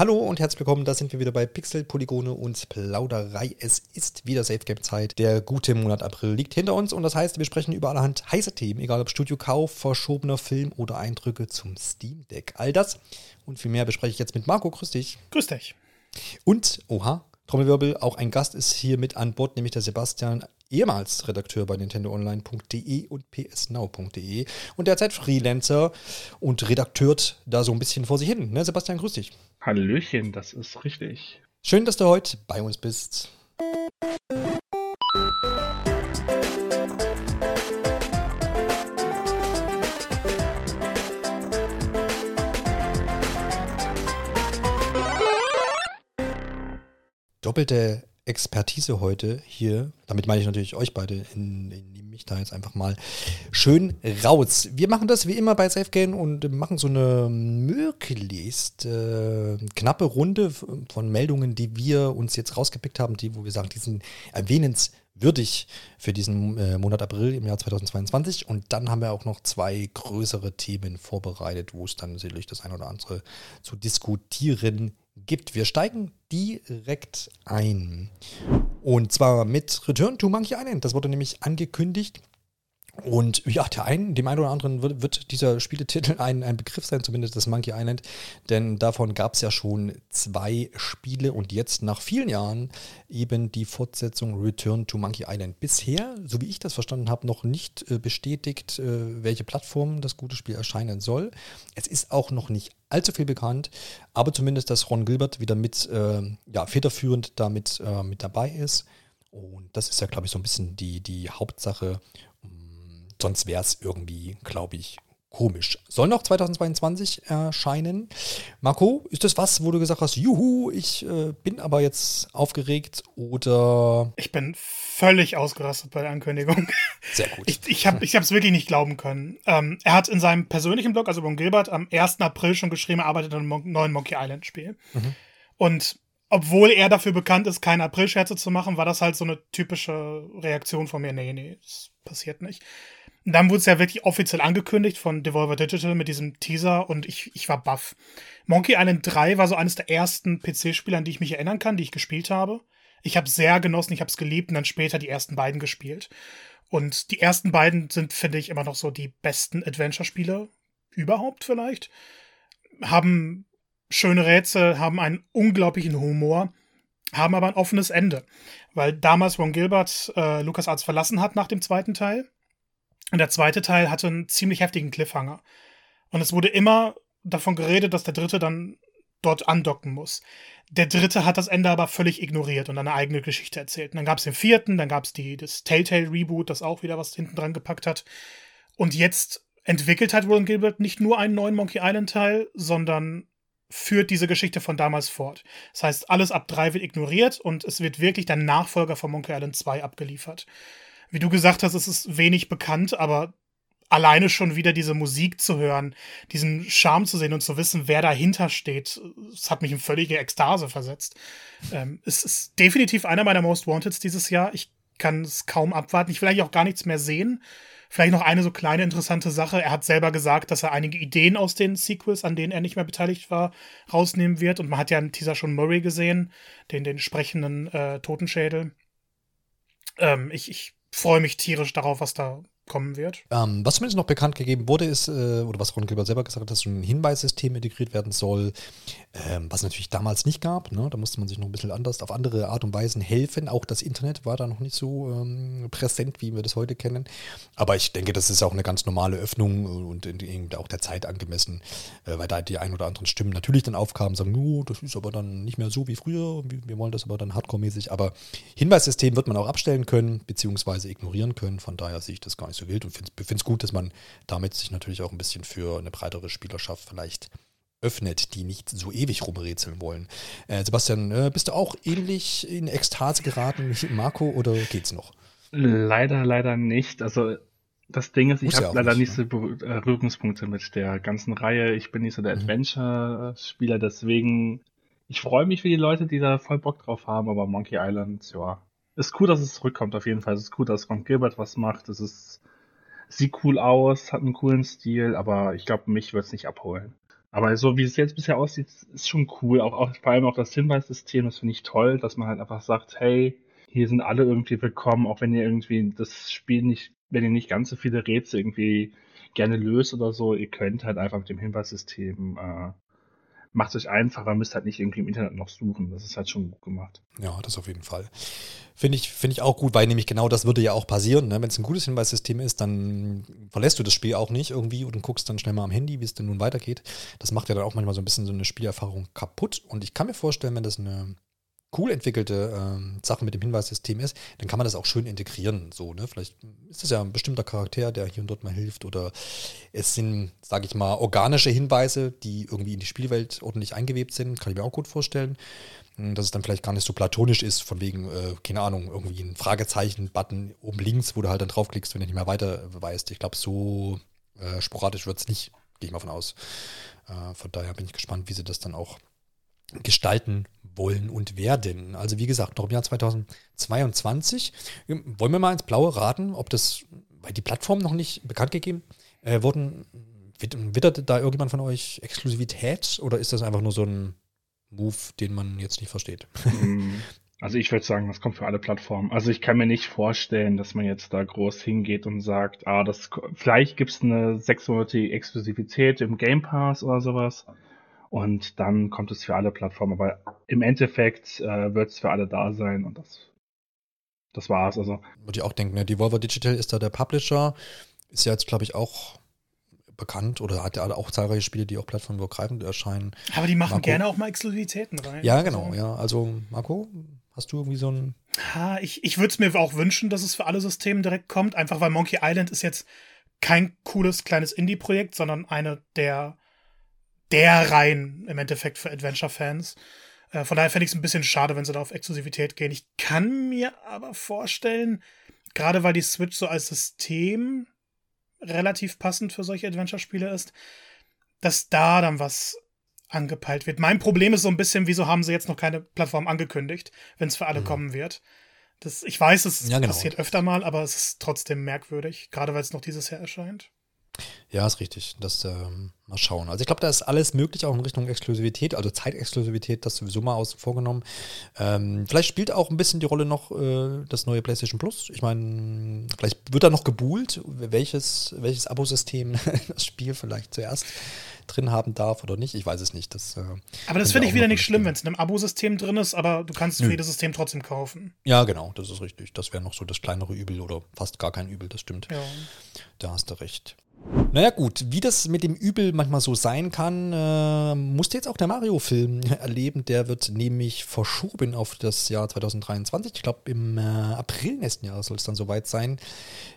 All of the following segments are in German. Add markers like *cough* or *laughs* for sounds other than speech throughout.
Hallo und herzlich willkommen, da sind wir wieder bei Pixel, Polygone und Plauderei. Es ist wieder Safe Game Zeit. Der gute Monat April liegt hinter uns und das heißt, wir sprechen über allerhand heiße Themen, egal ob Studiokauf, verschobener Film oder Eindrücke zum Steam Deck. All das und viel mehr bespreche ich jetzt mit Marco. Grüß dich. Grüß dich. Und, oha, Trommelwirbel, auch ein Gast ist hier mit an Bord, nämlich der Sebastian, ehemals Redakteur bei nintendoonline.de und psnow.de und derzeit Freelancer und redakteurt da so ein bisschen vor sich hin. Ne, Sebastian, grüß dich. Hallöchen, das ist richtig. Schön, dass du heute bei uns bist. Doppelte Expertise heute hier, damit meine ich natürlich euch beide, nehme mich da jetzt einfach mal schön raus. Wir machen das wie immer bei SafeGain und machen so eine möglichst äh, knappe Runde von Meldungen, die wir uns jetzt rausgepickt haben, die, wo wir sagen, die sind erwähnenswürdig für diesen äh, Monat April im Jahr 2022. Und dann haben wir auch noch zwei größere Themen vorbereitet, wo es dann sicherlich das ein oder andere zu diskutieren gibt. Wir steigen direkt ein. Und zwar mit Return to Monkey Island. Das wurde nämlich angekündigt. Und ja, der einen, dem einen oder anderen wird, wird dieser Spieletitel ein, ein Begriff sein, zumindest das Monkey Island. Denn davon gab es ja schon zwei Spiele und jetzt nach vielen Jahren eben die Fortsetzung Return to Monkey Island. Bisher, so wie ich das verstanden habe, noch nicht äh, bestätigt, äh, welche Plattform das gute Spiel erscheinen soll. Es ist auch noch nicht allzu viel bekannt, aber zumindest, dass Ron Gilbert wieder mit, äh, ja, federführend damit äh, mit dabei ist. Und das ist ja, glaube ich, so ein bisschen die, die Hauptsache. Sonst wäre es irgendwie, glaube ich, komisch. Soll noch 2022 erscheinen. Marco, ist das was, wo du gesagt hast, juhu, ich äh, bin aber jetzt aufgeregt oder. Ich bin völlig ausgerastet bei der Ankündigung. Sehr gut. Ich, ich habe es wirklich nicht glauben können. Ähm, er hat in seinem persönlichen Blog, also Ron Gilbert, am 1. April schon geschrieben, er arbeitet an einem neuen Monkey Island Spiel. Mhm. Und obwohl er dafür bekannt ist, keine April-Scherze zu machen, war das halt so eine typische Reaktion von mir. Nee, nee, das passiert nicht. Und dann wurde es ja wirklich offiziell angekündigt von Devolver Digital mit diesem Teaser und ich, ich war baff. Monkey Island 3 war so eines der ersten PC-Spiele, an die ich mich erinnern kann, die ich gespielt habe. Ich habe sehr genossen, ich habe es geliebt und dann später die ersten beiden gespielt. Und die ersten beiden sind, finde ich, immer noch so die besten Adventure-Spiele überhaupt vielleicht. Haben schöne Rätsel, haben einen unglaublichen Humor, haben aber ein offenes Ende. Weil damals Ron Gilbert äh, LucasArts verlassen hat nach dem zweiten Teil und der zweite Teil hatte einen ziemlich heftigen Cliffhanger. Und es wurde immer davon geredet, dass der dritte dann dort andocken muss. Der dritte hat das Ende aber völlig ignoriert und eine eigene Geschichte erzählt. Und dann gab es den vierten, dann gab es das Telltale Reboot, das auch wieder was hinten dran gepackt hat. Und jetzt entwickelt hat Roland Gilbert nicht nur einen neuen Monkey Island Teil, sondern führt diese Geschichte von damals fort. Das heißt, alles ab drei wird ignoriert und es wird wirklich der Nachfolger von Monkey Island 2 abgeliefert wie du gesagt hast, es ist wenig bekannt, aber alleine schon wieder diese Musik zu hören, diesen Charme zu sehen und zu wissen, wer dahinter steht, das hat mich in völlige Ekstase versetzt. Ähm, es ist definitiv einer meiner Most Wanteds dieses Jahr. Ich kann es kaum abwarten. Ich will eigentlich auch gar nichts mehr sehen. Vielleicht noch eine so kleine interessante Sache. Er hat selber gesagt, dass er einige Ideen aus den Sequels, an denen er nicht mehr beteiligt war, rausnehmen wird. Und man hat ja im Teaser schon Murray gesehen, den, den sprechenden äh, Totenschädel. Ähm, ich, ich freue mich tierisch darauf, was da kommen wird. Ähm, was zumindest noch bekannt gegeben wurde, ist, äh, oder was Ron Gilbert selber gesagt hat, dass so ein Hinweissystem integriert werden soll, ähm, was natürlich damals nicht gab. Ne? Da musste man sich noch ein bisschen anders auf andere Art und Weisen helfen. Auch das Internet war da noch nicht so ähm, präsent, wie wir das heute kennen. Aber ich denke, das ist auch eine ganz normale Öffnung und in, auch der Zeit angemessen, äh, weil da die ein oder anderen Stimmen natürlich dann aufkamen, sagen, oh, das ist aber dann nicht mehr so wie früher, wir wollen das aber dann hardcore-mäßig. Aber Hinweissystem wird man auch abstellen können, beziehungsweise ignorieren können. Von daher sehe ich das gar nicht so wild und finde es gut, dass man damit sich natürlich auch ein bisschen für eine breitere Spielerschaft vielleicht öffnet, die nicht so ewig rumrätseln wollen. Äh, Sebastian, äh, bist du auch ähnlich in Ekstase geraten wie Marco oder geht's noch? Leider, leider nicht. Also das Ding ist, ich habe ja leider nicht, nicht so Berührungspunkte mit der ganzen Reihe. Ich bin nicht so der mhm. Adventure-Spieler, deswegen ich freue mich für die Leute, die da voll Bock drauf haben, aber Monkey Island, ja. Ist cool, dass es zurückkommt, auf jeden Fall. Es ist cool, dass Ron Gilbert was macht. Es ist, sieht cool aus, hat einen coolen Stil, aber ich glaube, mich wird es nicht abholen. Aber so wie es jetzt bisher aussieht, ist schon cool. Auch, auch vor allem auch das Hinweissystem, das finde ich toll, dass man halt einfach sagt, hey, hier sind alle irgendwie willkommen, auch wenn ihr irgendwie das Spiel nicht, wenn ihr nicht ganz so viele Rätsel irgendwie gerne löst oder so, ihr könnt halt einfach mit dem Hinweissystem äh, macht es euch einfacher, müsst halt nicht irgendwie im Internet noch suchen. Das ist halt schon gut gemacht. Ja, das auf jeden Fall. Finde ich, find ich auch gut, weil nämlich genau das würde ja auch passieren. Ne? Wenn es ein gutes Hinweissystem ist, dann verlässt du das Spiel auch nicht irgendwie und guckst dann schnell mal am Handy, wie es denn nun weitergeht. Das macht ja dann auch manchmal so ein bisschen so eine Spielerfahrung kaputt. Und ich kann mir vorstellen, wenn das eine cool entwickelte ähm, Sache mit dem Hinweissystem ist, dann kann man das auch schön integrieren. So, ne? Vielleicht ist das ja ein bestimmter Charakter, der hier und dort mal hilft. Oder es sind, sage ich mal, organische Hinweise, die irgendwie in die Spielwelt ordentlich eingewebt sind. Kann ich mir auch gut vorstellen. Hm, dass es dann vielleicht gar nicht so platonisch ist, von wegen, äh, keine Ahnung, irgendwie ein Fragezeichen-Button oben links, wo du halt dann draufklickst, wenn du nicht mehr weiter weißt. Ich glaube, so äh, sporadisch wird es nicht, gehe ich mal von aus. Äh, von daher bin ich gespannt, wie sie das dann auch gestalten wollen und werden. Also wie gesagt, noch im Jahr 2022. Wollen wir mal ins Blaue raten, ob das, weil die Plattform noch nicht bekannt gegeben äh, wurden, wittert da irgendjemand von euch Exklusivität oder ist das einfach nur so ein Move, den man jetzt nicht versteht? Mm, also ich würde sagen, das kommt für alle Plattformen. Also ich kann mir nicht vorstellen, dass man jetzt da groß hingeht und sagt, ah, das vielleicht gibt es eine sechsmonatige Exklusivität im Game Pass oder sowas. Und dann kommt es für alle Plattformen. Aber im Endeffekt äh, wird es für alle da sein und das, das war's. Also. Würde ich auch denken, ne? Devolver Digital ist da der Publisher. Ist ja jetzt, glaube ich, auch bekannt oder hat ja auch zahlreiche Spiele, die auch plattformübergreifend erscheinen. Aber die machen Marco? gerne auch mal Exklusivitäten rein. Ja, genau, also. ja. Also, Marco, hast du irgendwie so ein. Ha, ich ich würde es mir auch wünschen, dass es für alle Systeme direkt kommt, einfach weil Monkey Island ist jetzt kein cooles kleines Indie-Projekt, sondern eine der der Reihen im Endeffekt für Adventure-Fans. Äh, von daher fände ich es ein bisschen schade, wenn sie da auf Exklusivität gehen. Ich kann mir aber vorstellen, gerade weil die Switch so als System relativ passend für solche Adventure-Spiele ist, dass da dann was angepeilt wird. Mein Problem ist so ein bisschen, wieso haben sie jetzt noch keine Plattform angekündigt, wenn es für alle mhm. kommen wird. Das, ich weiß, es ja, genau. passiert öfter mal, aber es ist trotzdem merkwürdig, gerade weil es noch dieses Jahr erscheint. Ja, ist richtig. Das ähm, mal schauen. Also ich glaube, da ist alles möglich, auch in Richtung Exklusivität, also Zeitexklusivität, das sowieso mal außen vorgenommen. Ähm, vielleicht spielt auch ein bisschen die Rolle noch äh, das neue PlayStation Plus. Ich meine, vielleicht wird da noch gebuhlt, welches, welches Abosystem *laughs* das Spiel vielleicht zuerst drin haben darf oder nicht. Ich weiß es nicht. Das, äh, aber das finde ich wieder nicht schlimm, wenn es in einem Abosystem drin ist, aber du kannst für jedes System trotzdem kaufen. Ja, genau, das ist richtig. Das wäre noch so das kleinere Übel oder fast gar kein Übel, das stimmt. Ja. Da hast du recht. Naja gut, wie das mit dem Übel manchmal so sein kann, äh, musste jetzt auch der Mario-Film erleben. Der wird nämlich verschoben auf das Jahr 2023. Ich glaube, im äh, April nächsten Jahres soll es dann soweit sein,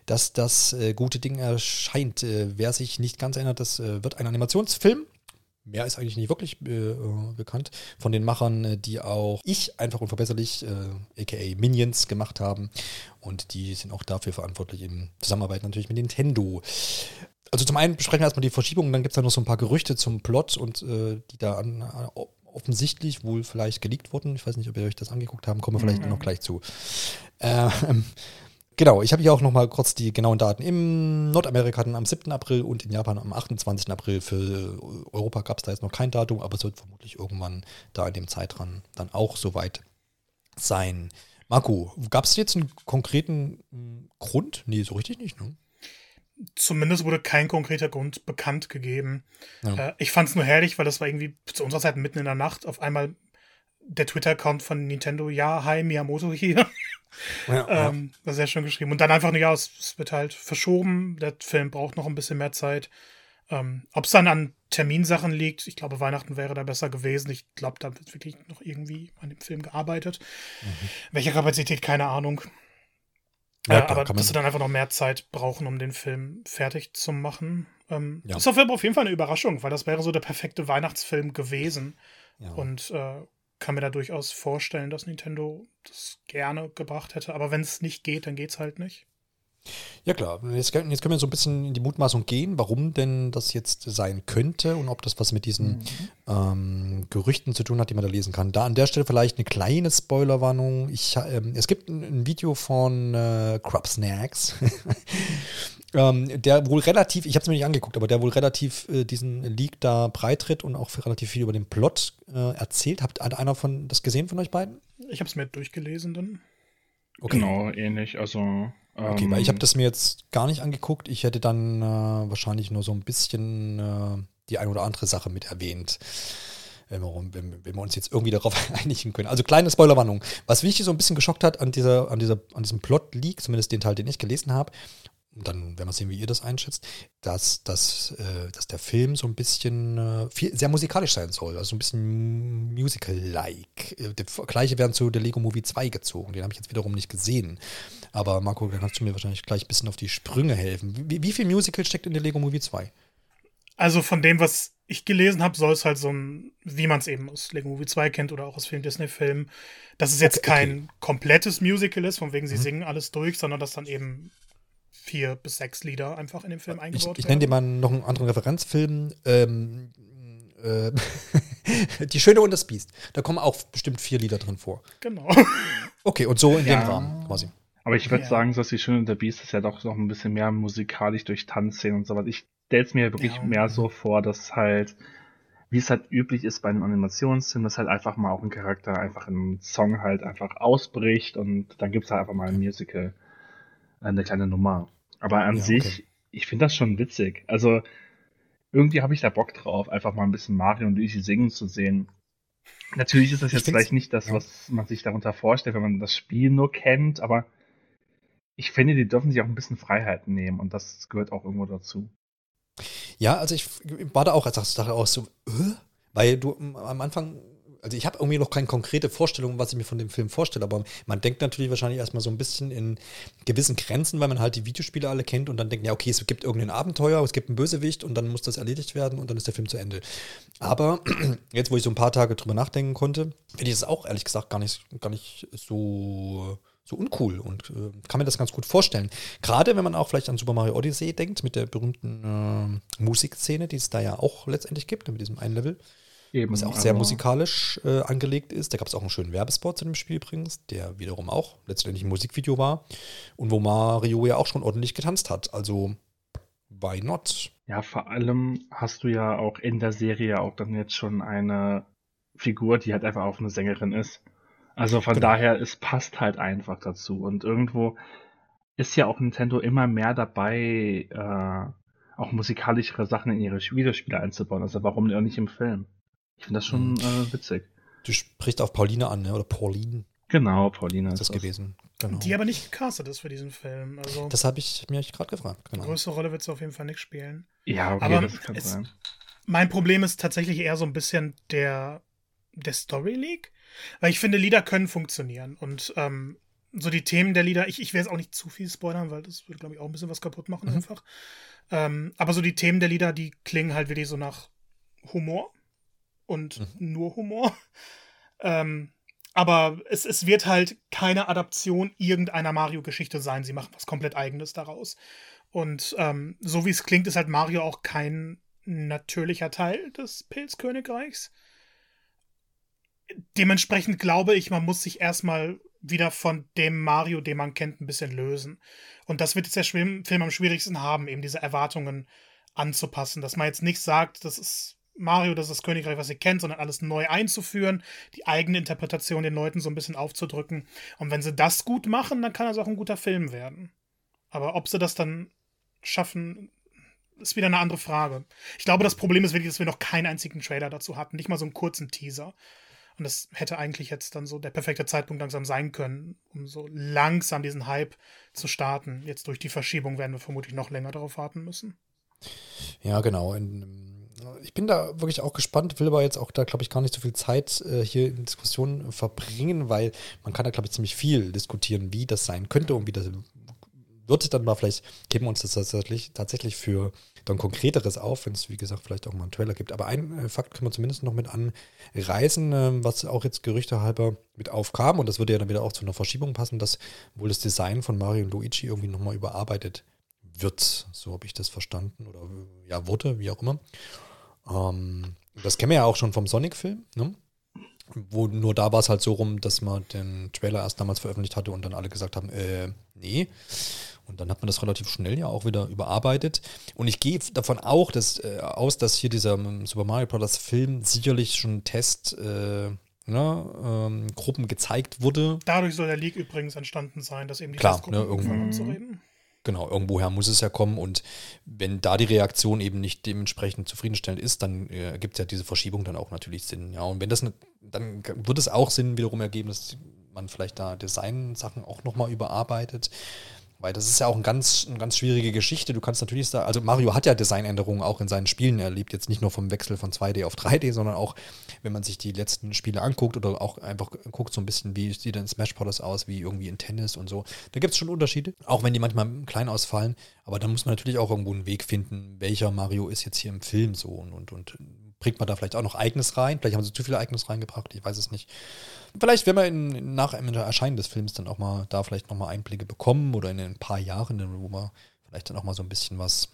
dass das äh, gute Ding erscheint. Äh, wer sich nicht ganz erinnert, das äh, wird ein Animationsfilm. Mehr ist eigentlich nicht wirklich äh, bekannt von den Machern, die auch ich einfach unverbesserlich, aka Minions, gemacht haben. Und die sind auch dafür verantwortlich in Zusammenarbeit natürlich mit Nintendo also zum einen besprechen wir erstmal die Verschiebung, dann gibt es da noch so ein paar Gerüchte zum Plot und äh, die da an, äh, offensichtlich wohl vielleicht geleakt wurden. Ich weiß nicht, ob ihr euch das angeguckt haben, kommen wir vielleicht mhm. noch gleich zu. Ähm, genau, ich habe hier auch noch mal kurz die genauen Daten. Im Nordamerika hatten am 7. April und in Japan am 28. April. Für Europa gab es da jetzt noch kein Datum, aber es wird vermutlich irgendwann da in dem Zeitraum dann auch soweit sein. Marco, gab es jetzt einen konkreten hm, Grund? Nee, so richtig nicht, ne? Zumindest wurde kein konkreter Grund bekannt gegeben. Ja. Äh, ich fand es nur herrlich, weil das war irgendwie zu unserer Zeit mitten in der Nacht auf einmal der Twitter-Account von Nintendo, ja, hi, Miyamoto hier. *laughs* Ja, ähm, ja. War sehr schön geschrieben. Und dann einfach, ja, es, es, wird halt verschoben. Der Film braucht noch ein bisschen mehr Zeit. Ähm, Ob es dann an Terminsachen liegt, ich glaube, Weihnachten wäre da besser gewesen. Ich glaube, da wird wirklich noch irgendwie an dem Film gearbeitet. Mhm. Welche Kapazität, keine Ahnung. Ja, äh, aber dass sie dann einfach noch mehr Zeit brauchen, um den Film fertig zu machen. Ähm, ja. Ist auf jeden Fall eine Überraschung, weil das wäre so der perfekte Weihnachtsfilm gewesen. Ja. Und äh, kann mir da durchaus vorstellen, dass Nintendo das gerne gebracht hätte. Aber wenn es nicht geht, dann geht es halt nicht. Ja klar, jetzt, jetzt, können wir so ein bisschen in die Mutmaßung gehen, warum denn das jetzt sein könnte und ob das was mit diesen mhm. ähm, Gerüchten zu tun hat, die man da lesen kann. Da an der Stelle vielleicht eine kleine Spoilerwarnung. Ich, ähm, es gibt ein, ein Video von äh, Crab Snacks, *laughs* ähm, der wohl relativ, ich habe es mir nicht angeguckt, aber der wohl relativ äh, diesen Leak da breitritt und auch relativ viel über den Plot äh, erzählt. Habt einer von das gesehen von euch beiden? Ich habe es mir durchgelesen dann. Okay. Genau, ähnlich. Also Okay, weil ich habe ähm, das mir jetzt gar nicht angeguckt. Ich hätte dann äh, wahrscheinlich nur so ein bisschen äh, die ein oder andere Sache mit erwähnt. Wenn wir, wenn, wenn wir, uns jetzt irgendwie darauf *laughs* einigen können. Also kleine Spoilerwarnung. Was mich so ein bisschen geschockt hat an, dieser, an, dieser, an diesem Plot-Leak, zumindest den Teil, den ich gelesen habe, dann werden wir sehen, wie ihr das einschätzt, dass, dass, äh, dass der Film so ein bisschen äh, viel, sehr musikalisch sein soll, also ein bisschen Musical-like. Äh, der Vergleiche werden zu der Lego Movie 2 gezogen, den habe ich jetzt wiederum nicht gesehen. Aber Marco, da kannst du mir wahrscheinlich gleich ein bisschen auf die Sprünge helfen. Wie, wie viel Musical steckt in der Lego Movie 2? Also von dem, was ich gelesen habe, soll es halt so ein, wie man es eben aus Lego Movie 2 kennt oder auch aus vielen Disney-Filmen, dass es jetzt okay, kein okay. komplettes Musical ist, von wegen sie mhm. singen alles durch, sondern dass dann eben vier bis sechs Lieder einfach in den Film eingebaut Ich, ich nenne dir mal noch einen anderen Referenzfilm. Ähm, äh, *laughs* Die Schöne und das Biest. Da kommen auch bestimmt vier Lieder drin vor. Genau. *laughs* Okay, und so in ja. dem Rahmen quasi. Aber ich würde ja. sagen, dass Die Schöne und der Biest ist ja doch noch ein bisschen mehr musikalisch durch Tanzszenen und so was. Ich stelle es mir wirklich ja. mehr so vor, dass halt, wie es halt üblich ist bei einem Animationsfilm, dass halt einfach mal auch ein Charakter einfach einen Song halt einfach ausbricht und dann gibt es halt einfach mal ein Musical eine kleine Nummer. Aber an ja, sich, okay. ich finde das schon witzig. Also irgendwie habe ich da Bock drauf, einfach mal ein bisschen Mario und Luigi singen zu sehen. Natürlich ist das jetzt vielleicht nicht das, ja. was man sich darunter vorstellt, wenn man das Spiel nur kennt, aber ich finde, die dürfen sich auch ein bisschen Freiheiten nehmen und das gehört auch irgendwo dazu. Ja, also ich war da auch als Sache aus so, äh? weil du am Anfang also ich habe irgendwie noch keine konkrete Vorstellung, was ich mir von dem Film vorstelle, aber man denkt natürlich wahrscheinlich erstmal so ein bisschen in gewissen Grenzen, weil man halt die Videospiele alle kennt und dann denkt, ja, okay, es gibt irgendein Abenteuer, es gibt einen Bösewicht und dann muss das erledigt werden und dann ist der Film zu Ende. Aber *clears throat* jetzt, wo ich so ein paar Tage drüber nachdenken konnte, finde ich es auch ehrlich gesagt gar nicht, gar nicht so so uncool und äh, kann mir das ganz gut vorstellen. Gerade wenn man auch vielleicht an Super Mario Odyssey denkt, mit der berühmten äh, Musikszene, die es da ja auch letztendlich gibt, mit diesem einen Level. Eben, was auch sehr musikalisch äh, angelegt ist. Da gab es auch einen schönen Werbespot zu dem Spiel übrigens, der wiederum auch letztendlich ein Musikvideo war und wo Mario ja auch schon ordentlich getanzt hat. Also, why not? Ja, vor allem hast du ja auch in der Serie auch dann jetzt schon eine Figur, die halt einfach auch eine Sängerin ist. Also von genau. daher, es passt halt einfach dazu. Und irgendwo ist ja auch Nintendo immer mehr dabei, äh, auch musikalischere Sachen in ihre Videospiele einzubauen. Also warum nicht im Film? Ich finde das schon mhm. äh, witzig. Du sprichst auf Pauline an, ne? oder Pauline. Genau, Pauline ist das, das. gewesen. Genau. Die aber nicht gecastet ist für diesen Film. Also das habe ich mir gerade gefragt. Genau. Größere Rolle wird sie auf jeden Fall nicht spielen. Ja, okay, aber das kann es, sein. Mein Problem ist tatsächlich eher so ein bisschen der, der Story League. Weil ich finde, Lieder können funktionieren. Und ähm, so die Themen der Lieder, ich, ich will jetzt auch nicht zu viel spoilern, weil das würde, glaube ich, auch ein bisschen was kaputt machen mhm. einfach. Ähm, aber so die Themen der Lieder, die klingen halt wirklich so nach Humor und mhm. nur Humor. Ähm, aber es, es wird halt keine Adaption irgendeiner Mario-Geschichte sein. Sie machen was komplett Eigenes daraus. Und ähm, so wie es klingt, ist halt Mario auch kein natürlicher Teil des Pilzkönigreichs. Dementsprechend glaube ich, man muss sich erstmal wieder von dem Mario, den man kennt, ein bisschen lösen. Und das wird jetzt der Film am schwierigsten haben, eben diese Erwartungen anzupassen. Dass man jetzt nicht sagt, das ist Mario, das ist das Königreich, was ihr kennt, sondern alles neu einzuführen, die eigene Interpretation den Leuten so ein bisschen aufzudrücken. Und wenn sie das gut machen, dann kann das auch ein guter Film werden. Aber ob sie das dann schaffen, ist wieder eine andere Frage. Ich glaube, das Problem ist wirklich, dass wir noch keinen einzigen Trailer dazu hatten, nicht mal so einen kurzen Teaser. Und das hätte eigentlich jetzt dann so der perfekte Zeitpunkt langsam sein können, um so langsam diesen Hype zu starten. Jetzt durch die Verschiebung werden wir vermutlich noch länger darauf warten müssen. Ja, genau. In, ich bin da wirklich auch gespannt, will aber jetzt auch da, glaube ich, gar nicht so viel Zeit äh, hier in Diskussionen verbringen, weil man kann da, glaube ich, ziemlich viel diskutieren, wie das sein könnte und wie das wird, dann mal vielleicht geben wir uns das tatsächlich, tatsächlich für dann konkreteres auf, wenn es, wie gesagt, vielleicht auch mal einen Trailer gibt. Aber einen äh, Fakt können wir zumindest noch mit anreißen, äh, was auch jetzt Gerüchte halber mit aufkam. Und das würde ja dann wieder auch zu einer Verschiebung passen, dass wohl das Design von Mario und Luigi irgendwie nochmal überarbeitet wird. So habe ich das verstanden. Oder ja, wurde, wie auch immer. Ähm, das kennen wir ja auch schon vom Sonic-Film, ne? Wo nur da war es halt so rum, dass man den Trailer erst damals veröffentlicht hatte und dann alle gesagt haben, äh, nee. Und dann hat man das relativ schnell ja auch wieder überarbeitet. Und ich gehe davon auch dass, äh, aus, dass hier dieser ähm, Super Mario Bros. Film sicherlich schon Test äh, ne, ähm, Gruppen gezeigt wurde. Dadurch soll der Leak übrigens entstanden sein, dass eben die Klar, Testgruppen ne, irgendwann zu reden. Genau, irgendwoher muss es ja kommen und wenn da die Reaktion eben nicht dementsprechend zufriedenstellend ist, dann äh, gibt ja diese Verschiebung dann auch natürlich Sinn. Ja, und wenn das, dann wird es auch Sinn wiederum ergeben, dass man vielleicht da Design-Sachen auch nochmal überarbeitet. Weil das ist ja auch ein ganz, eine ganz schwierige Geschichte. Du kannst natürlich da, also Mario hat ja Designänderungen auch in seinen Spielen erlebt, jetzt nicht nur vom Wechsel von 2D auf 3D, sondern auch, wenn man sich die letzten Spiele anguckt oder auch einfach guckt, so ein bisschen, wie sieht denn Smash Bros. aus, wie irgendwie in Tennis und so. Da gibt es schon Unterschiede, auch wenn die manchmal klein ausfallen. Aber da muss man natürlich auch irgendwo einen Weg finden, welcher Mario ist jetzt hier im Film so und, und, und bringt man da vielleicht auch noch Eigenes rein. Vielleicht haben sie zu viele Eigenes reingebracht, ich weiß es nicht. Vielleicht werden wir in, nach dem Erscheinen des Films dann auch mal da vielleicht nochmal Einblicke bekommen oder in ein paar Jahren, wo man vielleicht dann auch mal so ein bisschen was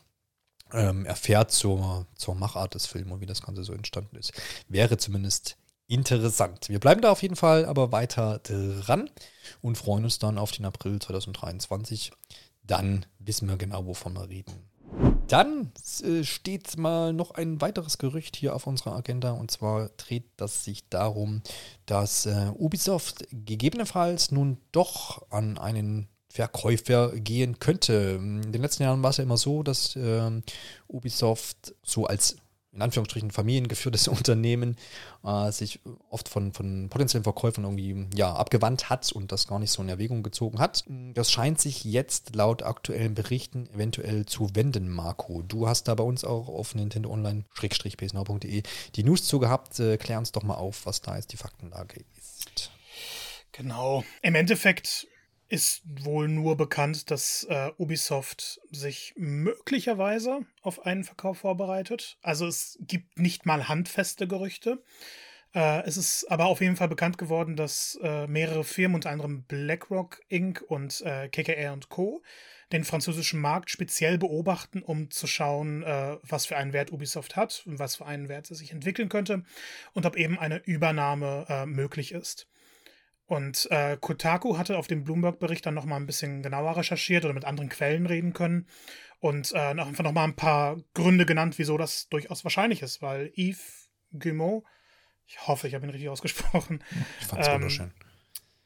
ähm, erfährt zur, zur Machart des Films und wie das Ganze so entstanden ist. Wäre zumindest interessant. Wir bleiben da auf jeden Fall aber weiter dran und freuen uns dann auf den April 2023. Dann wissen wir genau, wovon wir reden. Dann äh, steht mal noch ein weiteres Gerücht hier auf unserer Agenda und zwar dreht das sich darum, dass äh, Ubisoft gegebenenfalls nun doch an einen Verkäufer gehen könnte. In den letzten Jahren war es ja immer so, dass äh, Ubisoft so als in Anführungsstrichen familiengeführtes *laughs* Unternehmen äh, sich oft von, von potenziellen Verkäufern irgendwie ja, abgewandt hat und das gar nicht so in Erwägung gezogen hat. Das scheint sich jetzt laut aktuellen Berichten eventuell zu wenden, Marco. Du hast da bei uns auch auf Nintendo Online-psnau.de die News zu gehabt. Äh, klär uns doch mal auf, was da jetzt die Faktenlage ist. Genau. Im Endeffekt ist wohl nur bekannt, dass äh, Ubisoft sich möglicherweise auf einen Verkauf vorbereitet. Also es gibt nicht mal handfeste Gerüchte. Äh, es ist aber auf jeden Fall bekannt geworden, dass äh, mehrere Firmen, unter anderem BlackRock Inc. und äh, KKR Co., den französischen Markt speziell beobachten, um zu schauen, äh, was für einen Wert Ubisoft hat und was für einen Wert es sich entwickeln könnte und ob eben eine Übernahme äh, möglich ist. Und äh, Kotaku hatte auf dem Bloomberg-Bericht dann nochmal ein bisschen genauer recherchiert oder mit anderen Quellen reden können und äh, einfach nochmal ein paar Gründe genannt, wieso das durchaus wahrscheinlich ist, weil Yves Guillemot, ich hoffe, ich habe ihn richtig *laughs* ausgesprochen, ich fand's ähm, wunderschön.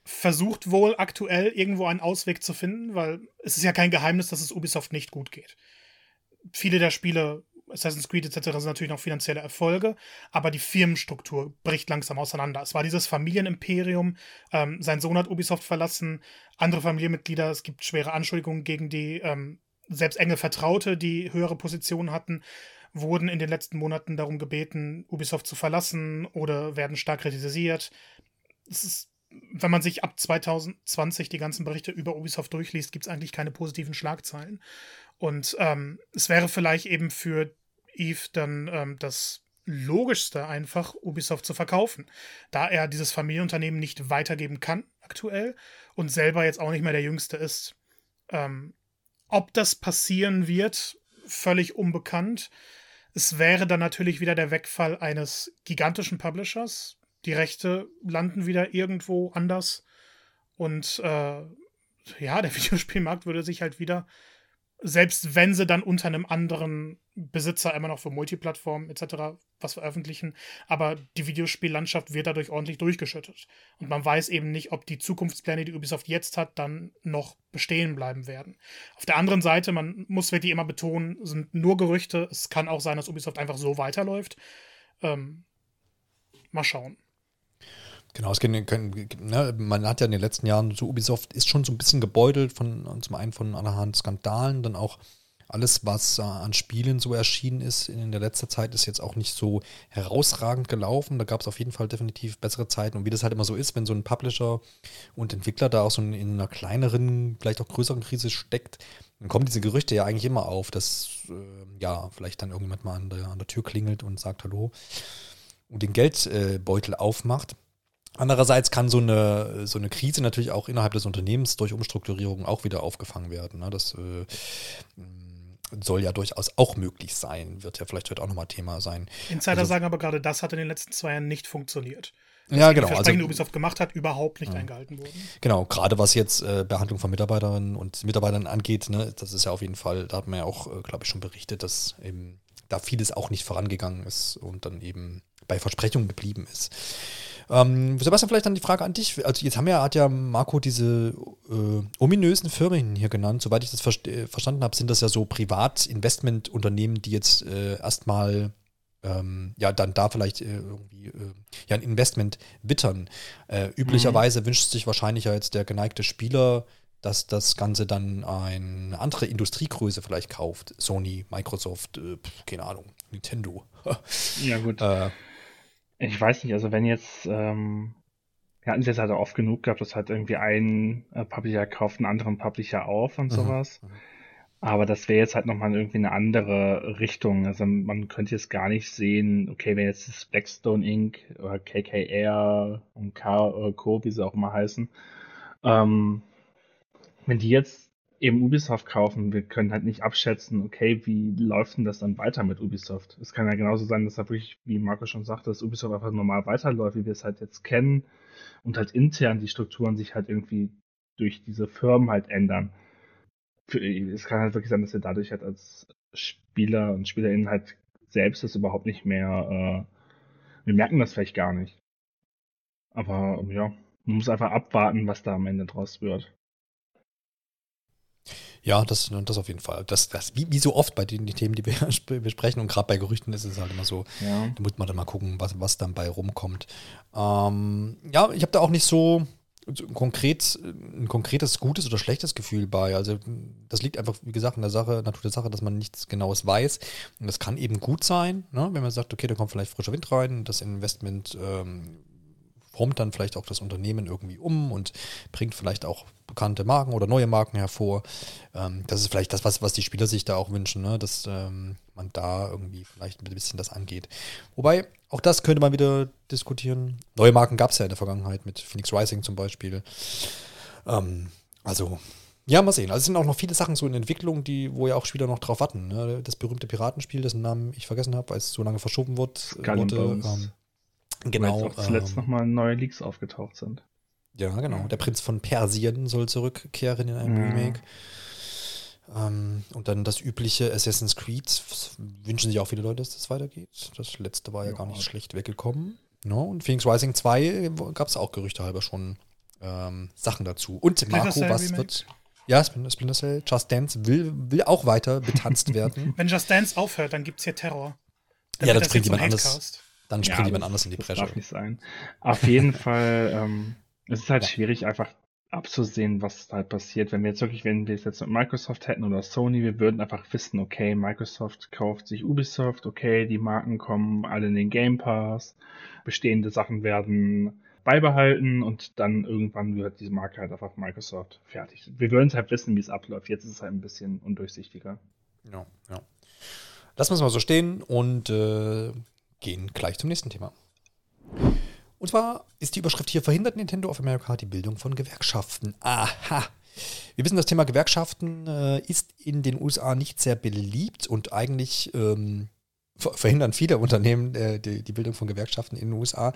versucht wohl aktuell irgendwo einen Ausweg zu finden, weil es ist ja kein Geheimnis, dass es Ubisoft nicht gut geht. Viele der Spiele Assassin's Creed etc. sind natürlich noch finanzielle Erfolge, aber die Firmenstruktur bricht langsam auseinander. Es war dieses Familienimperium, ähm, sein Sohn hat Ubisoft verlassen, andere Familienmitglieder, es gibt schwere Anschuldigungen gegen die ähm, selbst enge Vertraute, die höhere Positionen hatten, wurden in den letzten Monaten darum gebeten, Ubisoft zu verlassen oder werden stark kritisiert. Es ist wenn man sich ab 2020 die ganzen Berichte über Ubisoft durchliest, gibt es eigentlich keine positiven Schlagzeilen. Und ähm, es wäre vielleicht eben für Eve dann ähm, das Logischste einfach, Ubisoft zu verkaufen, da er dieses Familienunternehmen nicht weitergeben kann aktuell und selber jetzt auch nicht mehr der Jüngste ist. Ähm, ob das passieren wird, völlig unbekannt. Es wäre dann natürlich wieder der Wegfall eines gigantischen Publishers. Die Rechte landen wieder irgendwo anders. Und äh, ja, der *laughs* Videospielmarkt würde sich halt wieder selbst wenn sie dann unter einem anderen Besitzer immer noch für Multiplattformen etc. was veröffentlichen, aber die Videospiellandschaft wird dadurch ordentlich durchgeschüttet. Und man weiß eben nicht, ob die Zukunftspläne, die Ubisoft jetzt hat, dann noch bestehen bleiben werden. Auf der anderen Seite, man muss wirklich immer betonen, sind nur Gerüchte. Es kann auch sein, dass Ubisoft einfach so weiterläuft. Ähm, mal schauen. Genau, es können, können, ne, man hat ja in den letzten Jahren so Ubisoft ist schon so ein bisschen gebeutelt von zum einen von allerhand Skandalen, dann auch alles, was äh, an Spielen so erschienen ist in der letzten Zeit, ist jetzt auch nicht so herausragend gelaufen. Da gab es auf jeden Fall definitiv bessere Zeiten. Und wie das halt immer so ist, wenn so ein Publisher und Entwickler da auch so in einer kleineren, vielleicht auch größeren Krise steckt, dann kommen diese Gerüchte ja eigentlich immer auf, dass äh, ja vielleicht dann irgendjemand mal an der, an der Tür klingelt und sagt Hallo und den Geldbeutel äh, aufmacht. Andererseits kann so eine, so eine Krise natürlich auch innerhalb des Unternehmens durch Umstrukturierung auch wieder aufgefangen werden. Ne? Das äh, soll ja durchaus auch möglich sein, wird ja vielleicht heute auch nochmal Thema sein. Insider also, sagen aber gerade, das hat in den letzten zwei Jahren nicht funktioniert. Dass ja, genau. Versprechen, also, Ubisoft gemacht hat, überhaupt nicht ja. eingehalten wurden. Genau, gerade was jetzt äh, Behandlung von Mitarbeiterinnen und Mitarbeitern angeht, ne, das ist ja auf jeden Fall, da hat man ja auch, äh, glaube ich, schon berichtet, dass eben da vieles auch nicht vorangegangen ist und dann eben bei Versprechungen geblieben ist. Ähm, Sebastian, vielleicht dann die Frage an dich. Also jetzt haben ja, hat ja Marco diese äh, ominösen Firmen hier genannt. Soweit ich das ver äh, verstanden habe, sind das ja so Privatinvestmentunternehmen, die jetzt äh, erstmal ähm, ja dann da vielleicht äh, irgendwie äh, ja ein Investment wittern. Äh, üblicherweise mhm. wünscht sich wahrscheinlich ja jetzt der geneigte Spieler, dass das Ganze dann eine andere Industriegröße vielleicht kauft. Sony, Microsoft, keine Ahnung, Nintendo. *laughs* ja, gut. Ich weiß nicht, also wenn jetzt, ähm, wir hatten es jetzt halt auch oft genug gehabt, dass halt irgendwie ein äh, Publisher kauft einen anderen Publisher auf und mhm. sowas. Mhm. Aber das wäre jetzt halt nochmal irgendwie eine andere Richtung. Also man könnte jetzt gar nicht sehen, okay, wenn jetzt das Blackstone Inc. oder KKR und K oder Co., wie sie auch immer heißen, ähm, wenn die jetzt eben Ubisoft kaufen. Wir können halt nicht abschätzen, okay, wie läuft denn das dann weiter mit Ubisoft? Es kann ja genauso sein, dass da wirklich, wie Marco schon sagte, dass Ubisoft einfach normal weiterläuft, wie wir es halt jetzt kennen und halt intern die Strukturen sich halt irgendwie durch diese Firmen halt ändern. Es kann halt wirklich sein, dass wir dadurch halt als Spieler und Spielerinnen halt selbst das überhaupt nicht mehr, äh, wir merken das vielleicht gar nicht. Aber ja, man muss einfach abwarten, was da am Ende draus wird. Ja, das, das auf jeden Fall. Das, das, wie, wie so oft bei den Themen, die wir *laughs* besprechen und gerade bei Gerüchten ist es halt immer so, ja. da muss man dann mal gucken, was, was dann bei rumkommt. Ähm, ja, ich habe da auch nicht so, so konkret, ein konkretes gutes oder schlechtes Gefühl bei. Also das liegt einfach, wie gesagt, in der Sache, Natur der Sache, dass man nichts Genaues weiß. Und das kann eben gut sein, ne? wenn man sagt, okay, da kommt vielleicht frischer Wind rein, das Investment ähm, formt dann vielleicht auch das Unternehmen irgendwie um und bringt vielleicht auch bekannte Marken oder neue Marken hervor. Ähm, das ist vielleicht das, was, was die Spieler sich da auch wünschen, ne? dass ähm, man da irgendwie vielleicht ein bisschen das angeht. Wobei, auch das könnte man wieder diskutieren. Neue Marken gab es ja in der Vergangenheit mit Phoenix Rising zum Beispiel. Ähm, also, ja, mal sehen. Also es sind auch noch viele Sachen so in Entwicklung, die, wo ja auch Spieler noch drauf warten. Ne? Das berühmte Piratenspiel, dessen Namen ich vergessen habe, weil es so lange verschoben wird, wurde. Ähm, Genau. Weil auch zuletzt ähm, nochmal neue Leaks aufgetaucht sind. Ja, genau. Der Prinz von Persien soll zurückkehren in einem ja. Remake. Ähm, und dann das übliche Assassin's Creed. Wünschen sich auch viele Leute, dass das weitergeht. Das letzte war ja, ja. gar nicht schlecht weggekommen. No? Ne? Und Phoenix Rising 2 gab es auch Gerüchte halber schon ähm, Sachen dazu. Und Marco, was Remake? wird. Ja, Splinter Cell, Just Dance will, will auch weiter betanzt *laughs* werden. Wenn Just Dance aufhört, dann gibt es hier Terror. Dann ja, das bringt jemand anderes. Dann springt ja, jemand anders in die Bresche. Das darf nicht sein. Auf jeden *laughs* Fall, ähm, es ist halt ja. schwierig, einfach abzusehen, was halt passiert. Wenn wir jetzt wirklich, wenn wir es jetzt mit Microsoft hätten oder Sony, wir würden einfach wissen, okay, Microsoft kauft sich Ubisoft, okay, die Marken kommen alle in den Game Pass, bestehende Sachen werden beibehalten und dann irgendwann wird diese Marke halt einfach Microsoft fertig. Wir würden es halt wissen, wie es abläuft. Jetzt ist es halt ein bisschen undurchsichtiger. Ja, ja. Lassen wir es mal so stehen und äh, gehen gleich zum nächsten Thema. Und zwar ist die Überschrift hier, verhindert Nintendo of America die Bildung von Gewerkschaften. Aha. Wir wissen, das Thema Gewerkschaften äh, ist in den USA nicht sehr beliebt und eigentlich ähm, verhindern viele Unternehmen äh, die, die, Bildung von Gewerkschaften in den USA.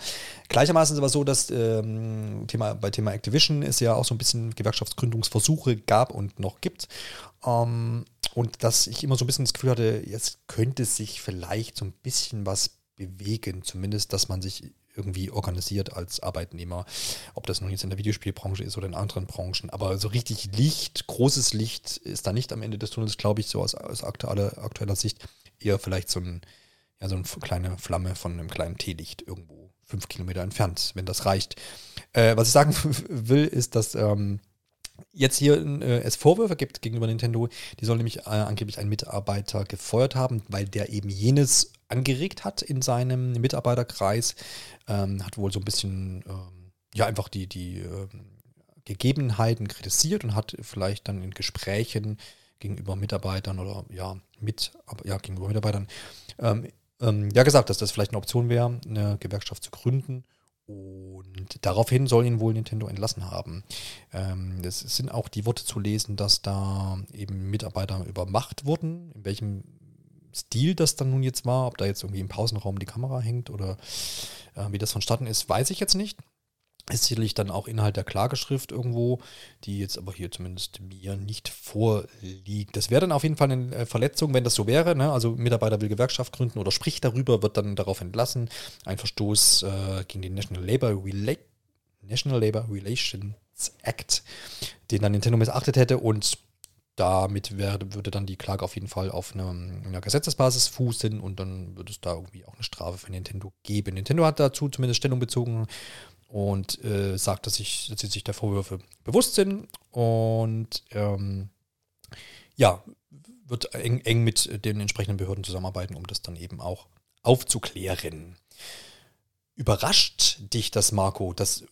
Gleichermaßen ist es aber so, dass ähm, Thema, bei Thema Activision es ja auch so ein bisschen Gewerkschaftsgründungsversuche gab und noch gibt. Ähm, und dass ich immer so ein bisschen das Gefühl hatte, jetzt könnte sich vielleicht so ein bisschen was bewegen, zumindest, dass man sich irgendwie organisiert als Arbeitnehmer, ob das nun jetzt in der Videospielbranche ist oder in anderen Branchen. Aber so richtig Licht, großes Licht ist da nicht am Ende des Tunnels, glaube ich, so aus, aus aktueller, aktueller Sicht. Eher vielleicht so, ein, ja, so eine kleine Flamme von einem kleinen Teelicht irgendwo fünf Kilometer entfernt, wenn das reicht. Äh, was ich sagen *laughs* will, ist, dass ähm, jetzt hier äh, es Vorwürfe gibt gegenüber Nintendo. Die soll nämlich äh, angeblich einen Mitarbeiter gefeuert haben, weil der eben jenes angeregt hat in seinem Mitarbeiterkreis. Ähm, hat wohl so ein bisschen, ähm, ja, einfach die, die ähm, Gegebenheiten kritisiert und hat vielleicht dann in Gesprächen gegenüber Mitarbeitern oder ja, mit, ja, gegenüber Mitarbeitern ähm, ähm, ja gesagt, dass das vielleicht eine Option wäre, eine Gewerkschaft zu gründen. Und daraufhin soll ihn wohl Nintendo entlassen haben. Ähm, es sind auch die Worte zu lesen, dass da eben Mitarbeiter übermacht wurden. In welchem Stil das dann nun jetzt war, ob da jetzt irgendwie im Pausenraum die Kamera hängt oder äh, wie das vonstatten ist, weiß ich jetzt nicht. Ist sicherlich dann auch Inhalt der Klageschrift irgendwo, die jetzt aber hier zumindest mir nicht vorliegt. Das wäre dann auf jeden Fall eine äh, Verletzung, wenn das so wäre. Ne? Also Mitarbeiter will Gewerkschaft gründen oder spricht darüber, wird dann darauf entlassen. Ein Verstoß äh, gegen den National Labor, Rela National Labor Relations Act, den dann Nintendo missachtet hätte und damit wär, würde dann die Klage auf jeden Fall auf einer, einer Gesetzesbasis fußen und dann würde es da irgendwie auch eine Strafe für Nintendo geben. Nintendo hat dazu zumindest Stellung bezogen und äh, sagt, dass, ich, dass sie sich der Vorwürfe bewusst sind und ähm, ja, wird eng, eng mit den entsprechenden Behörden zusammenarbeiten, um das dann eben auch aufzuklären. Überrascht dich das, Marco, dass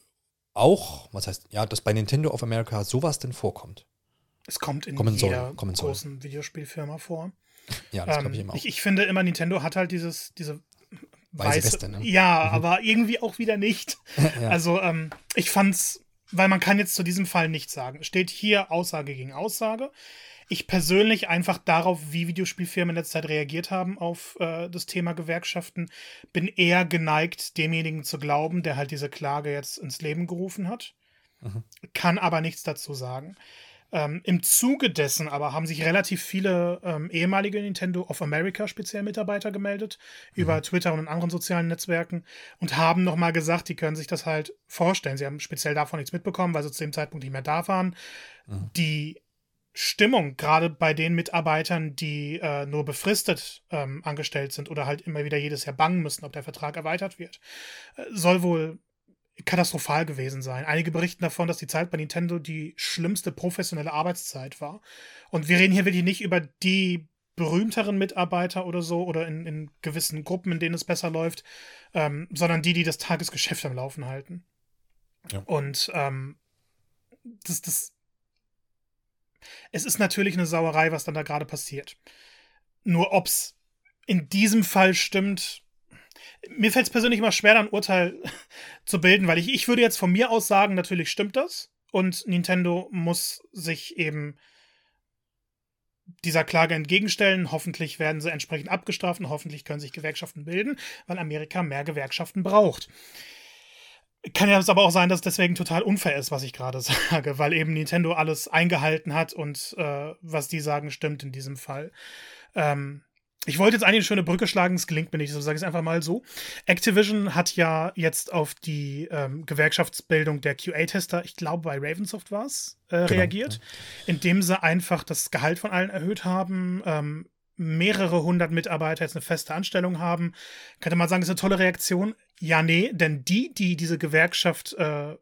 auch, was heißt, ja, dass bei Nintendo of America sowas denn vorkommt? Es kommt in kommen jeder soll, großen. Videospielfirma vor. Ja, das ähm, glaube ich immer. Auch. Ich, ich, finde immer, Nintendo hat halt dieses, diese Weiße Weste, ne? Ja, mhm. aber irgendwie auch wieder nicht. *laughs* ja. Also, ähm, ich fand's, weil man kann jetzt zu diesem Fall nichts sagen. Steht hier Aussage gegen Aussage. Ich persönlich einfach darauf, wie Videospielfirmen in letzter Zeit reagiert haben auf äh, das Thema Gewerkschaften, bin eher geneigt, demjenigen zu glauben, der halt diese Klage jetzt ins Leben gerufen hat. Mhm. Kann aber nichts dazu sagen. Ähm, Im Zuge dessen aber haben sich relativ viele ähm, ehemalige Nintendo of America speziell Mitarbeiter gemeldet mhm. über Twitter und in anderen sozialen Netzwerken und haben nochmal gesagt, die können sich das halt vorstellen. Sie haben speziell davon nichts mitbekommen, weil sie zu dem Zeitpunkt nicht mehr da waren. Mhm. Die Stimmung, gerade bei den Mitarbeitern, die äh, nur befristet ähm, angestellt sind oder halt immer wieder jedes Jahr bangen müssen, ob der Vertrag erweitert wird, äh, soll wohl katastrophal gewesen sein. Einige berichten davon, dass die Zeit bei Nintendo die schlimmste professionelle Arbeitszeit war. Und wir reden hier wirklich nicht über die berühmteren Mitarbeiter oder so oder in, in gewissen Gruppen, in denen es besser läuft, ähm, sondern die, die das Tagesgeschäft am Laufen halten. Ja. Und ähm, das, das, es ist natürlich eine Sauerei, was dann da gerade passiert. Nur ob's in diesem Fall stimmt, mir fällt es persönlich immer schwer, ein Urteil *laughs* zu bilden, weil ich, ich würde jetzt von mir aus sagen, natürlich stimmt das. Und Nintendo muss sich eben dieser Klage entgegenstellen. Hoffentlich werden sie entsprechend abgestraft und hoffentlich können sich Gewerkschaften bilden, weil Amerika mehr Gewerkschaften braucht. Kann ja aber auch sein, dass es deswegen total unfair ist, was ich gerade *laughs* sage, weil eben Nintendo alles eingehalten hat und äh, was die sagen, stimmt in diesem Fall. Ähm, ich wollte jetzt eigentlich eine schöne Brücke schlagen, es gelingt mir nicht, so sage ich es einfach mal so. Activision hat ja jetzt auf die ähm, Gewerkschaftsbildung der QA-Tester, ich glaube bei Ravensoft war es, äh, genau. reagiert, indem sie einfach das Gehalt von allen erhöht haben, ähm, mehrere hundert Mitarbeiter jetzt eine feste Anstellung haben. Könnte man sagen, das ist eine tolle Reaktion? Ja, nee, denn die, die diese Gewerkschaft äh,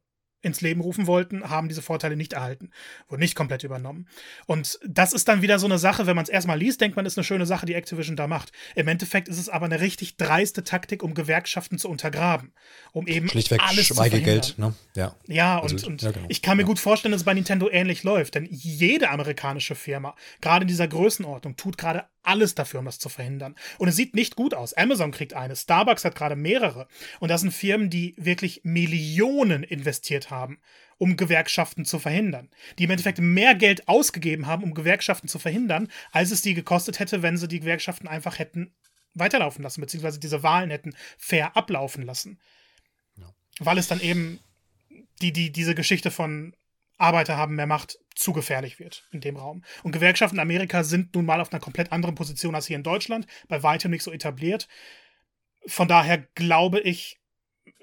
ins Leben rufen wollten, haben diese Vorteile nicht erhalten, wurden nicht komplett übernommen. Und das ist dann wieder so eine Sache, wenn man es erstmal liest, denkt man, ist eine schöne Sache, die Activision da macht. Im Endeffekt ist es aber eine richtig dreiste Taktik, um Gewerkschaften zu untergraben, um eben Schlichtweg alles Schweigegeld, zu ne? Ja. Ja, und, also, und ja, genau. ich kann mir ja. gut vorstellen, dass es bei Nintendo ähnlich läuft, denn jede amerikanische Firma, gerade in dieser Größenordnung, tut gerade alles dafür, um das zu verhindern. Und es sieht nicht gut aus. Amazon kriegt eine, Starbucks hat gerade mehrere. Und das sind Firmen, die wirklich Millionen investiert haben, um Gewerkschaften zu verhindern. Die im Endeffekt mehr Geld ausgegeben haben, um Gewerkschaften zu verhindern, als es die gekostet hätte, wenn sie die Gewerkschaften einfach hätten weiterlaufen lassen, beziehungsweise diese Wahlen hätten fair ablaufen lassen. Ja. Weil es dann eben die, die, diese Geschichte von Arbeiter haben mehr Macht zu gefährlich wird in dem Raum. Und Gewerkschaften in Amerika sind nun mal auf einer komplett anderen Position als hier in Deutschland, bei weitem nicht so etabliert. Von daher glaube ich,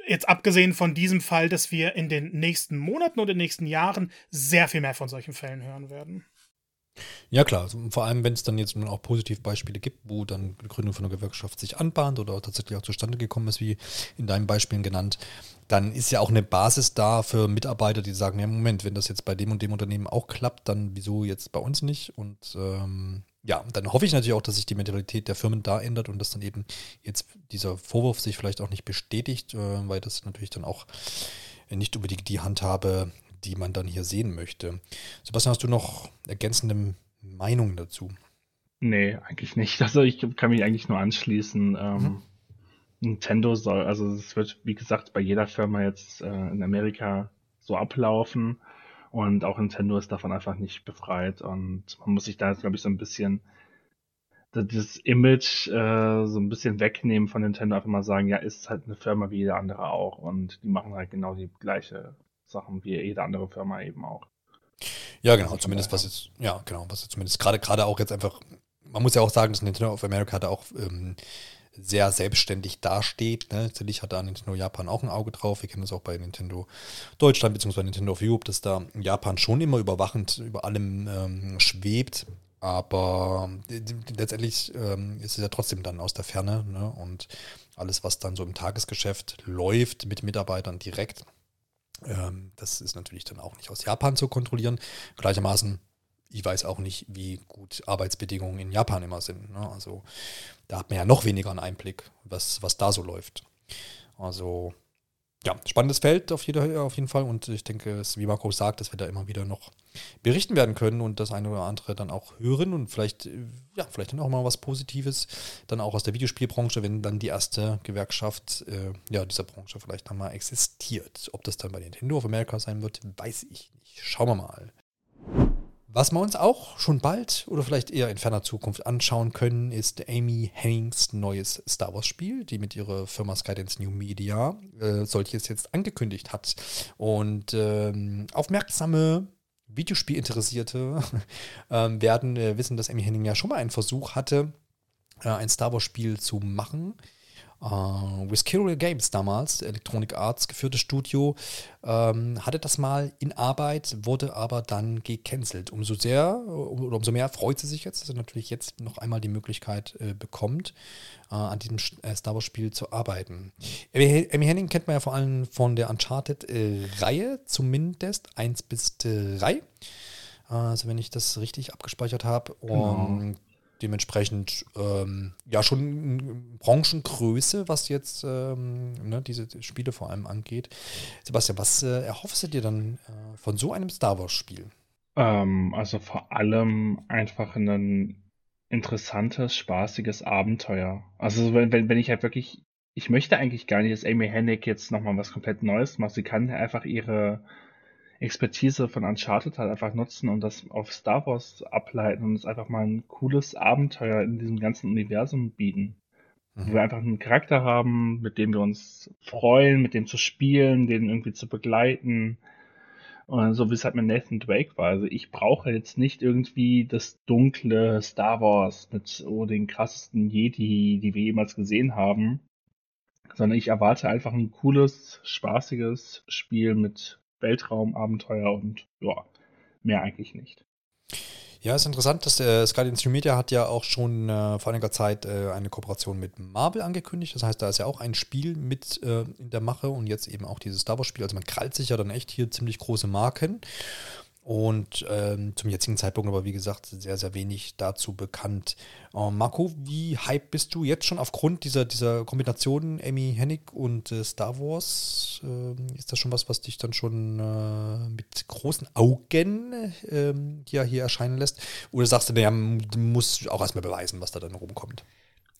jetzt abgesehen von diesem Fall, dass wir in den nächsten Monaten und in den nächsten Jahren sehr viel mehr von solchen Fällen hören werden. Ja klar, also vor allem wenn es dann jetzt auch Positivbeispiele gibt, wo dann die Gründung von einer Gewerkschaft sich anbahnt oder tatsächlich auch zustande gekommen ist, wie in deinen Beispielen genannt, dann ist ja auch eine Basis da für Mitarbeiter, die sagen, ja Moment, wenn das jetzt bei dem und dem Unternehmen auch klappt, dann wieso jetzt bei uns nicht? Und ähm, ja, dann hoffe ich natürlich auch, dass sich die Mentalität der Firmen da ändert und dass dann eben jetzt dieser Vorwurf sich vielleicht auch nicht bestätigt, äh, weil das natürlich dann auch nicht unbedingt die Handhabe, die man dann hier sehen möchte. Sebastian, hast du noch ergänzende Meinung dazu? Nee, eigentlich nicht. *laughs* Also ich kann mich eigentlich nur anschließen. Ähm, mhm. Nintendo soll, also es wird, wie gesagt, bei jeder Firma jetzt äh, in Amerika so ablaufen und auch Nintendo ist davon einfach nicht befreit und man muss sich da jetzt, glaube ich, so ein bisschen das Image äh, so ein bisschen wegnehmen von Nintendo, einfach mal sagen, ja, ist halt eine Firma wie jede andere auch und die machen halt genau die gleiche Sachen wie jede andere Firma eben auch. Ja, genau, zumindest was jetzt, ja, genau, was jetzt zumindest gerade, gerade auch jetzt einfach, man muss ja auch sagen, dass Nintendo of America da auch ähm, sehr selbstständig dasteht. Ne? Natürlich hat da Nintendo Japan auch ein Auge drauf. Wir kennen das auch bei Nintendo Deutschland bzw. Nintendo of Europe, dass da Japan schon immer überwachend über allem ähm, schwebt. Aber äh, letztendlich ähm, ist es ja trotzdem dann aus der Ferne. Ne? Und alles, was dann so im Tagesgeschäft läuft mit Mitarbeitern direkt, ähm, das ist natürlich dann auch nicht aus Japan zu kontrollieren. Gleichermaßen, ich weiß auch nicht, wie gut Arbeitsbedingungen in Japan immer sind. Ne? Also da hat man ja noch weniger einen Einblick, was, was da so läuft. Also ja, spannendes Feld auf, jeder, auf jeden Fall und ich denke, wie Marco sagt, dass wir da immer wieder noch berichten werden können und das eine oder andere dann auch hören und vielleicht, ja, vielleicht dann auch mal was Positives, dann auch aus der Videospielbranche, wenn dann die erste Gewerkschaft äh, ja, dieser Branche vielleicht dann mal existiert. Ob das dann bei Nintendo of America sein wird, weiß ich nicht. Schauen wir mal. Was wir uns auch schon bald oder vielleicht eher in ferner Zukunft anschauen können, ist Amy Hennings neues Star Wars Spiel, die mit ihrer Firma Skydance New Media äh, solches jetzt angekündigt hat. Und ähm, aufmerksame Videospielinteressierte *laughs* äh, werden äh, wissen, dass Amy Henning ja schon mal einen Versuch hatte, äh, ein Star Wars Spiel zu machen. Uh, Whiskerial Games damals, Electronic Arts geführtes Studio, ähm, hatte das mal in Arbeit, wurde aber dann gecancelt. Umso sehr oder umso mehr freut sie sich jetzt, dass sie natürlich jetzt noch einmal die Möglichkeit äh, bekommt, äh, an diesem äh, Star Wars Spiel zu arbeiten. Amy Henning kennt man ja vor allem von der Uncharted-Reihe, äh, zumindest 1 bis 3. Also wenn ich das richtig abgespeichert habe. Genau. Und dementsprechend ähm, ja schon Branchengröße, was jetzt ähm, ne, diese Spiele vor allem angeht. Sebastian, was äh, erhoffst du dir dann äh, von so einem Star Wars-Spiel? Ähm, also vor allem einfach ein interessantes, spaßiges Abenteuer. Also wenn, wenn, wenn ich halt wirklich, ich möchte eigentlich gar nicht, dass Amy Hennig jetzt nochmal was komplett Neues macht. Sie kann einfach ihre Expertise von Uncharted halt einfach nutzen und das auf Star Wars ableiten und es einfach mal ein cooles Abenteuer in diesem ganzen Universum bieten. Mhm. Wo wir einfach einen Charakter haben, mit dem wir uns freuen, mit dem zu spielen, den irgendwie zu begleiten. Und so wie es halt mit Nathan Drake war. Also ich brauche jetzt nicht irgendwie das dunkle Star Wars mit oh, den krassesten Jedi, die wir jemals gesehen haben. Sondern ich erwarte einfach ein cooles, spaßiges Spiel mit Weltraumabenteuer und ja, mehr eigentlich nicht. Ja, ist interessant, dass der Skydance New Media hat ja auch schon äh, vor einiger Zeit äh, eine Kooperation mit Marvel angekündigt. Das heißt, da ist ja auch ein Spiel mit äh, in der Mache und jetzt eben auch dieses Star Wars Spiel. Also man krallt sich ja dann echt hier ziemlich große Marken. Und ähm, zum jetzigen Zeitpunkt aber, wie gesagt, sehr, sehr wenig dazu bekannt. Äh, Marco, wie hype bist du jetzt schon aufgrund dieser, dieser Kombination Amy Hennig und äh, Star Wars? Äh, ist das schon was, was dich dann schon äh, mit großen Augen ähm, hier, hier erscheinen lässt? Oder sagst du, naja, du musst auch erstmal beweisen, was da dann rumkommt?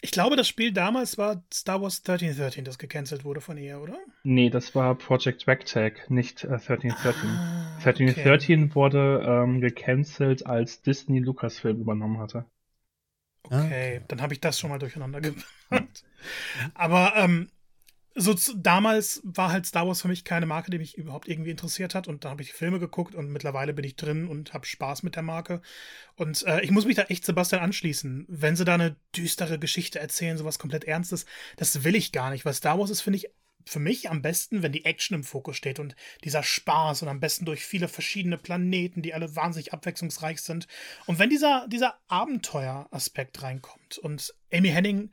Ich glaube, das Spiel damals war Star Wars 1313, das gecancelt wurde von ihr, oder? Nee, das war Project Ragtag, nicht äh, 1313. Ah, 1313 okay. wurde ähm, gecancelt, als Disney Lucasfilm übernommen hatte. Okay, okay. dann habe ich das schon mal durcheinander *laughs* gebracht. Aber ähm, so damals war halt Star Wars für mich keine Marke, die mich überhaupt irgendwie interessiert hat. Und da habe ich Filme geguckt und mittlerweile bin ich drin und habe Spaß mit der Marke. Und äh, ich muss mich da echt Sebastian anschließen. Wenn sie da eine düstere Geschichte erzählen, sowas komplett Ernstes, das will ich gar nicht. Weil Star Wars ist, finde ich, für mich am besten, wenn die Action im Fokus steht und dieser Spaß und am besten durch viele verschiedene Planeten, die alle wahnsinnig abwechslungsreich sind. Und wenn dieser, dieser Abenteueraspekt reinkommt und Amy Henning,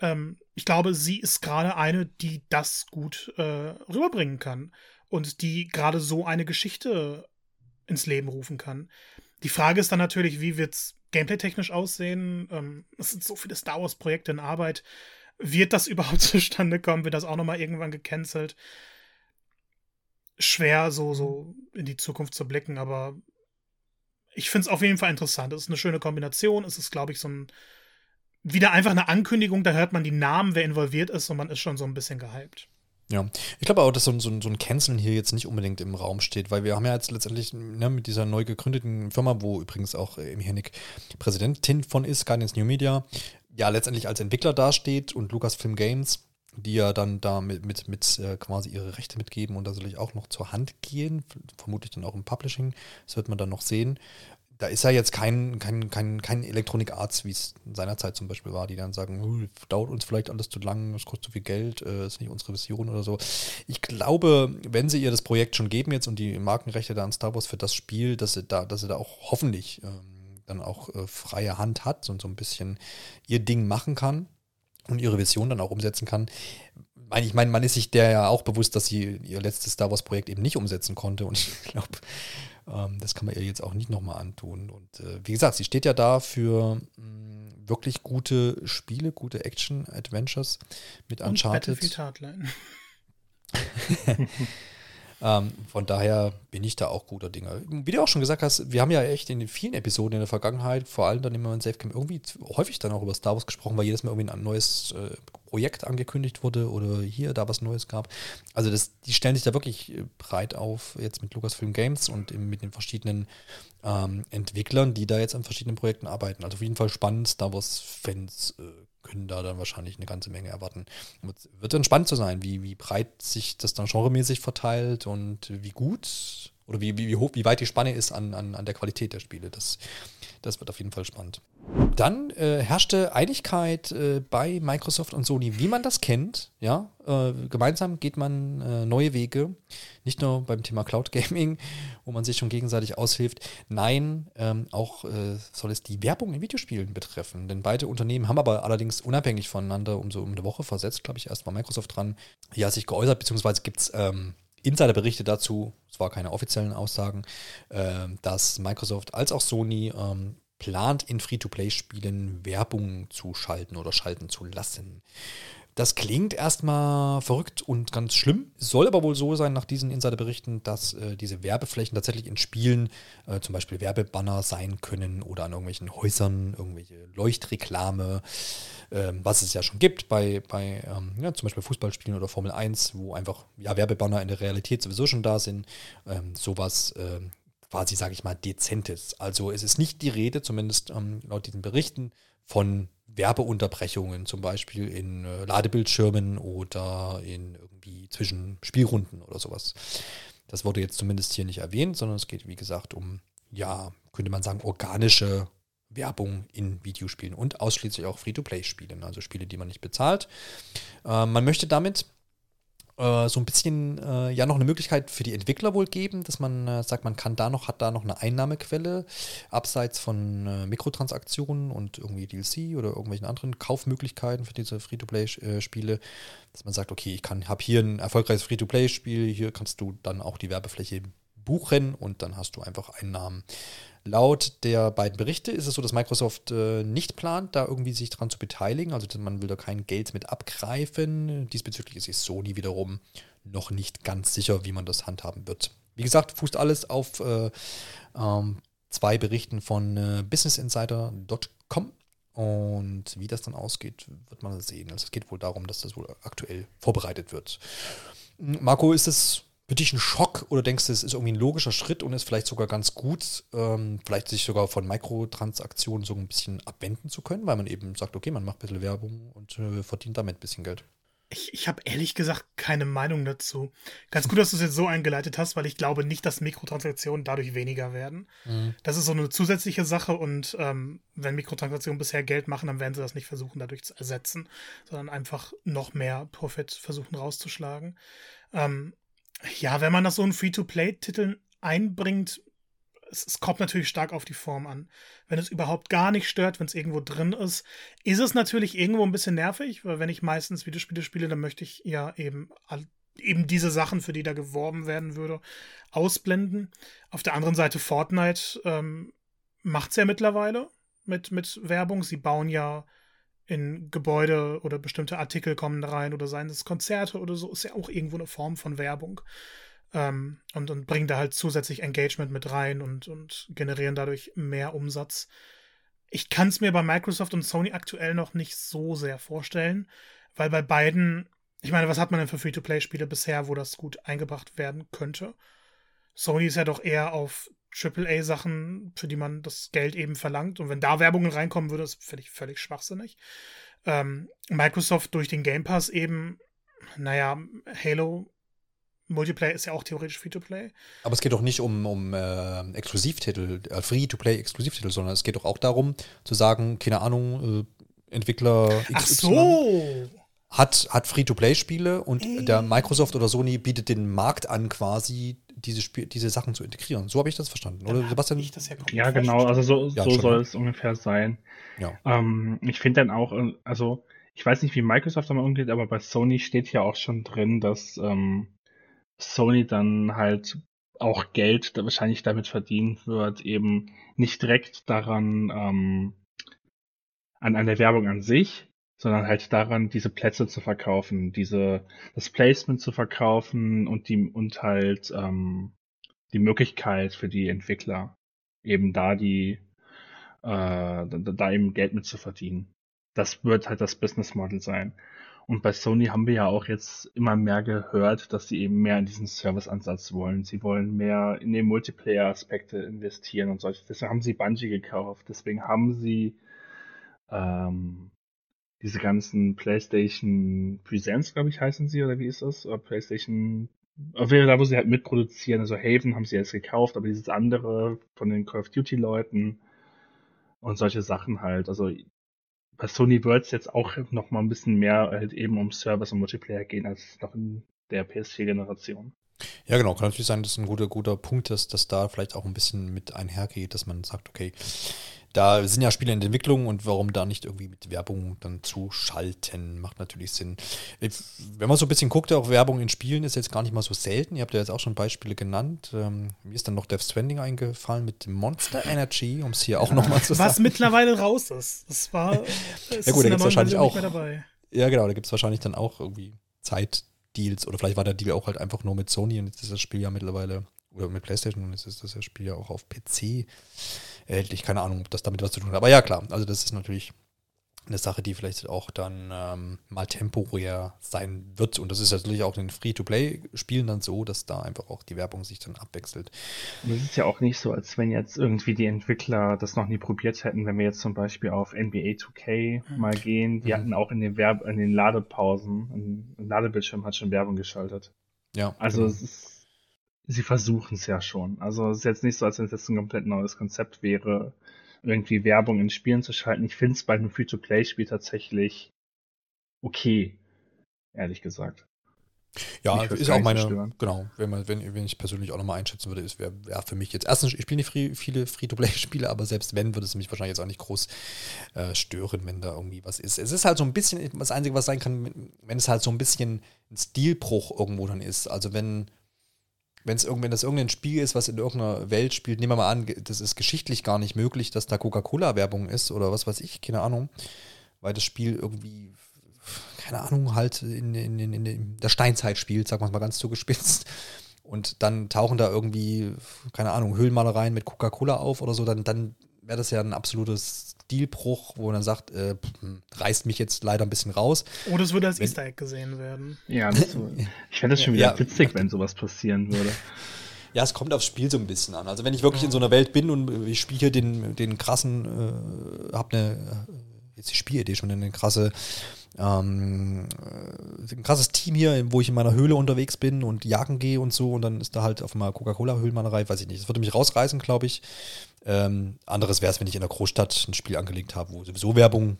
ähm, ich glaube, sie ist gerade eine, die das gut äh, rüberbringen kann und die gerade so eine Geschichte ins Leben rufen kann. Die Frage ist dann natürlich, wie wird's gameplay-technisch aussehen? Ähm, es sind so viele Star Wars-Projekte in Arbeit. Wird das *laughs* überhaupt zustande kommen? Wird das auch nochmal irgendwann gecancelt? Schwer, so, so in die Zukunft zu blicken, aber ich finde es auf jeden Fall interessant. Es ist eine schöne Kombination. Es ist, glaube ich, so ein. Wieder einfach eine Ankündigung, da hört man die Namen, wer involviert ist, und man ist schon so ein bisschen gehypt. Ja, ich glaube auch, dass so, so, so ein Canceln hier jetzt nicht unbedingt im Raum steht, weil wir haben ja jetzt letztendlich ne, mit dieser neu gegründeten Firma, wo übrigens auch Amy Hennig Präsidentin von ist, Guardians New Media, ja letztendlich als Entwickler dasteht und Lucasfilm Games, die ja dann da mit, mit, mit äh, quasi ihre Rechte mitgeben und da soll ich auch noch zur Hand gehen, vermutlich dann auch im Publishing, das wird man dann noch sehen da ist ja jetzt kein, kein, kein, kein Electronic Arts, wie es seinerzeit zum Beispiel war, die dann sagen, dauert uns vielleicht alles zu lang, es kostet zu viel Geld, äh, ist nicht unsere Vision oder so. Ich glaube, wenn sie ihr das Projekt schon geben jetzt und die Markenrechte da an Star Wars für das Spiel, dass sie da, dass sie da auch hoffentlich ähm, dann auch äh, freie Hand hat und so ein bisschen ihr Ding machen kann und ihre Vision dann auch umsetzen kann. Ich meine, man ist sich der ja auch bewusst, dass sie ihr letztes Star Wars Projekt eben nicht umsetzen konnte und *laughs* ich glaube, das kann man ihr jetzt auch nicht nochmal antun. Und äh, wie gesagt, sie steht ja da für mh, mm, wirklich gute Spiele, gute Action-Adventures mit Und Uncharted. Battlefield Hardline. *laughs* *laughs* Ähm, von daher bin ich da auch guter Dinge. Wie du auch schon gesagt hast, wir haben ja echt in vielen Episoden in der Vergangenheit, vor allem dann immer in Safecam, irgendwie häufig dann auch über Star Wars gesprochen, weil jedes Mal irgendwie ein neues äh, Projekt angekündigt wurde oder hier da was Neues gab. Also das, die stellen sich da wirklich äh, breit auf, jetzt mit Lucasfilm Games und mit den verschiedenen ähm, Entwicklern, die da jetzt an verschiedenen Projekten arbeiten. Also auf jeden Fall spannend, Star Wars-Fans äh, können da dann wahrscheinlich eine ganze Menge erwarten. Wird dann spannend zu sein, wie, wie breit sich das dann genremäßig verteilt und wie gut oder wie, wie, wie, hoch, wie weit die Spanne ist an, an, an der Qualität der Spiele. Das, das wird auf jeden Fall spannend. Dann äh, herrschte Einigkeit äh, bei Microsoft und Sony, wie man das kennt. Ja, äh, gemeinsam geht man äh, neue Wege, nicht nur beim Thema Cloud Gaming, wo man sich schon gegenseitig aushilft. Nein, ähm, auch äh, soll es die Werbung in Videospielen betreffen. Denn beide Unternehmen haben aber allerdings unabhängig voneinander um so um eine Woche versetzt, glaube ich, erst mal Microsoft dran, ja, sich geäußert, beziehungsweise gibt es ähm, Insiderberichte dazu, es war keine offiziellen Aussagen, äh, dass Microsoft als auch Sony ähm, plant, in Free-to-Play-Spielen Werbung zu schalten oder schalten zu lassen. Das klingt erstmal verrückt und ganz schlimm, soll aber wohl so sein nach diesen Insiderberichten, dass äh, diese Werbeflächen tatsächlich in Spielen äh, zum Beispiel Werbebanner sein können oder an irgendwelchen Häusern, irgendwelche Leuchtreklame, äh, was es ja schon gibt bei, bei ähm, ja, zum Beispiel Fußballspielen oder Formel 1, wo einfach ja, Werbebanner in der Realität sowieso schon da sind. Ähm, sowas ähm, quasi, sage ich mal, dezentes. Also es ist nicht die Rede, zumindest ähm, laut diesen Berichten, von Werbeunterbrechungen, zum Beispiel in äh, Ladebildschirmen oder in irgendwie zwischen Spielrunden oder sowas. Das wurde jetzt zumindest hier nicht erwähnt, sondern es geht, wie gesagt, um, ja, könnte man sagen, organische Werbung in Videospielen und ausschließlich auch Free-to-Play-Spielen, also Spiele, die man nicht bezahlt. Äh, man möchte damit äh, so ein bisschen äh, ja noch eine Möglichkeit für die Entwickler wohl geben, dass man äh, sagt, man kann da noch, hat da noch eine Einnahmequelle, abseits von äh, Mikrotransaktionen und irgendwie DLC oder irgendwelchen anderen Kaufmöglichkeiten für diese Free-to-Play-Spiele, dass man sagt, okay, ich kann, habe hier ein erfolgreiches Free-to-Play-Spiel, hier kannst du dann auch die Werbefläche buchen und dann hast du einfach Einnahmen. Laut der beiden Berichte ist es so, dass Microsoft äh, nicht plant, da irgendwie sich dran zu beteiligen. Also man will da kein Geld mit abgreifen. Diesbezüglich ist Sony wiederum noch nicht ganz sicher, wie man das handhaben wird. Wie gesagt, fußt alles auf äh, ähm, zwei Berichten von äh, businessinsider.com. Und wie das dann ausgeht, wird man sehen. Also es geht wohl darum, dass das wohl aktuell vorbereitet wird. Marco, ist es für dich ein Schock oder denkst du, es ist irgendwie ein logischer Schritt und ist vielleicht sogar ganz gut, ähm, vielleicht sich sogar von Mikrotransaktionen so ein bisschen abwenden zu können, weil man eben sagt, okay, man macht ein bisschen Werbung und äh, verdient damit ein bisschen Geld? Ich, ich habe ehrlich gesagt keine Meinung dazu. Ganz gut, dass du es jetzt so eingeleitet hast, weil ich glaube nicht, dass Mikrotransaktionen dadurch weniger werden. Mhm. Das ist so eine zusätzliche Sache und ähm, wenn Mikrotransaktionen bisher Geld machen, dann werden sie das nicht versuchen, dadurch zu ersetzen, sondern einfach noch mehr Profit versuchen rauszuschlagen. Ähm, ja, wenn man das so in Free-to-Play-Titeln einbringt, es, es, kommt natürlich stark auf die Form an. Wenn es überhaupt gar nicht stört, wenn es irgendwo drin ist, ist es natürlich irgendwo ein bisschen nervig, weil wenn ich meistens Videospiele spiele, dann möchte ich ja eben eben diese Sachen, für die da geworben werden würde, ausblenden. Auf der anderen Seite Fortnite ähm, macht es ja mittlerweile mit, mit Werbung. Sie bauen ja in Gebäude oder bestimmte Artikel kommen rein oder seien es Konzerte oder so, ist ja auch irgendwo eine Form von Werbung ähm, und, und bringen da halt zusätzlich Engagement mit rein und, und generieren dadurch mehr Umsatz. Ich kann es mir bei Microsoft und Sony aktuell noch nicht so sehr vorstellen, weil bei beiden, ich meine, was hat man denn für Free-to-Play-Spiele bisher, wo das gut eingebracht werden könnte? Sony ist ja doch eher auf AAA-Sachen, für die man das Geld eben verlangt. Und wenn da Werbungen reinkommen würde, ist völlig, völlig schwachsinnig. Ähm, Microsoft durch den Game Pass eben, naja, Halo Multiplayer ist ja auch theoretisch Free-to-Play. Aber es geht doch nicht um, um äh, Exklusivtitel, äh, Free-to-Play-Exklusivtitel, sondern es geht doch auch darum, zu sagen, keine Ahnung, äh, Entwickler XY Ach so. hat, hat Free-to-Play-Spiele und äh. der Microsoft oder Sony bietet den Markt an, quasi diese, Spiel, diese Sachen zu integrieren. So habe ich das verstanden, oder Sebastian? Ich das ja, ja genau, also so, ja, so soll es ungefähr sein. Ja. Ähm, ich finde dann auch, äh, also ich weiß nicht, wie Microsoft damit umgeht, aber bei Sony steht ja auch schon drin, dass ähm, Sony dann halt auch Geld da wahrscheinlich damit verdienen wird, eben nicht direkt daran, ähm, an, an der Werbung an sich, sondern halt daran, diese Plätze zu verkaufen, diese, das Placement zu verkaufen und die, und halt, ähm, die Möglichkeit für die Entwickler, eben da die, äh, da, da eben Geld mit zu verdienen. Das wird halt das Business Model sein. Und bei Sony haben wir ja auch jetzt immer mehr gehört, dass sie eben mehr in diesen Service-Ansatz wollen. Sie wollen mehr in den Multiplayer-Aspekte investieren und solche. Deswegen haben sie Bungie gekauft. Deswegen haben sie ähm, diese ganzen PlayStation Presents, glaube ich, heißen sie, oder wie ist das? Oder PlayStation auf jeden Fall da, wo sie halt mitproduzieren. Also Haven haben sie jetzt gekauft, aber dieses andere von den Call of Duty Leuten und solche Sachen halt. Also bei Sony wird es jetzt auch noch mal ein bisschen mehr halt eben um Service und Multiplayer gehen als noch in der PS4-Generation. Ja, genau. Kann natürlich sein, das ist ein guter, guter Punkt, dass das da vielleicht auch ein bisschen mit einhergeht, dass man sagt, okay, da sind ja Spiele in der Entwicklung und warum da nicht irgendwie mit Werbung dann zu schalten, macht natürlich Sinn. Wenn man so ein bisschen guckt, auch Werbung in Spielen ist jetzt gar nicht mal so selten. Ihr habt ja jetzt auch schon Beispiele genannt. Ähm, mir ist dann noch Death Stranding eingefallen mit Monster Energy, um es hier auch nochmal zu sagen. Was mittlerweile raus ist. Das war. *laughs* ja, gut, da gibt es wahrscheinlich auch. Ja, genau, da gibt es wahrscheinlich dann auch irgendwie Zeitdeals oder vielleicht war der Deal auch halt einfach nur mit Sony und jetzt ist das Spiel ja mittlerweile oder mit PlayStation und jetzt ist das Spiel ja auch auf PC erhältlich. Keine Ahnung, ob das damit was zu tun hat. Aber ja, klar, also das ist natürlich eine Sache, die vielleicht auch dann ähm, mal temporär sein wird. Und das ist natürlich auch in den Free-to-Play-Spielen dann so, dass da einfach auch die Werbung sich dann abwechselt. Und es ist ja auch nicht so, als wenn jetzt irgendwie die Entwickler das noch nie probiert hätten, wenn wir jetzt zum Beispiel auf NBA 2K mhm. mal gehen. Die mhm. hatten auch in den, Werb in den Ladepausen, ein Ladebildschirm hat schon Werbung geschaltet. Ja. Also genau. es ist sie versuchen es ja schon. Also es ist jetzt nicht so, als wenn es jetzt ein komplett neues Konzept wäre, irgendwie Werbung in Spielen zu schalten. Ich finde es bei einem Free-to-Play-Spiel tatsächlich okay, ehrlich gesagt. Ja, ist auch meine, stören. genau, wenn, man, wenn, wenn ich persönlich auch nochmal einschätzen würde, ist wäre wär für mich jetzt, erstens, ich spiele nicht free, viele Free-to-Play-Spiele, aber selbst wenn, würde es mich wahrscheinlich jetzt auch nicht groß äh, stören, wenn da irgendwie was ist. Es ist halt so ein bisschen, das Einzige, was sein kann, wenn es halt so ein bisschen ein Stilbruch irgendwo dann ist. Also wenn, wenn es irgendwann das irgendein Spiel ist, was in irgendeiner Welt spielt, nehmen wir mal an, das ist geschichtlich gar nicht möglich, dass da Coca-Cola-Werbung ist oder was weiß ich, keine Ahnung, weil das Spiel irgendwie, keine Ahnung, halt in, in, in, in der Steinzeit spielt, sagen wir mal ganz zugespitzt. Und dann tauchen da irgendwie, keine Ahnung, Höhlenmalereien mit Coca-Cola auf oder so, dann, dann wäre das ja ein absolutes Stilbruch, wo man dann sagt, äh, hm, reißt mich jetzt leider ein bisschen raus. Oder es würde als wenn, Easter Egg gesehen werden. Ja, das, *laughs* ich fände das schon wieder ja, witzig, wenn sowas passieren würde. Ja, es kommt aufs Spiel so ein bisschen an. Also wenn ich wirklich in so einer Welt bin und ich spiele den, den krassen, äh, hab eine jetzt die Spielidee schon eine krasse, ähm, äh, ein krasses Team hier, wo ich in meiner Höhle unterwegs bin und jagen gehe und so und dann ist da halt auf einmal Coca-Cola-Höhlenmalerei, weiß ich nicht. Das würde mich rausreißen, glaube ich. Ähm, anderes wäre es, wenn ich in der Großstadt ein Spiel angelegt habe, wo sowieso Werbung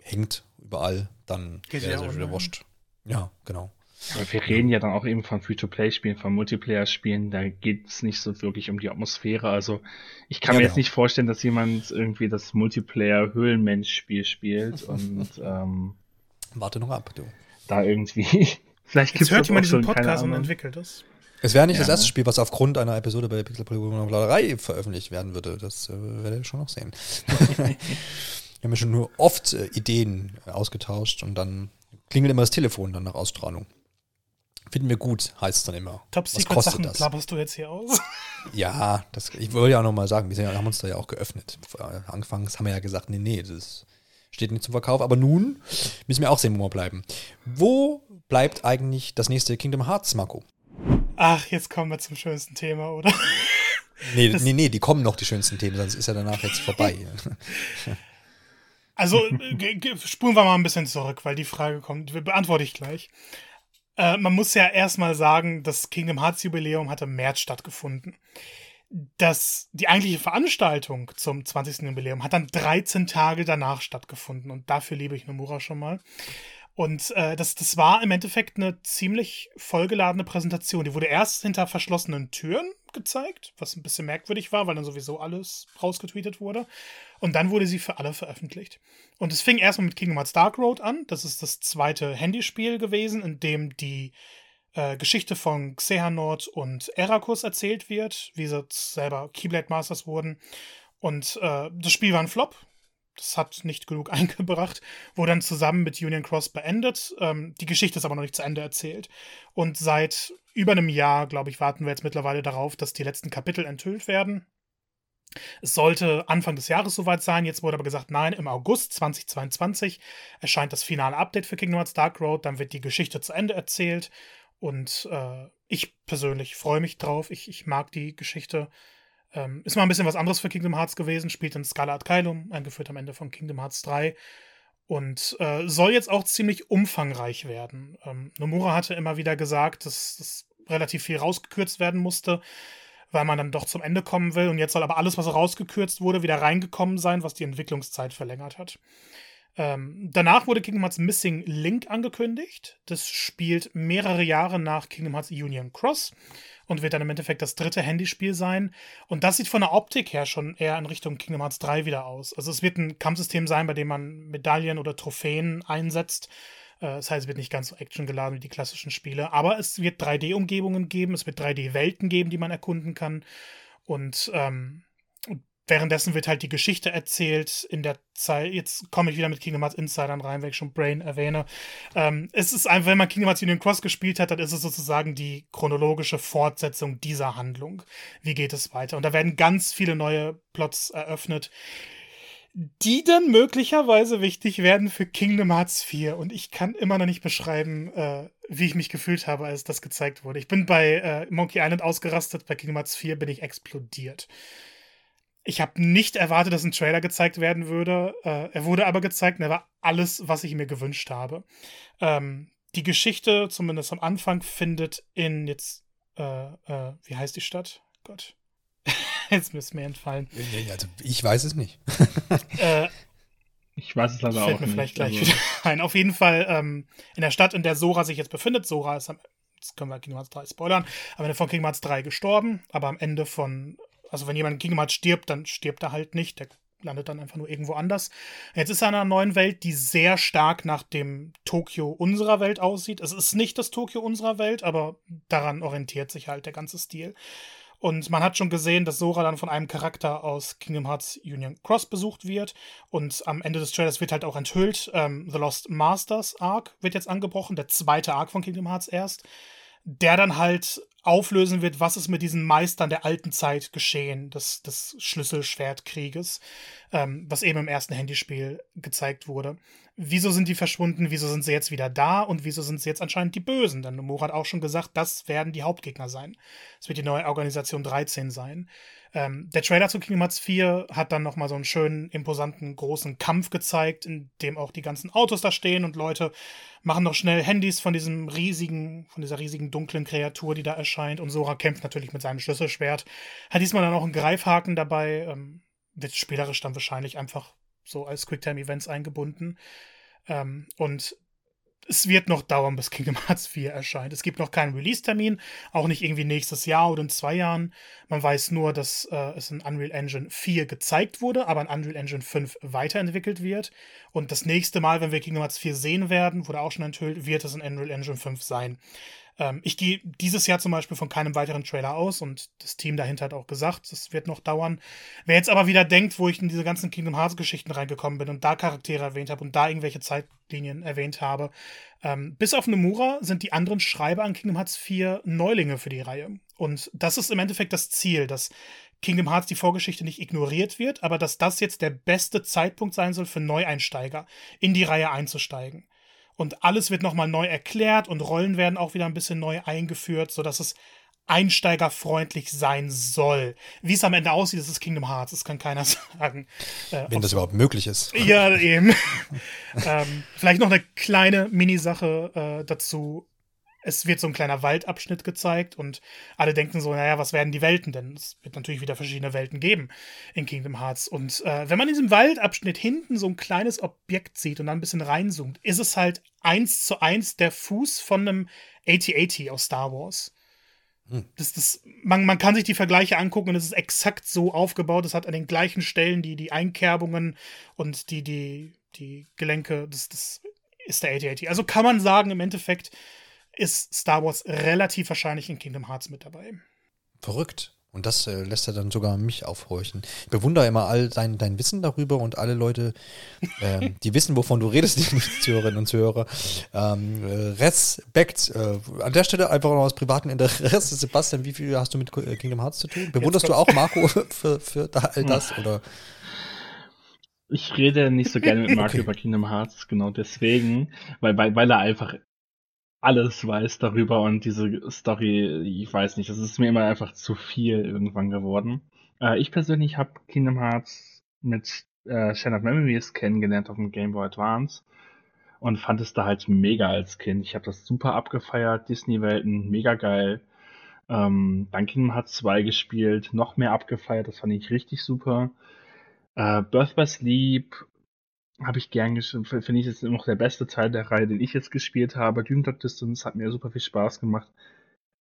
hängt überall, dann wäre es ja wieder wurscht. Ja, genau. Aber wir reden ja dann auch eben von Free-to-Play-Spielen, von Multiplayer-Spielen, da geht es nicht so wirklich um die Atmosphäre. Also ich kann ja, mir genau. jetzt nicht vorstellen, dass jemand irgendwie das Multiplayer-Höhlenmensch-Spiel spielt *laughs* und ähm, Warte noch ab, du. Da irgendwie. *laughs* Vielleicht gibt's Jetzt hört jemand diesen Podcast und entwickelt das. Es wäre nicht ja. das erste Spiel, was aufgrund einer Episode bei Pixel Polygon Plauderei veröffentlicht werden würde. Das äh, werdet ihr schon noch sehen. *laughs* wir haben ja schon nur oft äh, Ideen ausgetauscht und dann klingelt immer das Telefon dann nach Ausstrahlung. Finden wir gut, heißt es dann immer. Top Secret Sachen das? klapperst du jetzt hier aus? *laughs* Ja, das, ich wollte ja auch nochmal sagen, wir sind, haben uns da ja auch geöffnet. Anfangs haben wir ja gesagt, nee, nee, das steht nicht zum Verkauf. Aber nun müssen wir auch sehen, wo wir bleiben. Wo bleibt eigentlich das nächste Kingdom Hearts, Marco? Ach, jetzt kommen wir zum schönsten Thema, oder? *laughs* Nee, das nee, nee, die kommen noch, die schönsten Themen, sonst ist ja danach jetzt vorbei. *laughs* Also spulen wir mal ein bisschen zurück, weil die Frage kommt, beantworte ich gleich. Äh, man muss ja erstmal sagen, das Kingdom Hearts Jubiläum hat im März stattgefunden. Das, die eigentliche Veranstaltung zum 20. Jubiläum hat dann 13 Tage danach stattgefunden und dafür liebe ich Nomura schon mal. Und äh, das, das war im Endeffekt eine ziemlich vollgeladene Präsentation. Die wurde erst hinter verschlossenen Türen gezeigt, was ein bisschen merkwürdig war, weil dann sowieso alles rausgetweetet wurde. Und dann wurde sie für alle veröffentlicht. Und es fing erstmal mit Kingdom Hearts Dark Road an. Das ist das zweite Handyspiel gewesen, in dem die äh, Geschichte von Xehanort und Erakus erzählt wird, wie sie selber Keyblade Masters wurden. Und äh, das Spiel war ein Flop. Das hat nicht genug *laughs* eingebracht, wurde dann zusammen mit Union Cross beendet. Ähm, die Geschichte ist aber noch nicht zu Ende erzählt. Und seit über einem Jahr, glaube ich, warten wir jetzt mittlerweile darauf, dass die letzten Kapitel enthüllt werden. Es sollte Anfang des Jahres soweit sein. Jetzt wurde aber gesagt, nein, im August 2022 erscheint das finale Update für Kingdom Hearts Dark Road. Dann wird die Geschichte zu Ende erzählt. Und äh, ich persönlich freue mich drauf. Ich, ich mag die Geschichte. Ähm, ist mal ein bisschen was anderes für Kingdom Hearts gewesen. Spielt in Scarlet Kylum, eingeführt am Ende von Kingdom Hearts 3. Und äh, soll jetzt auch ziemlich umfangreich werden. Ähm, Nomura hatte immer wieder gesagt, dass, dass relativ viel rausgekürzt werden musste, weil man dann doch zum Ende kommen will. Und jetzt soll aber alles, was rausgekürzt wurde, wieder reingekommen sein, was die Entwicklungszeit verlängert hat. Ähm, danach wurde Kingdom Hearts Missing Link angekündigt. Das spielt mehrere Jahre nach Kingdom Hearts Union Cross und wird dann im Endeffekt das dritte Handyspiel sein. Und das sieht von der Optik her schon eher in Richtung Kingdom Hearts 3 wieder aus. Also es wird ein Kampfsystem sein, bei dem man Medaillen oder Trophäen einsetzt. Äh, das heißt, es wird nicht ganz so actiongeladen wie die klassischen Spiele. Aber es wird 3D-Umgebungen geben, es wird 3D-Welten geben, die man erkunden kann. Und ähm, währenddessen wird halt die Geschichte erzählt in der Zeit. Jetzt komme ich wieder mit Kingdom Hearts Insidern rein, weil ich schon Brain erwähne. Ähm, es ist einfach, wenn man Kingdom Hearts Union Cross gespielt hat, dann ist es sozusagen die chronologische Fortsetzung dieser Handlung. Wie geht es weiter? Und da werden ganz viele neue Plots eröffnet, die dann möglicherweise wichtig werden für Kingdom Hearts 4. Und ich kann immer noch nicht beschreiben, äh, wie ich mich gefühlt habe, als das gezeigt wurde. Ich bin bei äh, Monkey Island ausgerastet, bei Kingdom Hearts 4 bin ich explodiert. Ich habe nicht erwartet, dass ein Trailer gezeigt werden würde. Äh, er wurde aber gezeigt und er war alles, was ich mir gewünscht habe. Ähm, die Geschichte, zumindest am Anfang, findet in jetzt, äh, äh, wie heißt die Stadt? Gott. *laughs* jetzt müsste mir entfallen. Also ich weiß es nicht. *laughs* äh, ich weiß es leider fällt auch mir nicht. vielleicht gleich also. wieder *laughs* ein. Auf jeden Fall ähm, in der Stadt, in der Sora sich jetzt befindet. Sora ist am, jetzt können wir Kingdom Hearts 3 spoilern, am Ende von Kingdom Hearts 3 gestorben, aber am Ende von also wenn jemand in Kingdom Hearts stirbt, dann stirbt er halt nicht. Der landet dann einfach nur irgendwo anders. Jetzt ist er in einer neuen Welt, die sehr stark nach dem Tokio unserer Welt aussieht. Es ist nicht das Tokio unserer Welt, aber daran orientiert sich halt der ganze Stil. Und man hat schon gesehen, dass Sora dann von einem Charakter aus Kingdom Hearts Union Cross besucht wird. Und am Ende des Trailers wird halt auch enthüllt, ähm, The Lost Masters Arc wird jetzt angebrochen, der zweite Arc von Kingdom Hearts erst der dann halt auflösen wird, was ist mit diesen Meistern der alten Zeit geschehen, des, des Schlüsselschwertkrieges, ähm, was eben im ersten Handyspiel gezeigt wurde. wieso sind die verschwunden, wieso sind sie jetzt wieder da und wieso sind sie jetzt anscheinend die Bösen? Denn Nomura hat auch schon gesagt, das werden die Hauptgegner sein. Es wird die neue Organisation 13 sein. Ähm, der Trailer zu Kingdom Hearts 4 hat dann nochmal so einen schönen, imposanten, großen Kampf gezeigt, in dem auch die ganzen Autos da stehen und Leute machen noch schnell Handys von diesem riesigen, von dieser riesigen dunklen Kreatur, die da erscheint. Und Sora kämpft natürlich mit seinem Schlüsselschwert. Hat diesmal dann auch einen Greifhaken dabei. Ähm, wird spielerisch dann wahrscheinlich einfach so als Quicktime-Events eingebunden. Ähm, und es wird noch dauern, bis Kingdom Hearts 4 erscheint. Es gibt noch keinen Release-Termin, auch nicht irgendwie nächstes Jahr oder in zwei Jahren. Man weiß nur, dass äh, es in Unreal Engine 4 gezeigt wurde, aber in Unreal Engine 5 weiterentwickelt wird. Und das nächste Mal, wenn wir Kingdom Hearts 4 sehen werden, wurde auch schon enthüllt, wird es in Unreal Engine 5 sein. Ähm, ich gehe dieses Jahr zum Beispiel von keinem weiteren Trailer aus und das Team dahinter hat auch gesagt, es wird noch dauern. Wer jetzt aber wieder denkt, wo ich in diese ganzen Kingdom Hearts Geschichten reingekommen bin und da Charaktere erwähnt habe und da irgendwelche Zeitlinien erwähnt habe, ähm, bis auf Nomura sind die anderen Schreiber an Kingdom Hearts 4 Neulinge für die Reihe. Und das ist im Endeffekt das Ziel, dass Kingdom Hearts die Vorgeschichte nicht ignoriert wird, aber dass das jetzt der beste Zeitpunkt sein soll für Neueinsteiger, in die Reihe einzusteigen und alles wird nochmal neu erklärt und Rollen werden auch wieder ein bisschen neu eingeführt, sodass es einsteigerfreundlich sein soll. Wie es am Ende aussieht, das ist Kingdom Hearts, das kann keiner *laughs* sagen. Äh, Wenn das überhaupt möglich ist. Ja, eben. *laughs* ähm, vielleicht noch eine kleine Minisache äh, dazu es wird so ein kleiner Waldabschnitt gezeigt und alle denken so, naja, was werden die Welten denn? Es wird natürlich wieder verschiedene Welten geben in Kingdom Hearts. Und äh, wenn man in diesem Waldabschnitt hinten so ein kleines Objekt sieht und dann ein bisschen reinzoomt, ist es halt eins zu eins der Fuß von einem AT-AT aus Star Wars. Hm. Das, das, man, man kann sich die Vergleiche angucken und es ist exakt so aufgebaut. Es hat an den gleichen Stellen die, die Einkerbungen und die, die, die Gelenke. Das, das ist der AT-AT. Also kann man sagen, im Endeffekt, ist Star Wars relativ wahrscheinlich in Kingdom Hearts mit dabei. Verrückt. Und das äh, lässt er dann sogar mich aufhorchen. Ich bewundere immer all dein, dein Wissen darüber und alle Leute, *laughs* ähm, die wissen, wovon du redest, die Zuhörerinnen und Zuhörer. Ähm, äh, Respekt. Äh, an der Stelle einfach noch aus privatem Interesse. Sebastian, wie viel hast du mit äh, Kingdom Hearts zu tun? Bewunderst du auch Marco für, für all das? Oder? Ich rede nicht so gerne mit Marco okay. über Kingdom Hearts, genau deswegen, weil, weil, weil er einfach alles weiß darüber und diese Story, ich weiß nicht, das ist mir immer einfach zu viel irgendwann geworden. Äh, ich persönlich habe Kingdom Hearts mit äh, Shadow of Memories kennengelernt auf dem Game Boy Advance und fand es da halt mega als Kind. Ich habe das super abgefeiert, Disney-Welten, mega geil. Ähm, dann Kingdom Hearts 2 gespielt, noch mehr abgefeiert, das fand ich richtig super. Äh, Birth by Sleep habe ich gern gespielt, finde ich jetzt noch der beste Teil der Reihe, den ich jetzt gespielt habe. Doom Dark Distance hat mir super viel Spaß gemacht.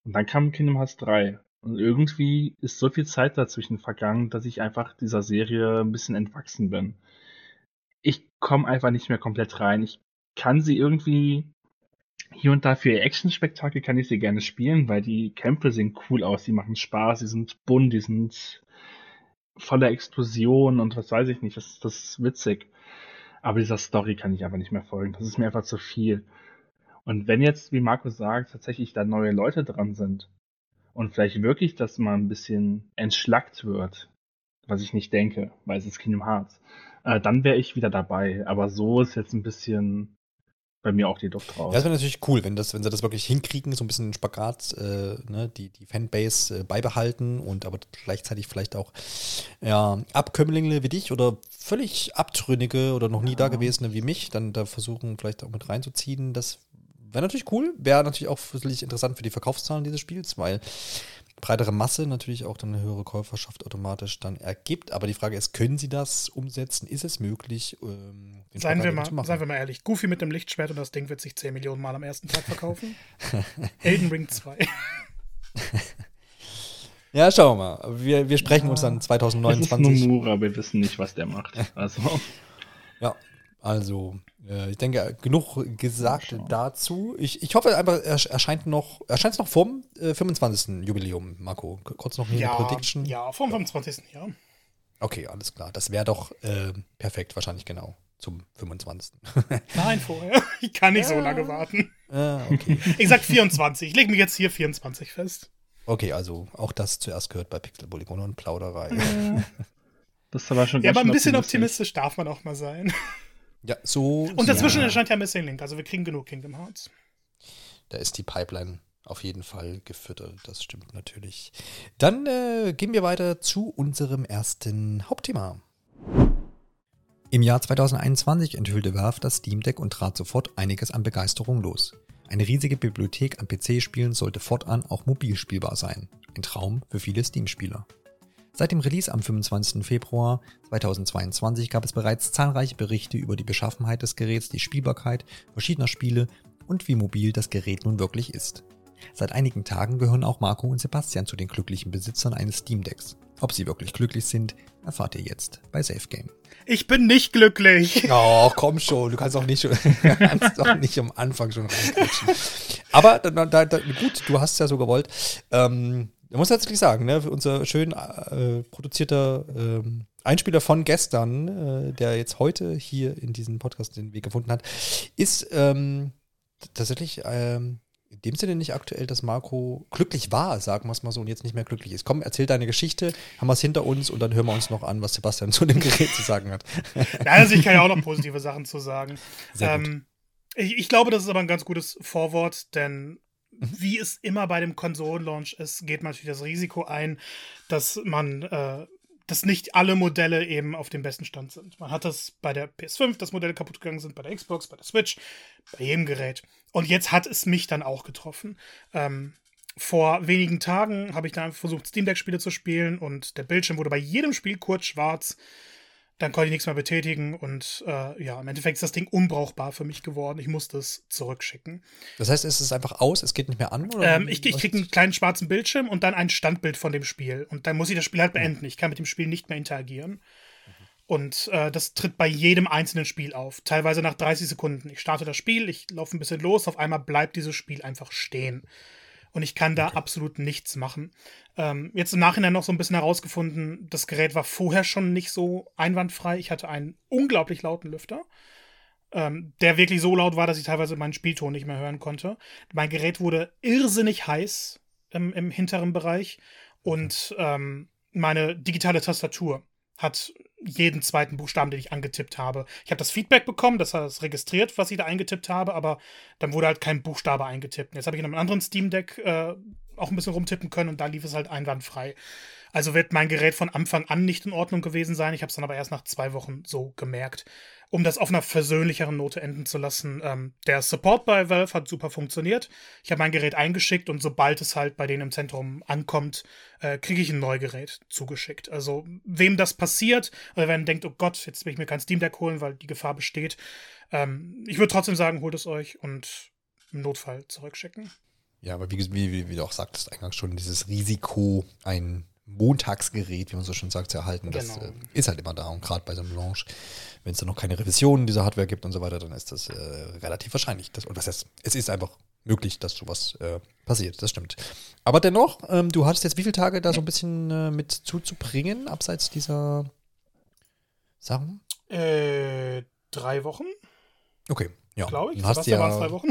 Und dann kam Kingdom Hearts 3. Und irgendwie ist so viel Zeit dazwischen vergangen, dass ich einfach dieser Serie ein bisschen entwachsen bin. Ich komme einfach nicht mehr komplett rein. Ich kann sie irgendwie hier und da für Action-Spektakel kann ich sie gerne spielen, weil die Kämpfe sehen cool aus, die machen Spaß, die sind bunt, die sind voller Explosion und was weiß ich nicht, das, das ist witzig. Aber dieser Story kann ich einfach nicht mehr folgen. Das ist mir einfach zu viel. Und wenn jetzt, wie Markus sagt, tatsächlich da neue Leute dran sind und vielleicht wirklich, dass man ein bisschen entschlackt wird, was ich nicht denke, weil es ist Kingdom Hearts, äh, dann wäre ich wieder dabei. Aber so ist jetzt ein bisschen bei mir auch die. Ja, das wäre natürlich cool, wenn, das, wenn sie das wirklich hinkriegen, so ein bisschen Spagat, äh, ne, die, die Fanbase äh, beibehalten und aber gleichzeitig vielleicht auch ja, Abkömmlinge wie dich oder völlig Abtrünnige oder noch nie ja. Dagewesene wie mich, dann da versuchen vielleicht auch mit reinzuziehen. Das wäre natürlich cool, wäre natürlich auch wirklich interessant für die Verkaufszahlen dieses Spiels, weil breitere Masse natürlich auch dann eine höhere Käuferschaft automatisch dann ergibt. Aber die Frage ist, können sie das umsetzen? Ist es möglich? Ähm, seien, wir mal, seien wir mal ehrlich, Goofy mit dem Lichtschwert und das Ding wird sich 10 Millionen Mal am ersten Tag verkaufen. *laughs* Elden Ring 2. *laughs* ja, schauen wir mal. Wir, wir sprechen ja. uns dann 2029. Das ist Nomura, wir wissen nicht, was der macht. Also. *laughs* ja, also, äh, ich denke, genug gesagt dazu. Ich, ich hoffe einfach, er erscheint noch, erscheint es noch vorm äh, 25. Jubiläum, Marco. Kurz noch eine Prediction. Ja, vorm 25. Ja. Okay, alles klar. Das wäre doch äh, perfekt, wahrscheinlich genau. Zum 25. *laughs* Nein, vorher. *laughs* Ich kann nicht ja. so lange warten. Ah, okay. *laughs* Ich sag 24. Ich lege mich jetzt hier 24 fest. Okay, also auch das zuerst gehört bei Pixel Polygon und Plauderei. Das war schon Ja, aber ein bisschen optimistisch darf man auch mal sein. Ja, so. Und dazwischen ja. erscheint ja Missing Link, also wir kriegen genug Kingdom Hearts. Da ist die Pipeline auf jeden Fall gefüttert, das stimmt natürlich. Dann äh, gehen wir weiter zu unserem ersten Hauptthema. Im Jahr 2021 enthüllte Valve das Steam Deck und trat sofort einiges an Begeisterung los. Eine riesige Bibliothek an PC-Spielen sollte fortan auch mobil spielbar sein. Ein Traum für viele Steam-Spieler. Seit dem Release am 25. Februar 2022 gab es bereits zahlreiche Berichte über die Beschaffenheit des Geräts, die Spielbarkeit verschiedener Spiele und wie mobil das Gerät nun wirklich ist. Seit einigen Tagen gehören auch Marco und Sebastian zu den glücklichen Besitzern eines Steam Decks. Ob sie wirklich glücklich sind, erfahrt ihr jetzt bei Safe Game. Ich bin nicht glücklich. *laughs* Oh, komm schon, du kannst doch nicht, *laughs* kannst doch nicht am Anfang schon reinquetschen. Aber da, da, da, gut, du hast es ja so gewollt. Ähm, ich muss tatsächlich sagen, ne, unser schön äh, produzierter äh, Einspieler von gestern, äh, der jetzt heute hier in diesen Podcast den Weg gefunden hat, ist ähm, tatsächlich ähm, in dem Sinne nicht aktuell, dass Marco glücklich war, sagen wir es mal so, und jetzt nicht mehr glücklich ist. Komm, erzähl deine Geschichte, haben wir es hinter uns und dann hören wir uns noch an, was Sebastian zu dem Gerät zu sagen hat. *laughs* Ja, also ich kann ja auch noch positive Sachen zu sagen. Ähm, ich, ich, glaube, das ist aber ein ganz gutes Vorwort, denn. Wie es immer bei dem Konsolenlaunch ist, geht man natürlich das Risiko ein, dass man äh, dass nicht alle Modelle eben auf dem besten Stand sind. Man hat das bei der PS5, dass Modelle kaputt gegangen sind, bei der Xbox, bei der Switch, bei jedem Gerät. Und jetzt hat es mich dann auch getroffen. Ähm, vor wenigen Tagen habe ich dann versucht, Steam Deck-Spiele zu spielen und der Bildschirm wurde bei jedem Spiel kurz schwarz dann konnte ich nichts mehr betätigen und äh, ja, im Endeffekt ist das Ding unbrauchbar für mich geworden. Ich musste es zurückschicken. Das heißt, ist es einfach aus, es geht nicht mehr an? Ähm, ich ich kriege einen kleinen schwarzen Bildschirm und dann ein Standbild von dem Spiel. Und dann muss ich das Spiel halt beenden. Ich kann mit dem Spiel nicht mehr interagieren. Und äh, das tritt bei jedem einzelnen Spiel auf. Teilweise nach 30 Sekunden. Ich starte das Spiel, ich laufe ein bisschen los, auf einmal bleibt dieses Spiel einfach stehen und ich kann da okay. absolut nichts machen. Ähm, jetzt im Nachhinein noch so ein bisschen herausgefunden, das Gerät war vorher schon nicht so einwandfrei. Ich hatte einen unglaublich lauten Lüfter, ähm, der wirklich so laut war, dass ich teilweise meinen Spielton nicht mehr hören konnte. Mein Gerät wurde irrsinnig heiß im, im hinteren Bereich und ähm, meine digitale Tastatur hat jeden zweiten Buchstaben, den ich angetippt habe. Ich habe das Feedback bekommen, dass er es registriert, was ich da eingetippt habe, aber dann wurde halt kein Buchstabe eingetippt. Jetzt habe ich in einem anderen Steam Deck äh, auch ein bisschen rumtippen können und da lief es halt einwandfrei. Also wird mein Gerät von Anfang an nicht in Ordnung gewesen sein. Ich habe es dann aber erst nach zwei Wochen so gemerkt. Um das auf einer versöhnlicheren Note enden zu lassen, ähm, der Support bei Valve hat super funktioniert. Ich habe mein Gerät eingeschickt und sobald es halt bei denen im Zentrum ankommt, äh, kriege ich ein neues Gerät zugeschickt. Also wem das passiert, oder wenn denkt, oh Gott, jetzt will ich mir kein Steam Deck holen, weil die Gefahr besteht, ähm, ich würde trotzdem sagen, holt es euch und im Notfall zurückschicken. Ja, aber wie, wie, wie, du auch sagtest, eingangs schon dieses Risiko, ein Montagsgerät, wie man so schon sagt, zu erhalten, das genau. äh, ist halt immer da. Und gerade bei so einem Launch, wenn es dann noch keine Revisionen dieser Hardware gibt und so weiter, dann ist das äh, relativ wahrscheinlich. Dass, oder das heißt, es ist einfach möglich, dass sowas äh, passiert, das stimmt. Aber dennoch, ähm, du hattest jetzt wie viele Tage da so ein bisschen äh, mit zuzubringen, abseits dieser Sachen? Äh, drei Wochen. Okay, ja. Glaube ich. Hast ja, drei Wochen.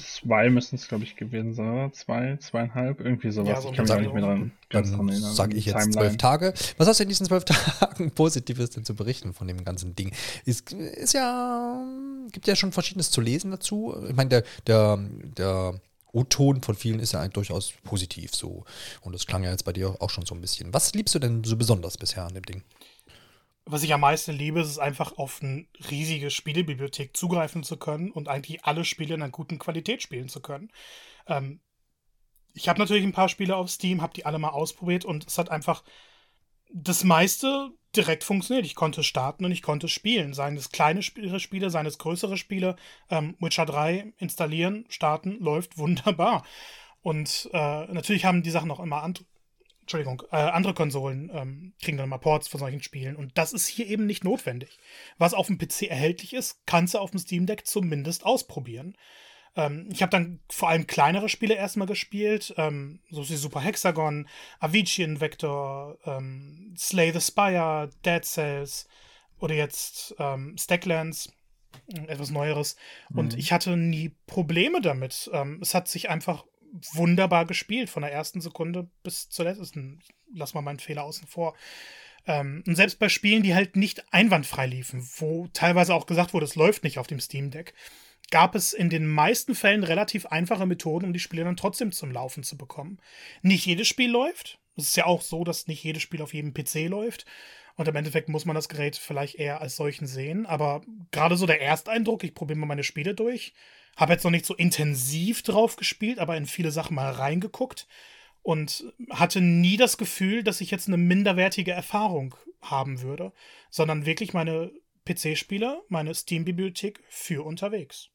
Zwei müssen es, glaube ich, gewesen sein, oder? Zwei, zweieinhalb, irgendwie sowas. Ja, so ich kann mich auch nicht mehr dran, ganz dran erinnern. Sage ich jetzt zwölf Tage. Was hast du in diesen zwölf *laughs* Tagen Positives denn zu berichten von dem ganzen Ding? Ist, ist ja, gibt ja schon Verschiedenes zu lesen dazu. Ich meine, der, der, der O-Ton von vielen ist ja durchaus positiv so. Und das klang ja jetzt bei dir auch schon so ein bisschen. Was liebst du denn so besonders bisher an dem Ding? Was ich am meisten liebe, ist es einfach auf eine riesige Spielebibliothek zugreifen zu können und eigentlich alle Spiele in einer guten Qualität spielen zu können. Ähm, ich habe natürlich ein paar Spiele auf Steam, habe die alle mal ausprobiert und es hat einfach das meiste direkt funktioniert. Ich konnte starten und ich konnte spielen. Seien es kleine Spiele, seien es größere Spiele. Ähm, Witcher 3 installieren, starten, läuft wunderbar. Und äh, natürlich haben die Sachen auch immer Entschuldigung, äh, andere Konsolen ähm, kriegen dann mal Ports von solchen Spielen. Und das ist hier eben nicht notwendig. Was auf dem PC erhältlich ist, kannst du auf dem Steam Deck zumindest ausprobieren. Ähm, ich habe dann vor allem kleinere Spiele erstmal gespielt, ähm, so wie Super Hexagon, Avicii Invector, ähm, Slay the Spire, Dead Cells oder jetzt ähm, Stacklands etwas Neueres. Und mhm. ich hatte nie Probleme damit. Ähm, es hat sich einfach wunderbar gespielt, von der ersten Sekunde bis zur letzten. Lass mal meinen Fehler außen vor. Ähm, und selbst bei Spielen, die halt nicht einwandfrei liefen, wo teilweise auch gesagt wurde, es läuft nicht auf dem Steam Deck, gab es in den meisten Fällen relativ einfache Methoden, um die Spiele dann trotzdem zum Laufen zu bekommen. Nicht jedes Spiel läuft. Es ist ja auch so, dass nicht jedes Spiel auf jedem PC läuft. Und im Endeffekt muss man das Gerät vielleicht eher als solchen sehen. Aber gerade so der Ersteindruck, ich probiere mal meine Spiele durch. Habe jetzt noch nicht so intensiv drauf gespielt, aber in viele Sachen mal reingeguckt. Und hatte nie das Gefühl, dass ich jetzt eine minderwertige Erfahrung haben würde, sondern wirklich meine PC-Spieler, meine Steam-Bibliothek für unterwegs.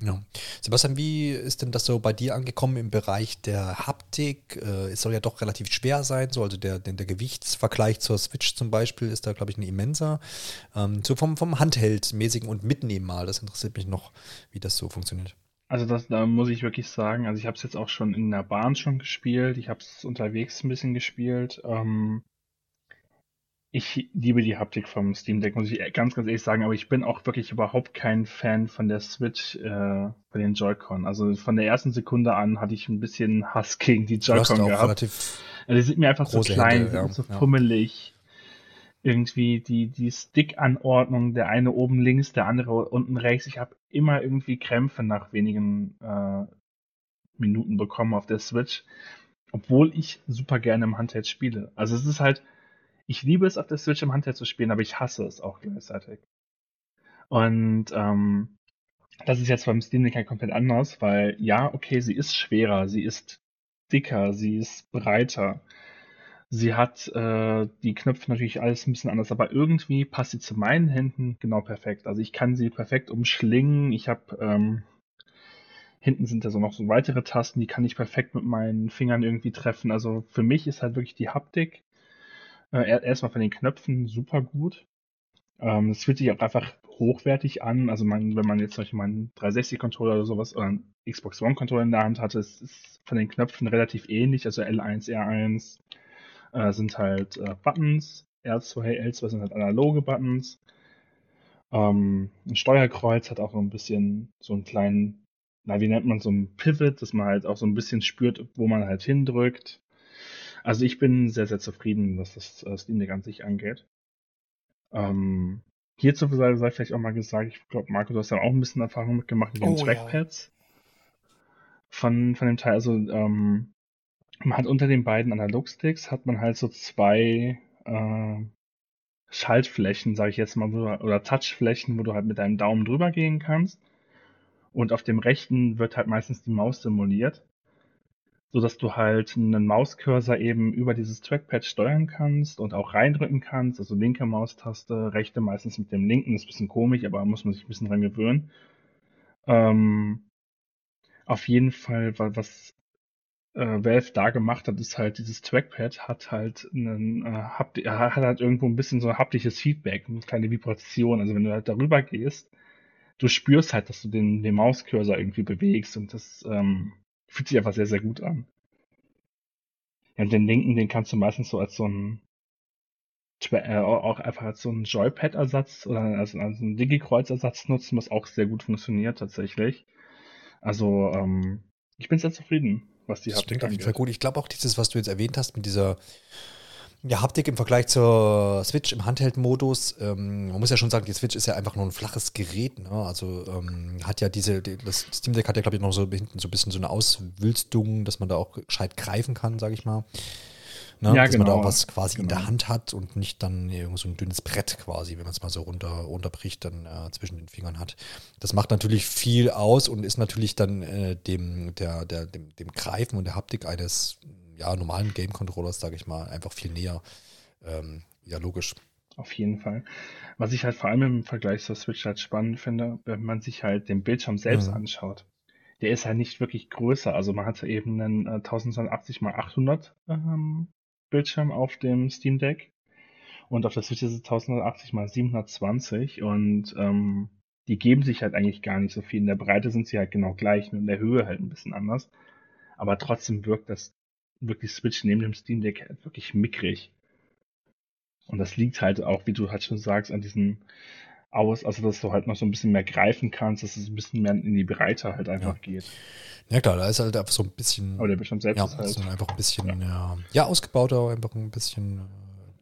Ja. Sebastian, wie ist denn das so bei dir angekommen im Bereich der Haptik? Äh, es soll ja doch relativ schwer sein, so, also der, der, Gewichtsvergleich zur Switch zum Beispiel ist da, glaube ich, ein immenser. Ähm, so vom, vom Handheld-mäßigen und Mitnehmen mal, das interessiert mich noch, wie das so funktioniert. Also das da muss ich wirklich sagen, also ich habe es jetzt auch schon in der Bahn schon gespielt, ich habe es unterwegs ein bisschen gespielt. Ähm, ich liebe die Haptik vom Steam Deck, muss ich ganz, ganz ehrlich sagen, aber ich bin auch wirklich überhaupt kein Fan von der Switch, äh, von den Joy-Con. Also von der ersten Sekunde an hatte ich ein bisschen Hass gegen die Joy-Con gehabt. Also die sind mir einfach so klein, Hände, ja, so ja. fummelig. Irgendwie die, die Stick-Anordnung, der eine oben links, der andere unten rechts. Ich habe immer irgendwie Krämpfe nach wenigen äh, Minuten bekommen auf der Switch, obwohl ich super gerne im Handheld spiele. Also es ist halt, ich liebe es, auf der Switch im Handheld zu spielen, aber ich hasse es auch gleichzeitig. Und ähm, das ist jetzt beim Steam Deck halt komplett anders, weil ja, okay, sie ist schwerer, sie ist dicker, sie ist breiter. Sie hat äh, die Knöpfe natürlich alles ein bisschen anders, aber irgendwie passt sie zu meinen Händen genau perfekt. Also ich kann sie perfekt umschlingen. Ich habe ähm, hinten sind da so noch so weitere Tasten, die kann ich perfekt mit meinen Fingern irgendwie treffen. Also für mich ist halt wirklich die Haptik äh, erstmal von den Knöpfen super gut. Ähm, es fühlt sich auch einfach hochwertig an. Also man, wenn man jetzt zum Beispiel mal einen 360-Controller oder sowas oder einen Xbox One-Controller in der Hand hatte, es ist von den Knöpfen relativ ähnlich. Also L1, R1 äh, sind halt äh, Buttons, R2, L2 sind halt analoge Buttons. Ähm, ein Steuerkreuz hat auch so ein bisschen so einen kleinen, na, wie nennt man so ein Pivot, dass man halt auch so ein bisschen spürt, wo man halt hindrückt. Also ich bin sehr, sehr zufrieden, was das äh, Steam Deck an sich angeht. Ähm, hierzu sei, sei vielleicht auch mal gesagt, ich glaube, Marco, du hast ja auch ein bisschen Erfahrung mitgemacht mit den oh, Trackpads ja. von, von dem Teil. Also ähm, man hat unter den beiden Analogsticks hat man halt so zwei äh, Schaltflächen, sage ich jetzt mal, oder Touchflächen, wo du halt mit deinem Daumen drüber gehen kannst. Und auf dem rechten wird halt meistens die Maus simuliert so dass du halt einen Mauscursor eben über dieses Trackpad steuern kannst und auch reindrücken kannst. Also linke Maustaste, rechte meistens mit dem linken. Das ist ein bisschen komisch, aber muss man sich ein bisschen dran gewöhnen. Ähm, auf jeden Fall, was äh, Valve da gemacht hat, ist halt dieses Trackpad hat halt einen, äh, Hapti hat halt irgendwo ein bisschen so ein haptisches Feedback, eine kleine Vibration. Also wenn du halt darüber gehst, du spürst halt, dass du den, den Mauscursor irgendwie bewegst und das ähm, fühlt sich einfach sehr, sehr gut an. Ja, und den linken, den kannst du meistens so als so ein äh, auch einfach als so ein Joypad-Ersatz oder als, als ein Digi-Kreuz-Ersatz nutzen, was auch sehr gut funktioniert tatsächlich. Also ähm, ich bin sehr zufrieden, was die das Haptik klingt auf jeden Fall gut. Ich glaube auch dieses, was du jetzt erwähnt hast mit dieser ja, Haptik im Vergleich zur Switch im Handheld-Modus. Ähm, man muss ja schon sagen, die Switch ist ja einfach nur ein flaches Gerät. Ne? Also ähm, hat ja diese, die, das Steam Deck hat ja, glaube ich, noch so hinten so ein bisschen so eine Auswülstung, dass man da auch gescheit greifen kann, sage ich mal. Ne? Ja, dass genau. man da auch genau. was quasi genau. in der genau. Hand hat und nicht dann irgend so ein dünnes Brett quasi, wenn man es mal so runter, runterbricht, dann äh, zwischen den Fingern hat. Das macht natürlich viel aus und ist natürlich dann äh, dem, der, der, dem, dem Greifen und der Haptik eines ja, normalen Game-Controllers, sage ich mal, einfach viel näher. Ähm, ja, logisch. Auf jeden Fall. Was ich halt vor allem im Vergleich zur Switch halt spannend finde, wenn man sich halt den Bildschirm selbst mhm. anschaut. Der ist halt nicht wirklich größer. Also man hatte eben einen äh, 1280 x 800 ähm, Bildschirm auf dem Steam Deck. Und auf der Switch ist es 1080 x 720 und ähm, die geben sich halt eigentlich gar nicht so viel. In der Breite sind sie halt genau gleich, nur in der Höhe halt ein bisschen anders. Aber trotzdem wirkt das wirklich Switch neben dem Steam Deck wirklich mickrig. Und das liegt halt auch, wie du halt schon sagst, an diesen aus, also dass du halt noch so ein bisschen mehr greifen kannst, dass es ein bisschen mehr in die Breite halt einfach ja. geht. Ja klar, da ist halt einfach so ein bisschen. Aber der Bildschirm selbst ja, ist halt. einfach ein bisschen, ja. ja, ja ausgebauter, einfach ein bisschen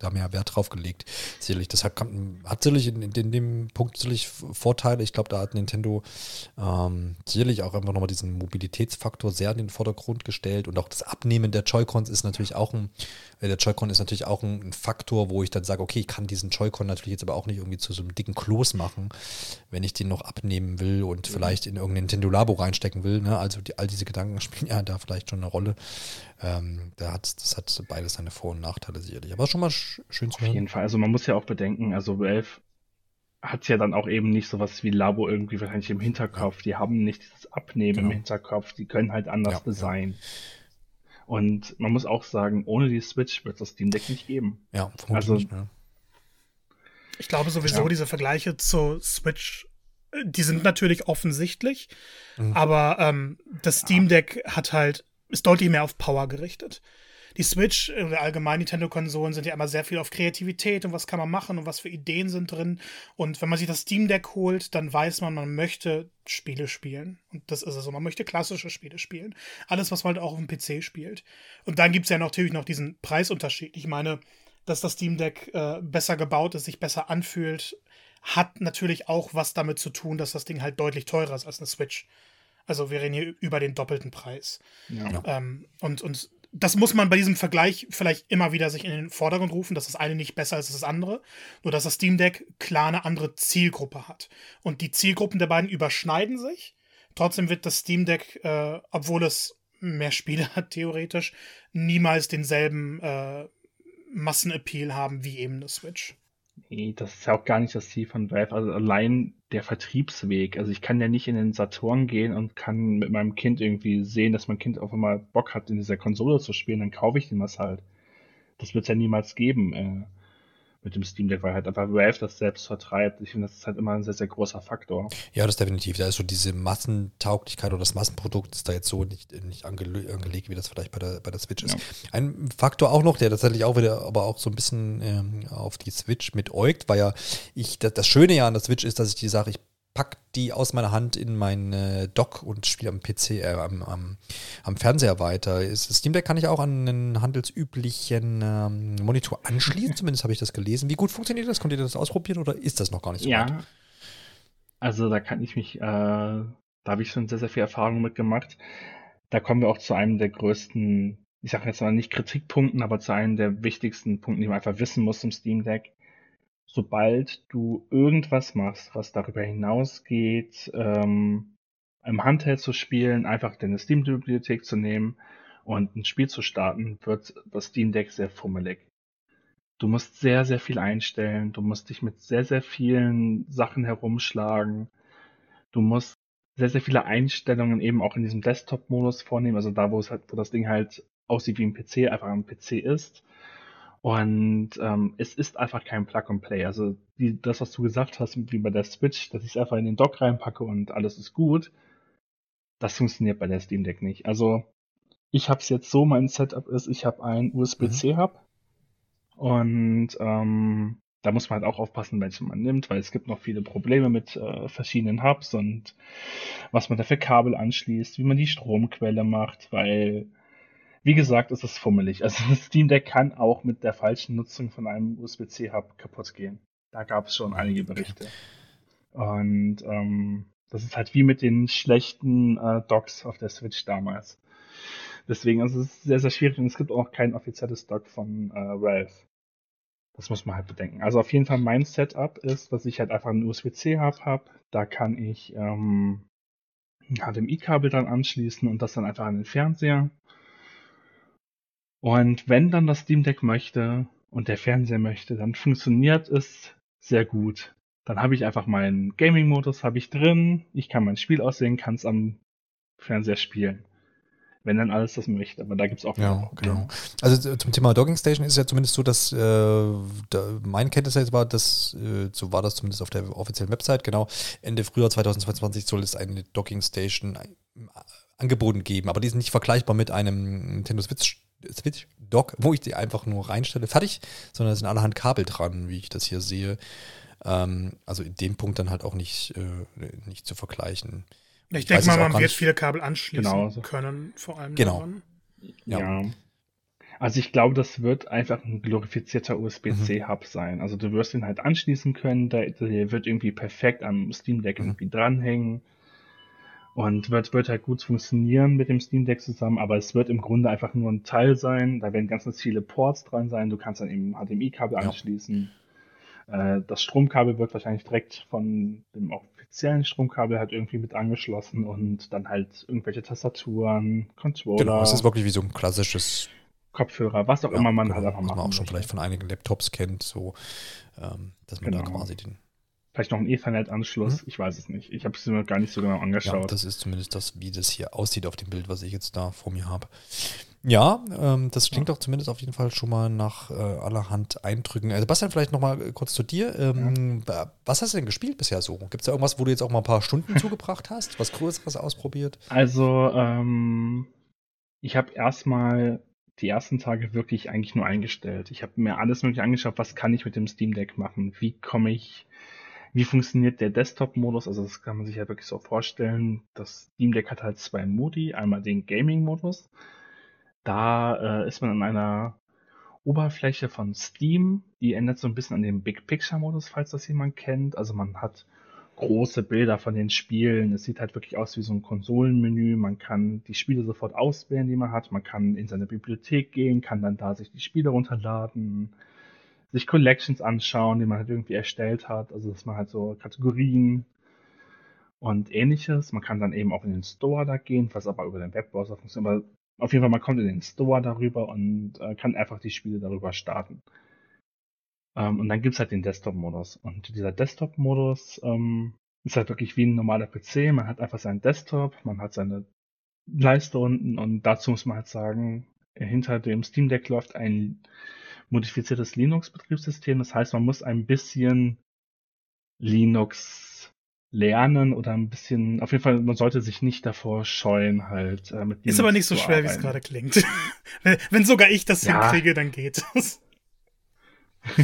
da mehr Wert drauf gelegt. Sicherlich, das hat, hat sicherlich in, in, dem Punkt sicherlich Vorteile. Ich glaube, da hat Nintendo ähm, sicherlich auch einfach nochmal diesen Mobilitätsfaktor sehr in den Vordergrund gestellt und auch das Abnehmen der Joy-Cons ist natürlich auch ein, äh, der Joy-Con ist natürlich auch ein, ein, Faktor, wo ich dann sage, okay, ich kann diesen Joy-Con natürlich jetzt aber auch nicht irgendwie zu so einem dicken Kloß machen, wenn ich den noch abnehmen will und mhm. vielleicht in irgendein Nintendo Labo reinstecken will. Ne? Also die, all diese Gedanken *laughs* spielen ja da vielleicht schon eine Rolle. Ähm, da hat, das hat beides seine Vor- und Nachteile sicherlich. Aber schon mal schön zu hören. Auf jeden Fall. Also man muss ja auch bedenken, also Valve hat ja dann auch eben nicht sowas wie Labo irgendwie wahrscheinlich im Hinterkopf. Ja. Die haben nicht dieses Abnehmen genau. im Hinterkopf. Die können halt anders ja, designen. Ja. Und man muss auch sagen, ohne die Switch wird es das Steam Deck nicht geben. Ja, also, nicht, ne? Ich glaube sowieso, diese Vergleiche zur Switch, äh, die sind natürlich offensichtlich, mhm. aber ähm, das Steam Deck hat halt, ist deutlich mehr auf Power gerichtet die Switch, äh, allgemein Nintendo-Konsolen sind ja immer sehr viel auf Kreativität und was kann man machen und was für Ideen sind drin. Und wenn man sich das Steam Deck holt, dann weiß man, man möchte Spiele spielen. Und das ist es so. Man möchte klassische Spiele spielen. Alles, was man halt auch auf dem PC spielt. Und dann gibt es ja natürlich noch diesen Preisunterschied. Ich meine, dass das Steam Deck äh, besser gebaut ist, sich besser anfühlt, hat natürlich auch was damit zu tun, dass das Ding halt deutlich teurer ist als eine Switch. Also wir reden hier über den doppelten Preis. Ja. Ähm, und, und das muss man bei diesem Vergleich vielleicht immer wieder sich in den Vordergrund rufen, dass das eine nicht besser ist als das andere, nur dass das Steam Deck klar eine andere Zielgruppe hat. Und die Zielgruppen der beiden überschneiden sich. Trotzdem wird das Steam Deck, äh, obwohl es mehr Spiele hat, theoretisch, niemals denselben äh, Massenappeal haben wie eben eine Switch. Nee, das ist ja auch gar nicht das Ziel von Valve. Also allein der Vertriebsweg. Also ich kann ja nicht in den Saturn gehen und kann mit meinem Kind irgendwie sehen, dass mein Kind auf einmal Bock hat, in dieser Konsole zu spielen, dann kaufe ich dem das halt. Das wird es ja niemals geben. Mit dem Steam Deck, weil halt einfach Valve das selbst vertreibt. Ich finde, das ist halt immer ein sehr, sehr großer Faktor. Ja, das definitiv. Da ist so diese Massentauglichkeit oder das Massenprodukt ist da jetzt so nicht, nicht ange angelegt, wie das vielleicht bei der, bei der Switch ist. Ja. Ein Faktor auch noch, der tatsächlich auch wieder, aber auch so ein bisschen ähm, auf die Switch mit äugt, weil ja ich, das, das Schöne ja an der Switch ist, dass ich die Sache, ich pack die aus meiner Hand in mein äh, Dock und spiele am PC, äh, am, am, am, Fernseher weiter. Das Steam Deck kann ich auch an einen handelsüblichen ähm, Monitor anschließen, *laughs* zumindest habe ich das gelesen. Wie gut funktioniert das? Könnt ihr das ausprobieren oder ist das noch gar nicht so ja. weit? Also da kann ich mich, äh, da habe ich schon sehr, sehr viel Erfahrung mitgemacht. Da kommen wir auch zu einem der größten, ich sage jetzt mal nicht Kritikpunkten, aber zu einem der wichtigsten Punkten, die man einfach wissen muss im Steam Deck sobald du irgendwas machst, was darüber hinausgeht, ähm, im Handheld zu spielen, einfach deine Steam-Bibliothek zu nehmen und ein Spiel zu starten, wird das Steam Deck sehr fummelig. Du musst sehr, sehr viel einstellen, du musst dich mit sehr, sehr vielen Sachen herumschlagen, du musst sehr, sehr viele Einstellungen eben auch in diesem Desktop-Modus vornehmen, also da, wo es halt, wo das Ding halt aussieht wie ein PC, einfach ein PC ist. Und ähm, es ist einfach kein Plug-and-Play. Also die, das, was du gesagt hast, wie bei der Switch, dass ich es einfach in den Dock reinpacke und alles ist gut, das funktioniert bei der Steam Deck nicht. Also ich habe es jetzt so, mein Setup ist, ich habe einen USB-C-Hub mhm. und ähm, da muss man halt auch aufpassen, welchen man nimmt, weil es gibt noch viele Probleme mit äh, verschiedenen Hubs und was man da für Kabel anschließt, wie man die Stromquelle macht, weil wie gesagt, ist es fummelig. Also das *laughs* Steam Deck kann auch mit der falschen Nutzung von einem USB-C-Hub kaputt gehen. Da gab es schon einige Berichte. Und ähm, das ist halt wie mit den schlechten äh, Docks auf der Switch damals. Deswegen also es ist sehr, sehr schwierig und es gibt auch kein offizielles Dock von äh, Valve. Das muss man halt bedenken. Also auf jeden Fall mein Setup ist, dass ich halt einfach einen USB-C-Hub habe. Da kann ich ähm, ein HDMI-Kabel dann anschließen und das dann einfach an den Fernseher. Und wenn dann das Steam Deck möchte und der Fernseher möchte, dann funktioniert es sehr gut. Dann habe ich einfach meinen Gaming-Modus habe ich drin, ich kann mein Spiel aussehen, kann es am Fernseher spielen. Wenn dann alles das möchte, aber da gibt es auch ja, genau. Also zum Thema Dogging Station ist es ja zumindest so, dass äh, da, mein Kenntnis jetzt war, dass äh, so war das zumindest auf der offiziellen Website, genau, Ende Frühjahr 2022 soll es eine Dogging Station äh, angeboten geben, aber die ist nicht vergleichbar mit einem Nintendo Switch Switch Dock, wo ich die einfach nur reinstelle, fertig, sondern es sind allerhand Kabel dran, wie ich das hier sehe. Ähm, also in dem Punkt dann halt auch nicht, äh, nicht zu vergleichen. Ich, denke mal, man wird viele Kabel anschließen genau. können, vor allem. Genau. Ja. ja. Also ich glaube, das wird einfach ein glorifizierter USB-C-Hub mhm. sein. Also du wirst ihn halt anschließen können, der, der wird irgendwie perfekt am Steam Deck mhm. irgendwie dranhängen und wird, wird halt gut funktionieren mit dem Steam Deck zusammen, aber es wird im Grunde einfach nur ein Teil sein. Da werden ganz, ganz viele Ports dran sein. Du kannst dann eben HDMI-Kabel ja. anschließen. Äh, das Stromkabel wird wahrscheinlich direkt von dem offiziellen Stromkabel halt irgendwie mit angeschlossen und dann halt irgendwelche Tastaturen, Controller. Genau, es ist wirklich wie so ein klassisches Kopfhörer, was auch ja, immer man genau, halt einfach machen Was man auch schon möchte. vielleicht von einigen Laptops kennt, so, ähm, dass man genau. da quasi den. Vielleicht noch einen Ethernet-Anschluss, mhm. ich weiß es nicht. Ich habe es mir gar nicht so genau angeschaut. Ja, das ist zumindest das, wie das hier aussieht auf dem Bild, was ich jetzt da vor mir habe. Ja, ähm, das klingt ja. doch zumindest auf jeden Fall schon mal nach äh, allerhand Eindrücken. Äh, Sebastian, vielleicht noch mal kurz zu dir. Ähm, ja. Was hast du denn gespielt bisher so? Gibt es da irgendwas, wo du jetzt auch mal ein paar Stunden *laughs* zugebracht hast? Was Größeres ausprobiert? Also, ähm, ich habe erstmal die ersten Tage wirklich eigentlich nur eingestellt. Ich habe mir alles mögliche angeschaut, was kann ich mit dem Steam Deck machen? Wie komme ich, wie funktioniert der Desktop-Modus? Also das kann man sich ja wirklich so vorstellen. Das Steam Deck hat halt zwei Modi. Einmal den Gaming-Modus. Da äh, ist man an einer Oberfläche von Steam. Die ändert so ein bisschen an dem Big Picture-Modus, falls das jemand kennt. Also man hat große Bilder von den Spielen. Es sieht halt wirklich aus wie so ein Konsolenmenü. Man kann die Spiele sofort auswählen, die man hat. Man kann in seine Bibliothek gehen, kann dann da sich die Spiele runterladen, sich Collections anschauen, die man halt irgendwie erstellt hat. Also dass man halt so Kategorien und ähnliches. Man kann dann eben auch in den Store da gehen, was aber über den Webbrowser funktioniert. Aber auf jeden Fall, man kommt in den Store darüber und äh, kann einfach die Spiele darüber starten. Ähm, und dann gibt's halt den Desktop-Modus. Und dieser Desktop-Modus ähm, ist halt wirklich wie ein normaler PC. Man hat einfach seinen Desktop, man hat seine Leiste unten und dazu muss man halt sagen, hinter dem Steam Deck läuft ein modifiziertes Linux-Betriebssystem. Das heißt, man muss ein bisschen Linux lernen oder ein bisschen, auf jeden Fall, man sollte sich nicht davor scheuen, halt äh, mit Linux Ist aber nicht so schwer, wie es gerade klingt. *laughs* wenn, sogar ich das ja. hinkriege, dann geht das. *laughs*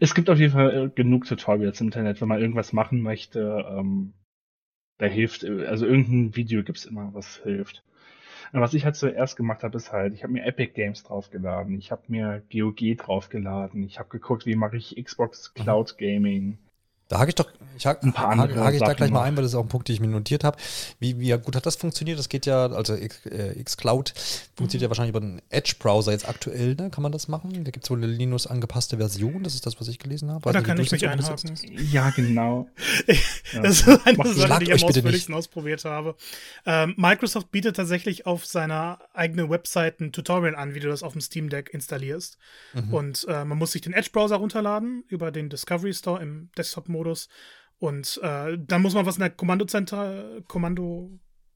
es gibt auf jeden Fall äh, genug Tutorials im Internet, wenn man irgendwas machen möchte. Ähm, da hilft, äh, also irgendein Video gibt's immer, was hilft. Und was ich halt zuerst gemacht habe, ist halt, ich habe mir Epic Games draufgeladen, ich habe mir GOG draufgeladen, ich habe geguckt, wie mache ich Xbox mhm. Cloud Gaming. Da hake ich doch, ich hake, ein paar hake, hake ich da gleich mal ein, weil das ist auch ein Punkt, den ich mir notiert habe. Wie, wie gut hat das funktioniert? Das geht ja, also X, äh, xCloud funktioniert mhm. ja wahrscheinlich über den Edge-Browser jetzt aktuell, ne? Kann man das machen? Da gibt es wohl eine Linux angepasste Version, das ist das, was ich gelesen habe. Da kann ich mich einhaken. Ja, genau. *laughs* das ist eine Sache, die ich am ausführlichsten ausprobiert habe. Ähm, Microsoft bietet tatsächlich auf seiner eigenen Website ein Tutorial an, wie du das auf dem Steam Deck installierst. Mhm. Und äh, man muss sich den Edge-Browser runterladen über den Discovery Store im Desktop-Modus Modus. Und äh, dann muss man was in der Kommandozentral, Kommando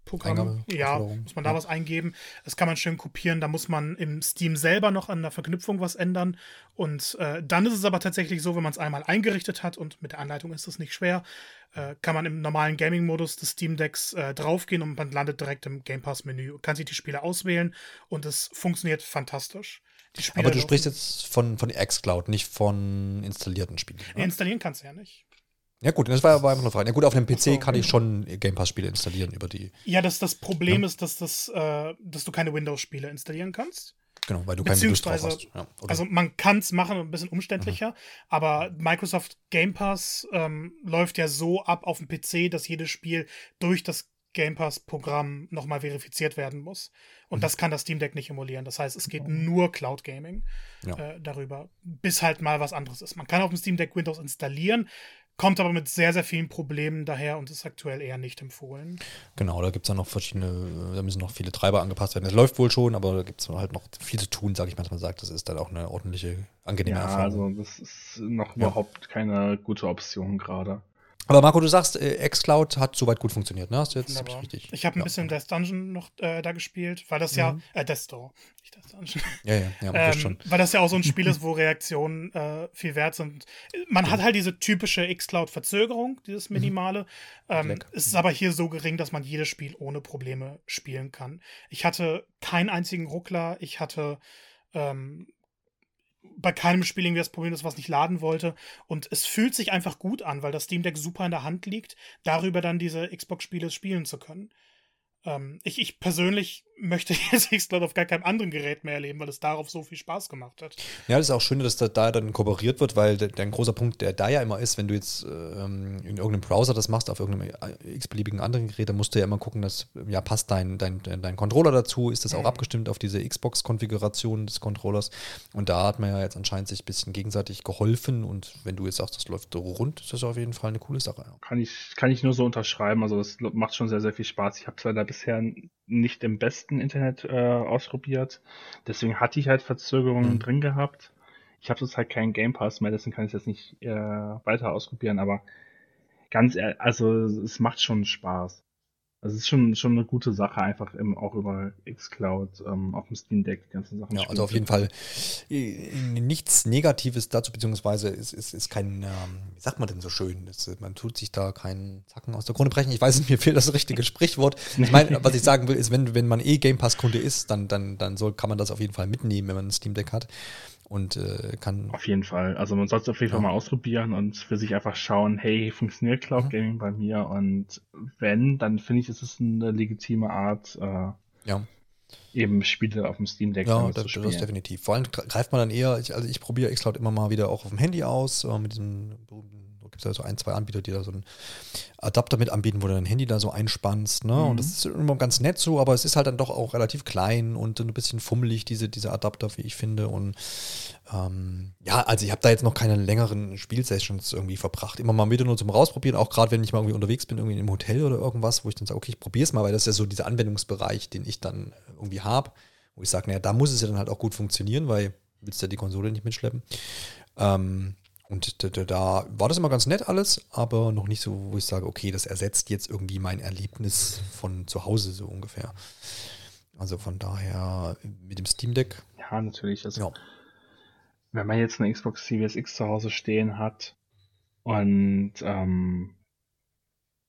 Programm, ja, muss man da ja. was eingeben. Das kann man schön kopieren. Da muss man im Steam selber noch an der Verknüpfung was ändern. Und äh, dann ist es aber tatsächlich so, wenn man es einmal eingerichtet hat und mit der Anleitung ist es nicht schwer, äh, kann man im normalen Gaming-Modus des Steam Decks äh, draufgehen und man landet direkt im Game Pass-Menü, kann sich die Spiele auswählen und es funktioniert fantastisch. aber du sprichst jetzt von, von xCloud, nicht von installierten Spielen. Ne? Installieren kannst du ja nicht. Ja gut, das war, war einfach eine Frage. Ja gut, auf dem PC kann ich schon Game Pass-Spiele installieren über die. Ja, das, das Problem ja. ist, dass, das, äh, dass du keine Windows-Spiele installieren kannst. Genau, weil du kein Windows drauf hast. Ja, also man kann es machen, ein bisschen umständlicher, mhm. aber Microsoft Game Pass ähm, läuft ja so ab auf dem PC, dass jedes Spiel durch das Game Pass-Programm nochmal verifiziert werden muss. Und mhm. das kann das Steam Deck nicht emulieren. Das heißt, es geht mhm. nur Cloud Gaming ja. äh, darüber, bis halt mal was anderes ist. Man kann auf dem Steam Deck Windows installieren, Kommt aber mit sehr, sehr vielen Problemen daher und ist aktuell eher nicht empfohlen. Genau, da gibt es dann noch verschiedene, da müssen noch viele Treiber angepasst werden. Das läuft wohl schon, aber da gibt es halt noch viel zu tun, sage ich mal, dass man sagt, das ist dann auch eine ordentliche, angenehme ja, Erfahrung. Also das ist noch ja. überhaupt keine gute Option gerade. Aber Marco, du sagst, äh, xCloud hat soweit gut funktioniert, ne? Hast du jetzt hab richtig? Ich habe ein ja. bisschen Death Dungeon noch äh, da gespielt, weil das mhm. ja, äh, Death Store, nicht Death Dungeon. *laughs* Ja, ja, ja, ähm, schon. Weil das ja auch so ein Spiel ist, wo *laughs* Reaktionen äh, viel wert sind. Man ja. hat halt diese typische xCloud-Verzögerung, dieses mhm. minimale. Mhm. Ähm, es ist aber hier so gering, dass man jedes Spiel ohne Probleme spielen kann. Ich hatte keinen einzigen Ruckler, ich hatte ähm, bei keinem Spiel irgendwie das Problem, dass was nicht laden wollte. Und es fühlt sich einfach gut an, weil das Steam Deck super in der Hand liegt, darüber dann diese Xbox-Spiele spielen zu können. Ähm, ich, ich persönlich möchte *laughs* jetzt Xcloud auf gar keinem anderen Gerät mehr erleben, weil es darauf so viel Spaß gemacht hat. Ja, das ist auch schön, dass da, da dann kooperiert wird, weil der, der, ein großer Punkt, der da ja immer ist, wenn du jetzt ähm, in irgendeinem Browser das machst, auf irgendeinem äh, x-beliebigen anderen Gerät, dann musst du ja immer gucken, dass ja passt dein, dein, dein Controller dazu, ist das auch mhm. abgestimmt auf diese Xbox-Konfiguration des Controllers. Und da hat man ja jetzt anscheinend sich ein bisschen gegenseitig geholfen und wenn du jetzt sagst, das läuft rund, ist das auf jeden Fall eine coole Sache. Kann ich, kann ich nur so unterschreiben. Also das macht schon sehr, sehr viel Spaß. Ich habe zwar da bisher nicht im besten Internet äh, ausprobiert. Deswegen hatte ich halt Verzögerungen mhm. drin gehabt. Ich habe jetzt halt keinen Game Pass mehr, deswegen kann ich es jetzt nicht äh, weiter ausprobieren, aber ganz ehrlich, also es macht schon Spaß. Also es ist schon, schon eine gute Sache, einfach im, auch über Xcloud ähm, auf dem Steam Deck die ganzen Sachen. Ja, also auf jeden Fall äh, nichts Negatives dazu, beziehungsweise ist, ist, ist kein, ähm, wie sagt man denn so schön, das, man tut sich da keinen Zacken aus der Krone brechen. Ich weiß nicht, *laughs* mir fehlt das richtige Sprichwort. Ich meine, *laughs* was ich sagen will, ist, wenn, wenn man eh Game Pass Kunde ist, dann, dann, dann soll, kann man das auf jeden Fall mitnehmen, wenn man ein Steam Deck hat und äh, kann. Auf jeden Fall. Also man sollte es auf jeden ja. Fall mal ausprobieren und für sich einfach schauen, hey, funktioniert Cloud mhm. Gaming mhm. bei mir? Und wenn, dann finde ich, ist es eine legitime Art, äh, ja. eben Spiele auf dem Steam Deck ja, das, zu spielen. Ja, das definitiv. Vor allem greift man dann eher, ich, also ich probiere Xcloud immer mal wieder auch auf dem Handy aus, äh, mit diesem gibt es ja so ein, zwei Anbieter, die da so einen Adapter mit anbieten, wo du dein Handy da so einspannst. Ne? Mhm. Und das ist immer ganz nett so, aber es ist halt dann doch auch relativ klein und ein bisschen fummelig, diese, diese Adapter, wie ich finde. Und ähm, ja, also ich habe da jetzt noch keine längeren Spielsessions irgendwie verbracht. Immer mal wieder nur zum Rausprobieren, auch gerade wenn ich mal irgendwie unterwegs bin, irgendwie im Hotel oder irgendwas, wo ich dann sage, okay, ich probiere es mal, weil das ist ja so dieser Anwendungsbereich, den ich dann irgendwie habe, wo ich sage, naja, da muss es ja dann halt auch gut funktionieren, weil willst ja die Konsole nicht mitschleppen. Ähm, und da, war das immer ganz nett alles, aber noch nicht so, wo ich sage, okay, das ersetzt jetzt irgendwie mein Erlebnis von zu Hause so ungefähr. Also von daher mit dem Steam Deck. Ja, natürlich. Also, ja. Wenn man jetzt eine Xbox Series X zu Hause stehen hat und ähm,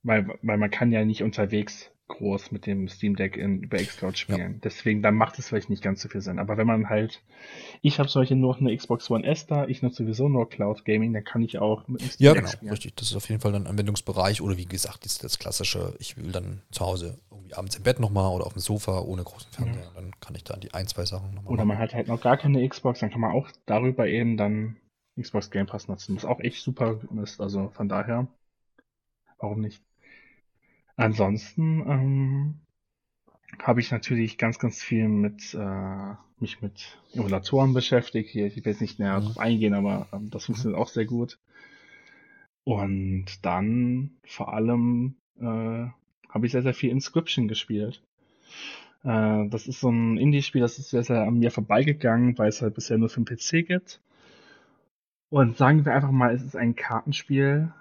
weil, weil man kann ja nicht unterwegs groß mit dem Steam Deck in, über Xcloud spielen. Ja. Deswegen, dann macht es vielleicht nicht ganz so viel Sinn. Aber wenn man halt, ich habe solche nur eine Xbox One S da, ich nutze sowieso nur Cloud Gaming, dann kann ich auch mit dem Steam Ja, Deck genau, spielen. richtig. Das ist auf jeden Fall ein Anwendungsbereich oder wie gesagt, ist das klassische, ich will dann zu Hause irgendwie abends im Bett nochmal oder auf dem Sofa ohne großen Fernseher. Ja. Dann kann ich da die ein, zwei Sachen nochmal Oder man hat halt noch gar keine Xbox, dann kann man auch darüber eben dann Xbox Game Pass nutzen. Was auch echt super ist, also von daher, warum nicht? Ansonsten ähm, habe ich natürlich ganz, ganz viel mit äh, mich mit Emulatoren beschäftigt. Hier, ich will jetzt nicht näher mhm. drauf eingehen, aber ähm, das funktioniert auch sehr gut. Und dann vor allem äh, habe ich sehr, sehr viel Inscription gespielt. Äh, das ist so ein Indie-Spiel, das ist sehr, sehr an mir vorbeigegangen, weil es halt bisher nur für den PC gibt. Und sagen wir einfach mal, es ist ein Kartenspiel,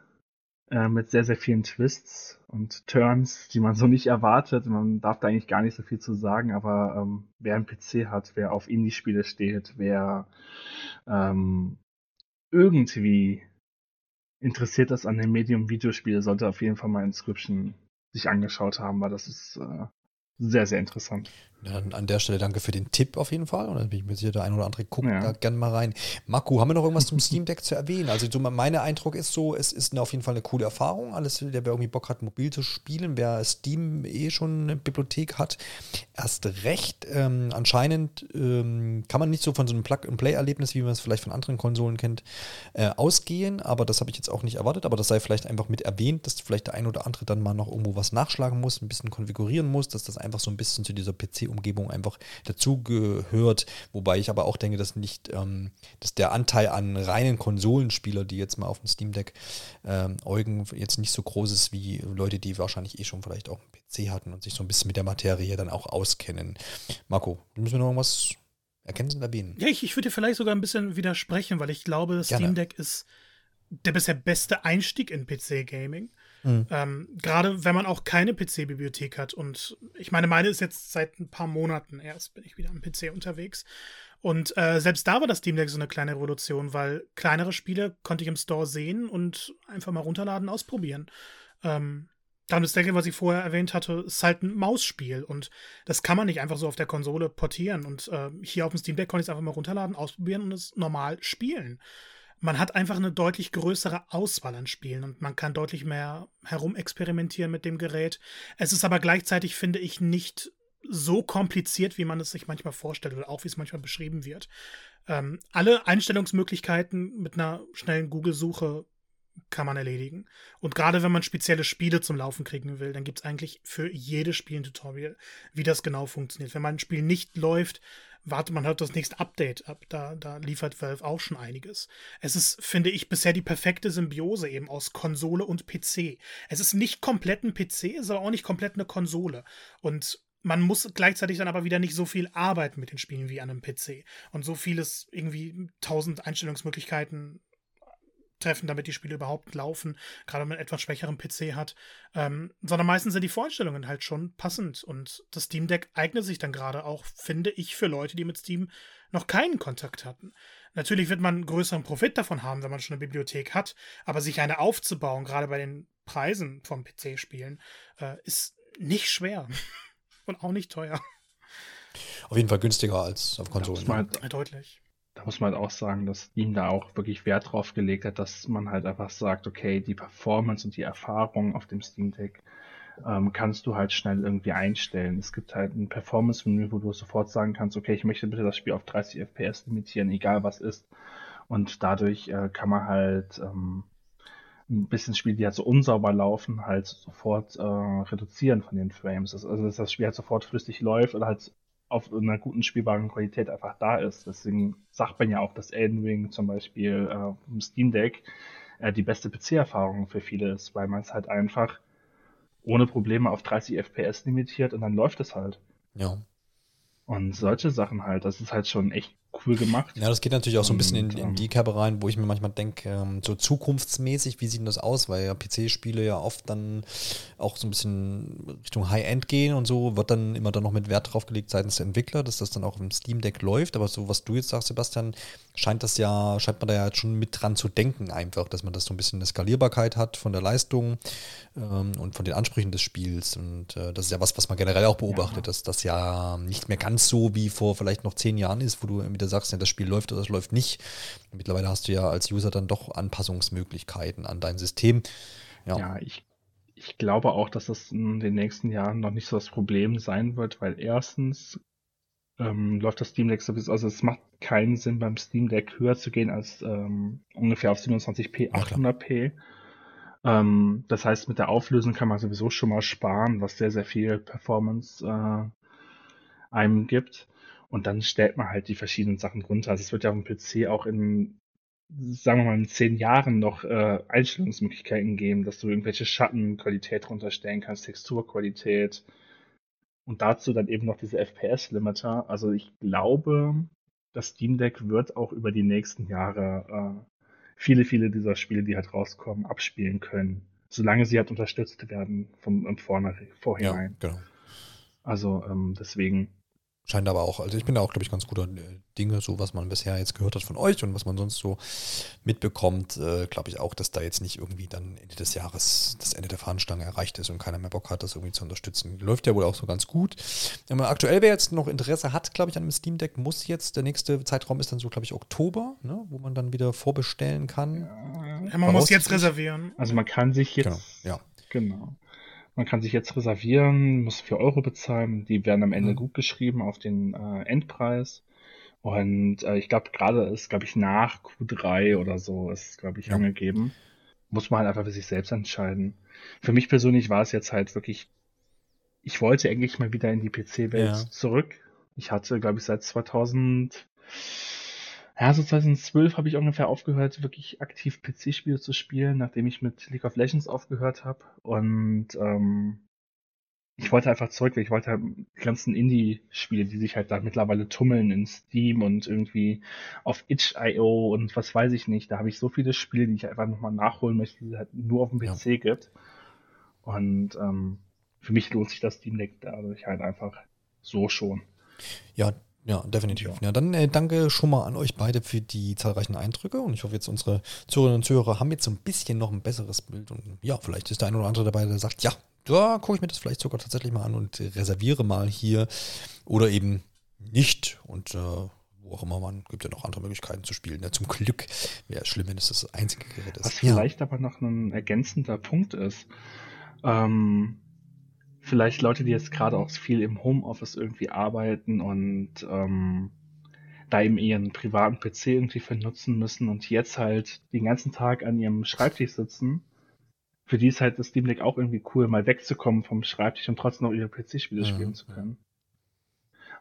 äh, mit sehr, sehr vielen Twists und Turns, die man so nicht erwartet. Man darf da eigentlich gar nicht so viel zu sagen, aber ähm, wer einen PC hat, wer auf Indie-Spiele steht, wer ähm, irgendwie interessiert ist an dem Medium Videospiele, sollte auf jeden Fall mal Inscription sich angeschaut haben, weil das ist äh, sehr, sehr interessant. Ja, an der Stelle danke für den Tipp auf jeden Fall. Und dann bin ich mir sicher, der ein oder andere guckt ja. da gerne mal rein. Marco, haben wir noch irgendwas zum *laughs* Steam Deck zu erwähnen? Also so mein Eindruck ist so, es ist auf jeden Fall eine coole Erfahrung. Alles, der wer irgendwie Bock hat, mobil zu spielen, wer Steam eh schon eine Bibliothek hat, erst recht. Ähm, anscheinend ähm, kann man nicht so von so einem Plug-and-Play-Erlebnis, wie man es vielleicht von anderen Konsolen kennt, äh, ausgehen. Aber das habe ich jetzt auch nicht erwartet. Aber das sei vielleicht einfach mit erwähnt, dass vielleicht der ein oder andere dann mal noch irgendwo was nachschlagen muss, ein bisschen konfigurieren muss, dass das einfach so ein bisschen zu dieser PC Umgebung einfach dazugehört. Wobei ich aber auch denke, dass nicht, ähm, dass der Anteil an reinen Konsolenspieler, die jetzt mal auf dem Steam Deck ähm, Eugen jetzt nicht so groß ist wie Leute, die wahrscheinlich eh schon vielleicht auch einen PC hatten und sich so ein bisschen mit der Materie dann auch auskennen. Marco, müssen wir noch irgendwas ergänzend erwähnen? Ja, ich, ich würde dir vielleicht sogar ein bisschen widersprechen, weil ich glaube, das Gerne. Steam Deck ist der bisher beste Einstieg in PC-Gaming. Mhm. Ähm, Gerade wenn man auch keine PC-Bibliothek hat. Und ich meine, meine ist jetzt seit ein paar Monaten erst, bin ich wieder am PC unterwegs. Und äh, selbst da war das Steam Deck so eine kleine Revolution, weil kleinere Spiele konnte ich im Store sehen und einfach mal runterladen, ausprobieren. Ähm, dann das Deckel, was ich vorher erwähnt hatte, ist halt ein Mausspiel und das kann man nicht einfach so auf der Konsole portieren. Und äh, hier auf dem Steam Deck konnte ich es einfach mal runterladen, ausprobieren und es normal spielen man hat einfach eine deutlich größere Auswahl an Spielen und man kann deutlich mehr herumexperimentieren mit dem Gerät. Es ist aber gleichzeitig, finde ich, nicht so kompliziert, wie man es sich manchmal vorstellt oder auch wie es manchmal beschrieben wird. Ähm, alle Einstellungsmöglichkeiten mit einer schnellen Google-Suche kann man erledigen. Und gerade wenn man spezielle Spiele zum Laufen kriegen will, dann gibt es eigentlich für jedes Spiel ein Tutorial, wie das genau funktioniert. Wenn mein Spiel nicht läuft, wartet man halt das nächste Update ab. Da, da liefert Valve auch schon einiges. Es ist, finde ich, bisher die perfekte Symbiose eben aus Konsole und PC. Es ist nicht komplett ein PC, ist aber auch nicht komplett eine Konsole. Und man muss gleichzeitig dann aber wieder nicht so viel arbeiten mit den Spielen wie an einem PC. Und so vieles irgendwie tausend Einstellungsmöglichkeiten treffen, damit die Spiele überhaupt laufen, gerade wenn man einen etwas schwächeren PC hat. Ähm, sondern meistens sind die Vorstellungen halt schon passend. Und das Steam Deck eignet sich dann gerade auch, finde ich, für Leute, die mit Steam noch keinen Kontakt hatten. Natürlich wird man größeren Profit davon haben, wenn man schon eine Bibliothek hat, aber sich eine aufzubauen, gerade bei den Preisen vom PC-Spielen, äh, ist nicht schwer. *laughs* Und auch nicht teuer. Auf jeden Fall günstiger als auf Konsolen. Ja, halt, deutlich muss man halt auch sagen, dass ihm da auch wirklich Wert drauf gelegt hat, dass man halt einfach sagt, okay, die Performance und die Erfahrung auf dem Steam Deck ähm, kannst du halt schnell irgendwie einstellen. Es gibt halt ein Performance-Menü, wo du sofort sagen kannst, okay, ich möchte bitte das Spiel auf 30 FPS limitieren, egal was ist. Und dadurch äh, kann man halt ähm, ein bisschen Spiele, die halt so unsauber laufen, halt sofort äh, reduzieren von den Frames. Also, dass das Spiel halt sofort flüssig läuft oder halt auf einer guten spielbaren Qualität einfach da ist. Deswegen sagt man ja auch, dass Elden Ring zum Beispiel äh, im Steam Deck äh, die beste PC-Erfahrung für viele ist, weil man es halt einfach ohne Probleme auf 30 FPS limitiert und dann läuft es halt. Ja. Und solche Sachen halt, das ist halt schon echt cool gemacht. Ja, das geht natürlich auch so ein bisschen in, in die Kerbe rein, wo ich mir manchmal denke, ähm, so zukunftsmäßig, wie sieht denn das aus? Weil ja PC-Spiele ja oft dann auch so ein bisschen Richtung High-End gehen und so, wird dann immer dann noch mit Wert drauf gelegt seitens der Entwickler, dass das dann auch im Steam Deck läuft. Aber so, was du jetzt sagst, Sebastian, scheint das ja, scheint man da ja schon mit dran zu denken, einfach, dass man das so ein bisschen eine Skalierbarkeit hat von der Leistung ähm, und von den Ansprüchen des Spiels. Und äh, das ist ja was, was man generell auch beobachtet, ja. dass das ja nicht mehr ganz so wie vor vielleicht noch zehn Jahren ist, wo du mit wieder sagst, ja, das Spiel läuft oder das läuft nicht. Mittlerweile hast du ja als User dann doch Anpassungsmöglichkeiten an dein System. Ja, ja ich, ich glaube auch, dass das in den nächsten Jahren noch nicht so das Problem sein wird, weil erstens ähm, läuft das Steam Deck sowieso, also es macht keinen Sinn beim Steam Deck höher zu gehen als ähm, ungefähr auf 27p, 800p. Ähm, das heißt, mit der Auflösung kann man sowieso schon mal sparen, was sehr, sehr viel Performance äh, einem gibt. Und dann stellt man halt die verschiedenen Sachen runter. Also es wird ja auf dem PC auch in, sagen wir mal, in zehn Jahren noch äh, Einstellungsmöglichkeiten geben, dass du irgendwelche Schattenqualität runterstellen kannst, Texturqualität. Und dazu dann eben noch diese FPS-Limiter. Also ich glaube, das Steam Deck wird auch über die nächsten Jahre äh, viele, viele dieser Spiele, die halt rauskommen, abspielen können. Solange sie halt unterstützt werden vom, vom Vorhinein. Ja, genau. Also ähm, deswegen Scheint aber auch, also ich bin da auch, glaube ich, ganz guter äh, Dinge, so was man bisher jetzt gehört hat von euch und was man sonst so mitbekommt, äh, glaube ich auch, dass da jetzt nicht irgendwie dann Ende des Jahres das Ende der Fahnenstange erreicht ist und keiner mehr Bock hat, das irgendwie zu unterstützen. Läuft ja wohl auch so ganz gut. Ähm, aktuell, wer jetzt noch Interesse hat, glaube ich, an dem Steam Deck, muss jetzt, der nächste Zeitraum ist dann so, glaube ich, Oktober, ne, wo man dann wieder vorbestellen kann. Ja, man muss jetzt reservieren. Also man kann sich jetzt. Genau, ja. Genau. Man kann sich jetzt reservieren, muss 4 Euro bezahlen. Die werden am Ende mhm. gut geschrieben auf den äh, Endpreis. Und äh, ich glaube, gerade ist, glaube ich, nach Q3 oder so ist, glaube ich, ja. angegeben. Muss man halt einfach für sich selbst entscheiden. Für mich persönlich war es jetzt halt wirklich, ich wollte eigentlich mal wieder in die PC-Welt ja. zurück. Ich hatte, glaube ich, seit 2000 ja, so 2012 habe ich ungefähr aufgehört, wirklich aktiv PC-Spiele zu spielen, nachdem ich mit League of Legends aufgehört habe. Und ähm, ich wollte einfach zurück, weil ich wollte halt die ganzen Indie-Spiele, die sich halt da mittlerweile tummeln in Steam und irgendwie auf itch.io und was weiß ich nicht. Da habe ich so viele Spiele, die ich einfach nochmal nachholen möchte, die es halt nur auf dem PC ja. gibt. Und ähm, für mich lohnt sich das Steam Deck dadurch halt einfach so schon. Ja, ja, definitiv. Ja, ja dann äh, danke schon mal an euch beide für die zahlreichen Eindrücke und ich hoffe jetzt unsere Zuhörerinnen und Zuhörer haben jetzt so ein bisschen noch ein besseres Bild und ja, vielleicht ist der eine oder andere dabei, der sagt, ja, da gucke ich mir das vielleicht sogar tatsächlich mal an und reserviere mal hier oder eben nicht und äh, wo auch immer man, gibt ja noch andere Möglichkeiten zu spielen. Ja, zum Glück wäre es schlimm, wenn es das einzige Gerät ist. Was ja. vielleicht aber noch ein ergänzender Punkt ist, ähm, vielleicht Leute, die jetzt gerade auch viel im Homeoffice irgendwie arbeiten und ähm, da eben ihren privaten PC irgendwie für nutzen müssen und jetzt halt den ganzen Tag an ihrem Schreibtisch sitzen. Für die ist halt das Steam Deck auch irgendwie cool, mal wegzukommen vom Schreibtisch und trotzdem noch ihre PC-Spiele ja, spielen zu können.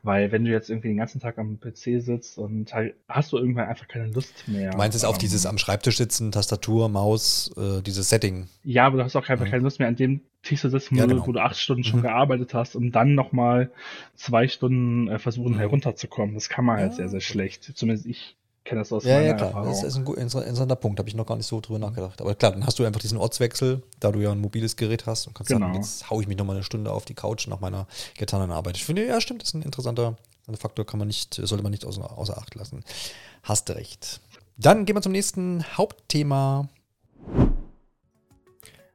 Weil wenn du jetzt irgendwie den ganzen Tag am PC sitzt und halt, hast du irgendwann einfach keine Lust mehr. Du meinst es auf ähm, dieses am Schreibtisch sitzen, Tastatur, Maus, äh, dieses Setting? Ja, aber du hast auch einfach ja. keine Lust mehr an dem Tisch zu sitzen, ja, genau. wo du acht Stunden schon mhm. gearbeitet hast, um dann nochmal zwei Stunden äh, versuchen mhm. herunterzukommen. Das kann man halt sehr, sehr schlecht. Zumindest ich kenne das aus ja, meiner ja, klar. Erfahrung. Das ist ein interessanter Punkt, habe ich noch gar nicht so drüber nachgedacht. Aber klar, dann hast du einfach diesen Ortswechsel, da du ja ein mobiles Gerät hast und kannst genau. sagen, jetzt haue ich mich nochmal eine Stunde auf die Couch nach meiner getanen Arbeit. Ich finde, ja, stimmt, das ist ein interessanter Faktor, kann man nicht, sollte man nicht außer, außer Acht lassen. Hast du recht. Dann gehen wir zum nächsten Hauptthema.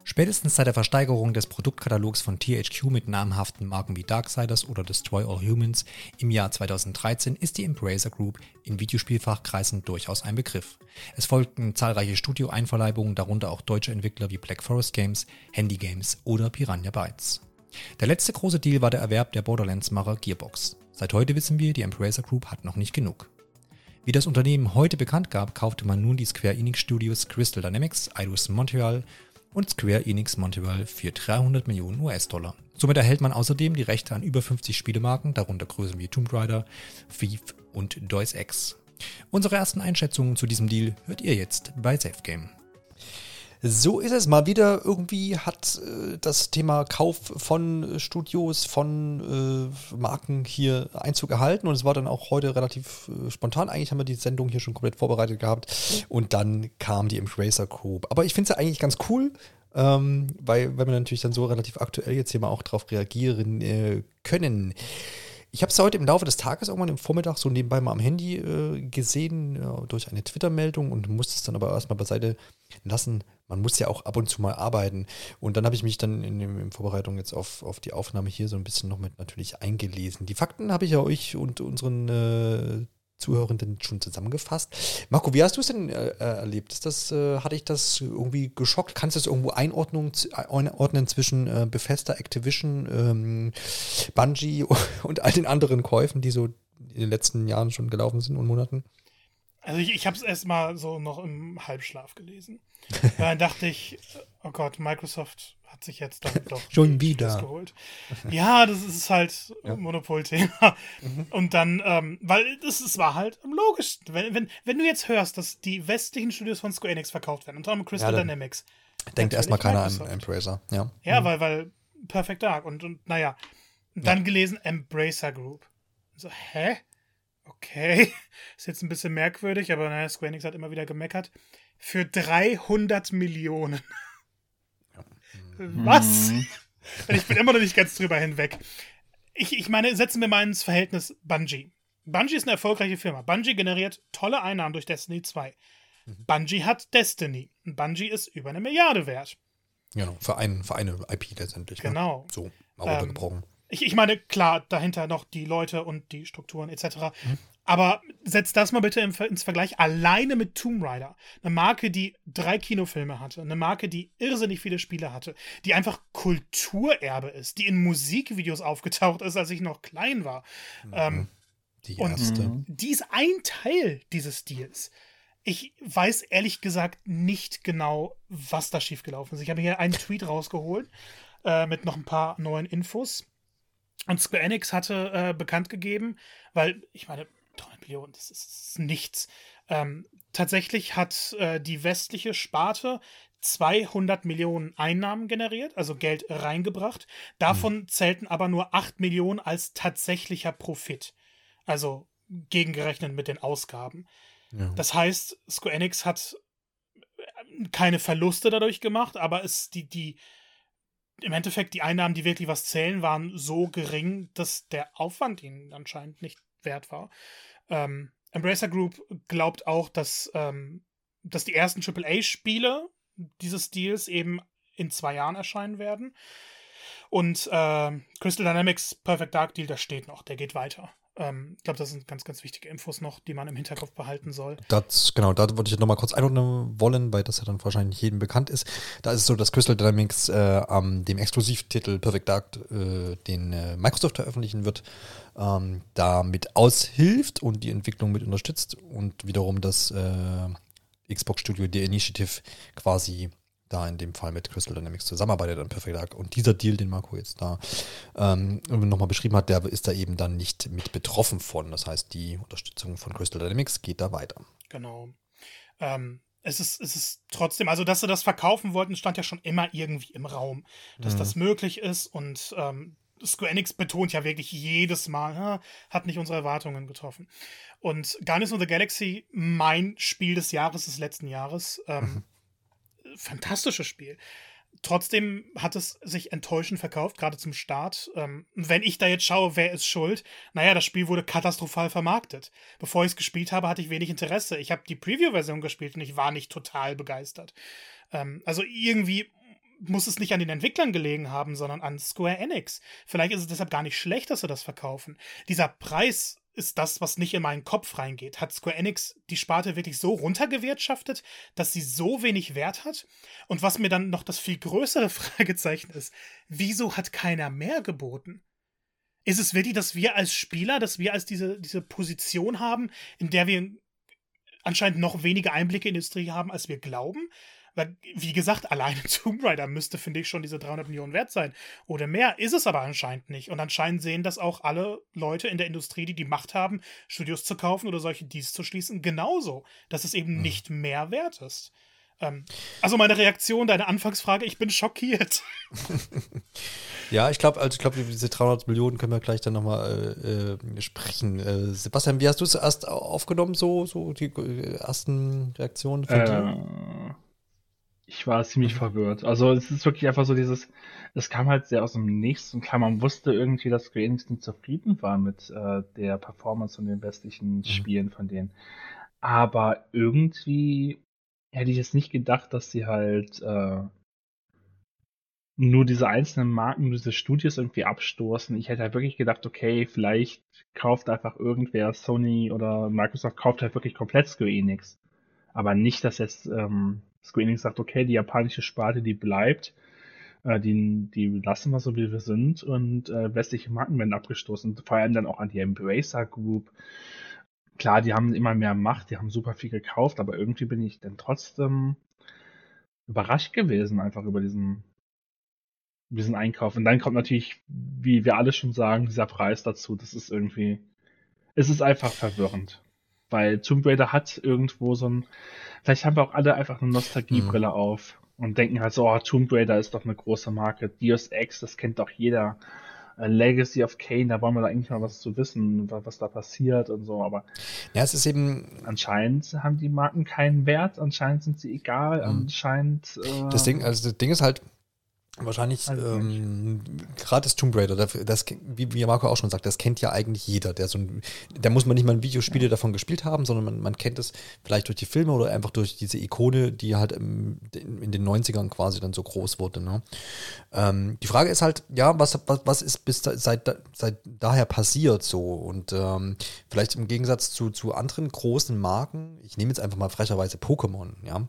Spätestens seit der Versteigerung des Produktkatalogs von THQ mit namhaften Marken wie Darksiders oder Destroy All Humans im Jahr 2013 ist die Embracer Group in Videospielfachkreisen durchaus ein Begriff. Es folgten zahlreiche Studio-Einverleibungen, darunter auch deutsche Entwickler wie Black Forest Games, Handy Games oder Piranha Bytes. Der letzte große Deal war der Erwerb der Borderlands-Macher Gearbox. Seit heute wissen wir, die Embracer Group hat noch nicht genug. Wie das Unternehmen heute bekannt gab, kaufte man nun die Square Enix Studios Crystal Dynamics, Eidos Montreal und Square Enix Montreal für 300 Millionen US-Dollar. Somit erhält man außerdem die Rechte an über 50 Spielemarken, darunter Größen wie Tomb Raider, Thief und Deus Ex. Unsere ersten Einschätzungen zu diesem Deal hört ihr jetzt bei SafeGame. So ist es mal wieder. Irgendwie hat äh, das Thema Kauf von Studios, von äh, Marken hier Einzug erhalten und es war dann auch heute relativ äh, spontan. Eigentlich haben wir die Sendung hier schon komplett vorbereitet gehabt und dann kam die Embracer Group. Aber ich finde es ja eigentlich ganz cool, ähm, weil, weil wir natürlich dann so relativ aktuell jetzt hier mal auch drauf reagieren äh, können. Ich habe es heute im Laufe des Tages irgendwann im Vormittag so nebenbei mal am Handy äh, gesehen, ja, durch eine Twitter-Meldung und musste es dann aber erstmal beiseite lassen. Man muss ja auch ab und zu mal arbeiten. Und dann habe ich mich dann in, in, in, Vorbereitung jetzt auf, auf die Aufnahme hier so ein bisschen noch mit natürlich eingelesen. Die Fakten habe ich ja euch und unseren äh, Zuhörenden schon zusammengefasst. Marco, wie hast du es denn äh, erlebt? Ist das, äh, hatte ich das irgendwie geschockt? Kannst du es irgendwo einordnen, einordnen zwischen äh, Bethesda, Activision, ähm, Bungie *laughs* und all den anderen Käufen, die so in den letzten Jahren schon gelaufen sind und Monaten? Also ich, ich habe es erstmal so noch im Halbschlaf gelesen. *laughs* dann dachte ich, oh Gott, Microsoft hat sich jetzt dann doch *laughs* schon wieder geholt. Ja, das ist halt ja. Monopolthema. Mhm. Und dann, ähm, weil das, das war halt am logischsten. Wenn, wenn, wenn du jetzt hörst, dass die westlichen Studios von Square Enix verkauft werden, unter anderem Crystal ja, Dynamics. Denkt erstmal keiner an Embracer, ja. Ja, mhm. weil, weil Perfect Dark und, und naja. dann ja. gelesen Embracer Group. So, hä? Okay, *laughs* ist jetzt ein bisschen merkwürdig, aber naja, Square Enix hat immer wieder gemeckert. Für 300 Millionen. Was? Mhm. *laughs* Ich bin immer noch nicht ganz drüber hinweg. Ich, ich meine, setzen wir mal ins Verhältnis Bungie. Bungie ist eine erfolgreiche Firma. Bungie generiert tolle Einnahmen durch Destiny 2. Mhm. Bungie hat Destiny. Bungie ist über eine Milliarde wert. Genau, für, ein, für eine IP letztendlich. Ne? Genau. Ne? So, mal runtergebrochen. Ähm, ich, ich meine, klar, dahinter noch die Leute und die Strukturen etc. Mhm. Aber setzt das mal bitte ins Vergleich alleine mit Tomb Raider. Eine Marke, die drei Kinofilme hatte, eine Marke, die irrsinnig viele Spiele hatte, die einfach Kulturerbe ist, die in Musikvideos aufgetaucht ist, als ich noch klein war. Mhm. Ähm, die erste. Und die ist ein Teil dieses Deals. Ich weiß ehrlich gesagt nicht genau, was da schiefgelaufen ist. Ich habe hier einen Tweet rausgeholt äh, mit noch ein paar neuen Infos. Und Square Enix hatte äh, bekannt gegeben, weil, ich meine, 300 Millionen, das ist nichts. Ähm, tatsächlich hat äh, die westliche Sparte 200 Millionen Einnahmen generiert, also Geld reingebracht. Davon mhm. zählten aber nur 8 Millionen als tatsächlicher Profit. Also gegengerechnet mit den Ausgaben. Ja. Das heißt, Square Enix hat äh, keine Verluste dadurch gemacht, aber es die, die, im Endeffekt die Einnahmen, die wirklich was zählen, waren so gering, dass der Aufwand ihnen anscheinend nicht wert war. Ähm, Embracer Group glaubt auch, dass, ähm, dass die ersten AAA-Spiele dieses Deals eben in zwei Jahren erscheinen werden. Und äh, Crystal Dynamics Perfect Dark Deal, der steht noch, der geht weiter. Ähm, ich glaube, das sind ganz, ganz wichtige Infos noch, die man im Hinterkopf behalten soll. Das, genau, da wollte ich nochmal kurz einordnen wollen, weil das ja dann wahrscheinlich jedem bekannt ist. Da ist es so, dass Crystal Dynamics äh, am dem Exklusivtitel Perfect Dark, äh, den äh, Microsoft veröffentlichen wird, ähm, damit aushilft und die Entwicklung mit unterstützt und wiederum das äh, Xbox Studio The Initiative quasi da in dem Fall mit Crystal Dynamics zusammenarbeitet an Perfect Dark. Und dieser Deal, den Marco jetzt da ähm, nochmal beschrieben hat, der ist da eben dann nicht mit betroffen von. Das heißt, die Unterstützung von Crystal Dynamics geht da weiter. Genau. Ähm, es ist, es ist trotzdem, also dass sie das verkaufen wollten, stand ja schon immer irgendwie im Raum, dass mhm. das möglich ist und ähm, Square Enix betont ja wirklich jedes Mal, hat nicht unsere Erwartungen getroffen. Und Guardians of the Galaxy, mein Spiel des Jahres, des letzten Jahres, ähm, mhm fantastisches Spiel. Trotzdem hat es sich enttäuschend verkauft, gerade zum Start. Ähm, wenn ich da jetzt schaue, wer ist schuld? Naja, das Spiel wurde katastrophal vermarktet. Bevor ich es gespielt habe, hatte ich wenig Interesse. Ich habe die Preview-Version gespielt und ich war nicht total begeistert. Ähm, also irgendwie muss es nicht an den Entwicklern gelegen haben, sondern an Square Enix. Vielleicht ist es deshalb gar nicht schlecht, dass sie das verkaufen. Dieser Preis ist das, was nicht in meinen Kopf reingeht. Hat Square Enix die Sparte wirklich so runtergewirtschaftet, dass sie so wenig Wert hat? Und was mir dann noch das viel größere *laughs* Fragezeichen ist, wieso hat keiner mehr geboten? Ist es wirklich, dass wir als Spieler, dass wir als diese, diese Position haben, in der wir anscheinend noch weniger Einblicke in die Industrie haben, als wir glauben? Weil, wie gesagt, alleine *laughs* Tomb Raider müsste, finde ich, schon diese 300 Millionen wert sein. Oder mehr ist es aber anscheinend nicht. Und anscheinend sehen das auch alle Leute in der Industrie, die die Macht haben, Studios zu kaufen oder solche Deals zu schließen, genauso, dass es eben mhm. nicht mehr wert ist. Ähm, also meine Reaktion, deine Anfangsfrage, ich bin schockiert. *laughs* ja, ich glaube, also ich glaube, diese 300 Millionen können wir gleich dann nochmal äh, äh, sprechen. Äh, Sebastian, wie hast du es erst aufgenommen, so, so die äh, ersten Reaktionen von dir? Ich war ziemlich mhm. verwirrt. Also es ist wirklich einfach so dieses, es kam halt sehr aus dem Nichts und klar, man wusste irgendwie, dass Square nicht zufrieden war mit äh, der Performance und den westlichen mhm. Spielen von denen. Aber irgendwie hätte ich jetzt nicht gedacht, dass sie halt äh, nur diese einzelnen Marken, diese Studios irgendwie abstoßen. Ich hätte halt wirklich gedacht, okay, vielleicht kauft einfach irgendwer Sony oder Microsoft kauft halt wirklich komplett Square Enix. Aber nicht, dass jetzt ähm, Square Enix sagt, okay, die japanische Sparte, die bleibt, äh, die, die lassen wir so, wie wir sind und äh, westliche Marken werden abgestoßen, vor allem dann auch an die Embracer Group. Klar, die haben immer mehr Macht, die haben super viel gekauft, aber irgendwie bin ich dann trotzdem überrascht gewesen, einfach über diesen, diesen Einkauf. Und dann kommt natürlich, wie wir alle schon sagen, dieser Preis dazu. Das ist irgendwie, es ist einfach verwirrend. Weil Tomb Raider hat irgendwo so ein, vielleicht haben wir auch alle einfach eine Nostalgiebrille mhm. auf und denken halt so, oh, Tomb Raider ist doch eine große Marke. Deus Ex, das kennt doch jeder. Äh, Legacy of Kane, da wollen wir da eigentlich mal was zu wissen, was da passiert und so, aber ja, es ist eben anscheinend haben die Marken keinen Wert, anscheinend sind sie egal, mhm. anscheinend äh, das Ding, also das Ding ist halt, Wahrscheinlich, ähm, gerade das Tomb Raider, das, das, wie, wie Marco auch schon sagt, das kennt ja eigentlich jeder. Der so ein, da muss man nicht mal ein Videospiele ja. davon gespielt haben, sondern man, man kennt es vielleicht durch die Filme oder einfach durch diese Ikone, die halt im, in den 90ern quasi dann so groß wurde. Ne? Ähm, die Frage ist halt, ja, was, was, was ist bis da, seit, seit daher passiert so? Und ähm, vielleicht im Gegensatz zu, zu anderen großen Marken, ich nehme jetzt einfach mal frecherweise Pokémon, ja,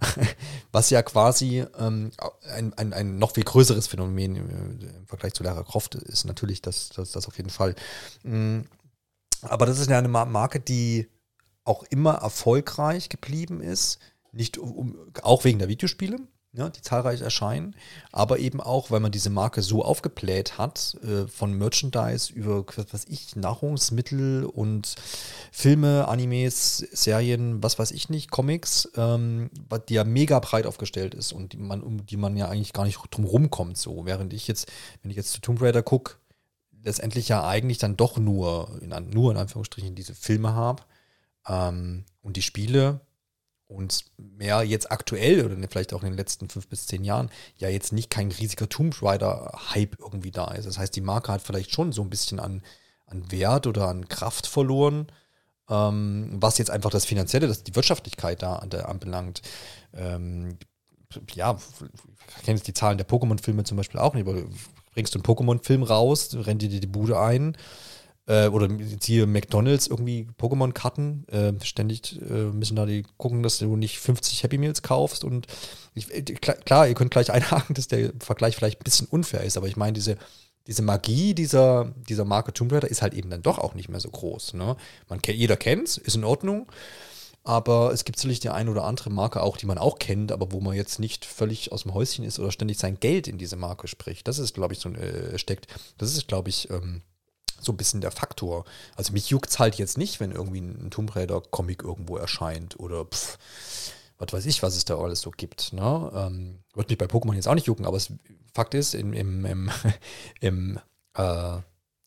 *laughs* was ja quasi ähm, ein, ein, ein noch viel größeres Phänomen im, Vergleich zu Lara Croft ist natürlich das, das, das auf jeden Fall. Mm, aber das ist ja eine Marke, die auch immer erfolgreich geblieben ist, nicht um, auch wegen der Videospiele, ja, die zahlreich erscheinen, aber eben auch, weil man diese Marke so aufgebläht hat, äh, von Merchandise über, was weiß ich, Nahrungsmittel und Filme, Animes, Serien, was weiß ich nicht, Comics, ähm, die ja mega breit aufgestellt ist und die man, um die man ja eigentlich gar nicht drum rumkommt, so. Während ich jetzt, wenn ich jetzt zu Tomb Raider gucke, letztendlich ja eigentlich dann doch nur, in, nur in Anführungsstrichen, diese Filme habe ähm, und die Spiele und mehr jetzt aktuell oder vielleicht auch in den letzten fünf bis zehn Jahren ja jetzt nicht kein riesiger Tomb Raider-Hype irgendwie da ist. Das heißt, die Marke hat vielleicht schon so ein bisschen an, an Wert oder an Kraft verloren, ähm, was jetzt einfach das Finanzielle, das, die Wirtschaftlichkeit da der anbelangt. Ähm, ja, ich kenne die Zahlen der Pokémon-Filme zum Beispiel auch nicht, aber bringst du einen Pokémon-Film raus, rennt dir die Bude ein, Äh, oder siehe McDonalds irgendwie Pokémon-Karten. Äh, ständig äh, müssen da die gucken, dass du nicht 50 Happy Meals kaufst. Und ich, äh, klar, ihr könnt gleich *laughs* einhaken, dass der Vergleich vielleicht ein bisschen unfair ist, aber ich meine, diese, diese Magie dieser, dieser Marke Tomb Raider ist halt eben dann doch auch nicht mehr so groß. Ne? Man, jeder kennt es, ist in Ordnung. Aber es gibt sicherlich die eine oder andere Marke auch, die man auch kennt, aber wo man jetzt nicht völlig aus dem Häuschen ist oder ständig sein Geld in diese Marke spricht. Das ist, glaube ich, so äh, steckt. Das ist, glaube ich, ähm, so ein bisschen der Faktor. Also mich juckt es halt jetzt nicht, wenn irgendwie ein Tomb Raider-Comic irgendwo erscheint oder pff, was weiß ich, was es da alles so gibt. Ne? Ähm, wird mich bei Pokémon jetzt auch nicht jucken, aber es, Fakt ist, im, im, im, *laughs* im, äh,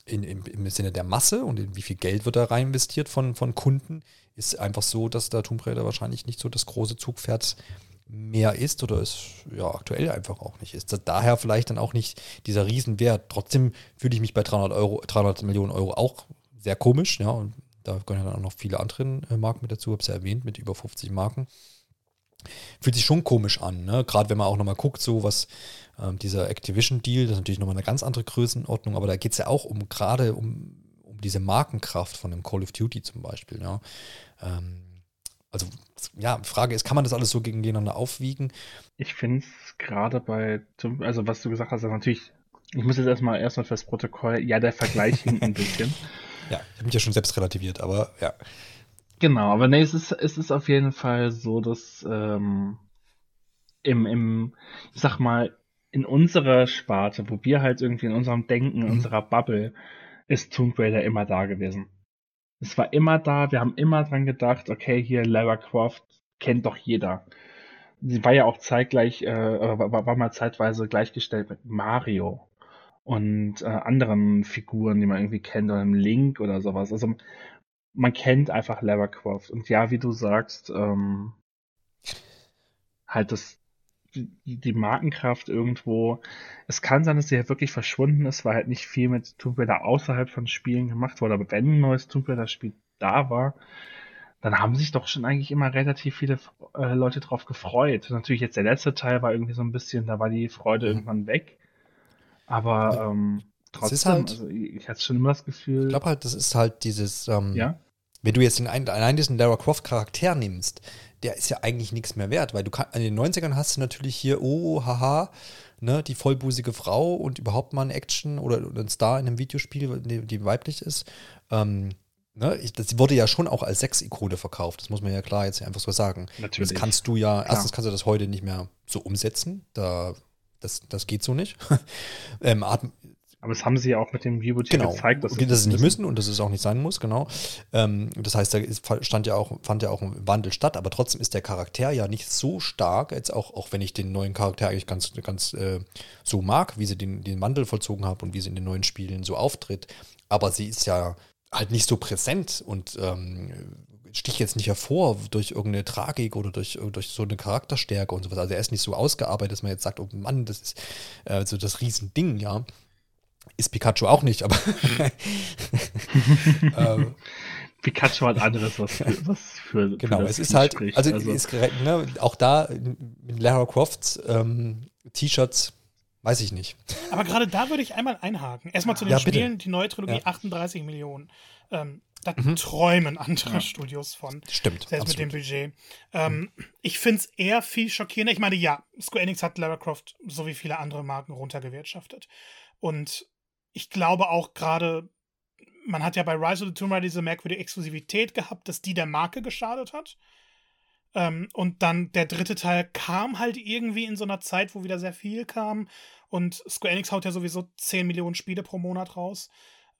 in, im, im Sinne der Masse und in wie viel Geld wird da rein investiert von, von Kunden, ist einfach so, dass der Tomb Raider wahrscheinlich nicht so das große Zugpferd mehr ist oder es ja aktuell einfach auch nicht ist. Daher vielleicht dann auch nicht dieser Riesenwert. Trotzdem fühle ich mich bei 300, Euro, 300 Millionen Euro auch sehr komisch. Ja, und da gehören dann auch noch viele andere äh, Marken mit dazu, habe es ja erwähnt, mit über 50 Marken. Fühlt sich schon komisch an, ne? gerade wenn man auch nochmal guckt, so was ähm, dieser Activision-Deal, das ist natürlich nochmal eine ganz andere Größenordnung, aber da geht es ja auch um gerade um, um diese Markenkraft von einem Call of Duty zum Beispiel. Ja? Ähm, also, ja, Frage ist, kann man das alles so gegeneinander aufwiegen? Ich finde es gerade bei, also was du gesagt hast, natürlich, ich muss jetzt erstmal erstmal fürs Protokoll, ja, der Vergleich hinkt ein bisschen. *laughs* Ja, ich habe mich ja schon selbst relativiert, aber ja. Genau, aber nee, es ist, es ist auf jeden Fall so, dass ähm, im, im, ich sag mal, in unserer Sparte, wo wir halt irgendwie in unserem Denken, in mhm. unserer Bubble, ist Tomb Raider immer da gewesen. Es war immer da, wir haben immer dran gedacht, okay, hier Lara Croft kennt doch jeder. Sie war ja auch zeitgleich, äh, war, war mal zeitweise gleichgestellt mit Mario und äh, anderen Figuren, die man irgendwie kennt, oder einem Link oder sowas. Also man kennt einfach Lara Croft. Und ja, wie du sagst, ähm, halt das, die Markenkraft irgendwo. Es kann sein, dass sie halt wirklich verschwunden ist, weil halt nicht viel mit Tomb Raider außerhalb von Spielen gemacht wurde. Aber wenn ein neues Tomb Raider Spiel da war, dann haben sich doch schon eigentlich immer relativ viele äh, Leute drauf gefreut. Natürlich jetzt der letzte Teil war irgendwie so ein bisschen, da war die Freude mhm. irgendwann weg. Aber ähm, trotzdem, halt, also ich hatte schon immer das Gefühl. Ich glaube halt, das ist halt dieses, ähm, ja? wenn du jetzt den, allein diesen Lara Croft Charakter nimmst, der ist ja eigentlich nichts mehr wert, weil du kann, in den 90ern hast du natürlich hier, oh, haha, ne, die vollbusige Frau und überhaupt mal ein Action oder ein Star in einem Videospiel, die, die weiblich ist. Ähm, ne, ich, das wurde ja schon auch als Sex-Ikone verkauft, das muss man ja klar jetzt einfach so sagen. Natürlich. Das kannst du ja, klar. erstens kannst du das heute nicht mehr so umsetzen, da das, das geht so nicht. *laughs* ähm, aber das haben sie ja auch mit dem Reboot genau. gezeigt, dass, sie nicht müssen und dass es auch nicht sein muss, genau. Ähm, das heißt, da stand ja auch, fand ja auch ein Wandel statt, aber trotzdem ist der Charakter ja nicht so stark, jetzt auch, auch wenn ich den neuen Charakter eigentlich ganz, ganz äh, so mag, wie sie den, den Wandel vollzogen hat und wie sie in den neuen Spielen so auftritt. Aber sie ist ja halt nicht so präsent und ähm, sticht jetzt nicht hervor durch irgendeine Tragik oder durch, durch so eine Charakterstärke und sowas. Also er ist nicht so ausgearbeitet, dass man jetzt sagt, oh Mann, das ist äh, so das Riesending, ja. Ist Pikachu auch nicht, aber. *laughs* ähm, Pikachu hat anderes, was für. Was für genau, für es ist halt, spricht. also, also. Ist, ne, auch da mit Lara Crofts ähm, T-Shirts, weiß ich nicht. Aber gerade da würde ich einmal einhaken. Erstmal zu den ja, Spielen, die neue Trilogie, ja. 38 Millionen. Ähm, da mhm. träumen andere ja. Studios von. Stimmt. Selbst absolut. mit dem Budget. Ähm, mhm. Ich finde es eher viel schockierender. Ich meine, ja, Square Enix hat Lara Croft so wie viele andere Marken runtergewirtschaftet. Und ich glaube auch gerade, man hat ja bei Rise of the Tomb Raider diese merkwürdige Exklusivität gehabt, dass die der Marke geschadet hat. Ähm, und dann der dritte Teil kam halt irgendwie in so einer Zeit, wo wieder sehr viel kam. Und Square Enix haut ja sowieso 10 Millionen Spiele pro Monat raus.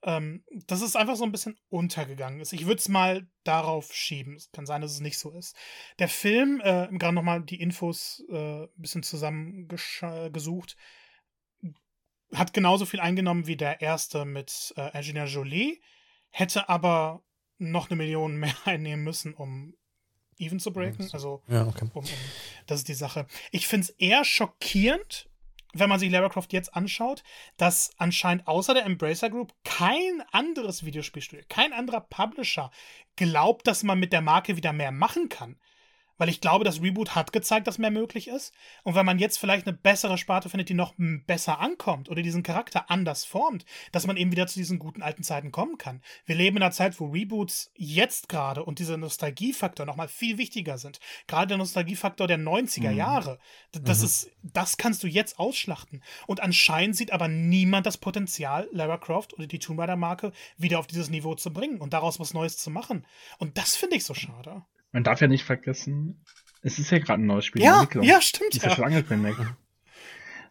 Ähm, dass es einfach so ein bisschen untergegangen ist. Ich würde es mal darauf schieben. Es kann sein, dass es nicht so ist. Der Film, äh, gerade nochmal die Infos äh, ein bisschen zusammengesucht, hat genauso viel eingenommen wie der erste mit äh, Angelina Jolie, hätte aber noch eine Million *laughs* mehr einnehmen müssen, um even zu breaken. Also, ja, okay. um, um, das ist die Sache. Ich finde es eher schockierend, wenn man sich Lara Croft jetzt anschaut, dass anscheinend außer der Embracer Group kein anderes Videospielstudio, kein anderer Publisher glaubt, dass man mit der Marke wieder mehr machen kann. Weil ich glaube, das Reboot hat gezeigt, dass mehr möglich ist. Und wenn man jetzt vielleicht eine bessere Sparte findet, die noch besser ankommt oder diesen Charakter anders formt, dass man eben wieder zu diesen guten alten Zeiten kommen kann. Wir leben in einer Zeit, wo Reboots jetzt gerade und dieser Nostalgiefaktor nochmal viel wichtiger sind. Gerade der Nostalgiefaktor der 90er mhm. Jahre. Das mhm. ist, das kannst du jetzt ausschlachten. Und anscheinend sieht aber niemand das Potenzial, Lara Croft oder die Tomb Raider Marke wieder auf dieses Niveau zu bringen und daraus was Neues zu machen. Und das finde ich so schade. Man darf ja nicht vergessen, es ist ja gerade ein neues Spiel. Ja, ja, stimmt. Ist ja schon angekündigt.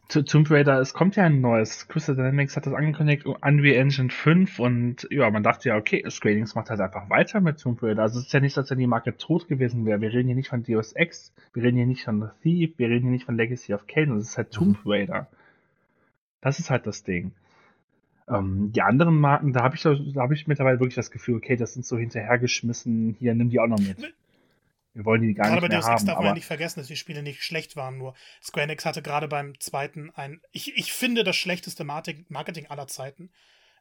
Tomb Raider, es kommt ja ein neues. Crystal Dynamics hat das angekündigt, Unreal Engine 5 und ja, man dachte ja, okay, Square Enix macht halt einfach weiter mit Tomb Raider. Also es ist ja nicht, als wenn die Marke tot gewesen wäre. Wir reden hier nicht von Deus Ex, wir reden hier nicht von The Thief, wir reden hier nicht von Legacy of Kain, es ist halt Tomb mhm. Raider. Das ist halt das Ding. Ähm, die anderen Marken, da habe ich, da hab ich mittlerweile wirklich das Gefühl, okay, das sind so hinterhergeschmissen, hier, nimm die auch noch mit. Wir wollen die gar gerade nicht mehr haben. Gerade bei Deus Ex darf man ja nicht vergessen, dass die Spiele nicht schlecht waren, nur Square Enix hatte gerade beim zweiten ein, ich, ich finde, das schlechteste Marketing aller Zeiten.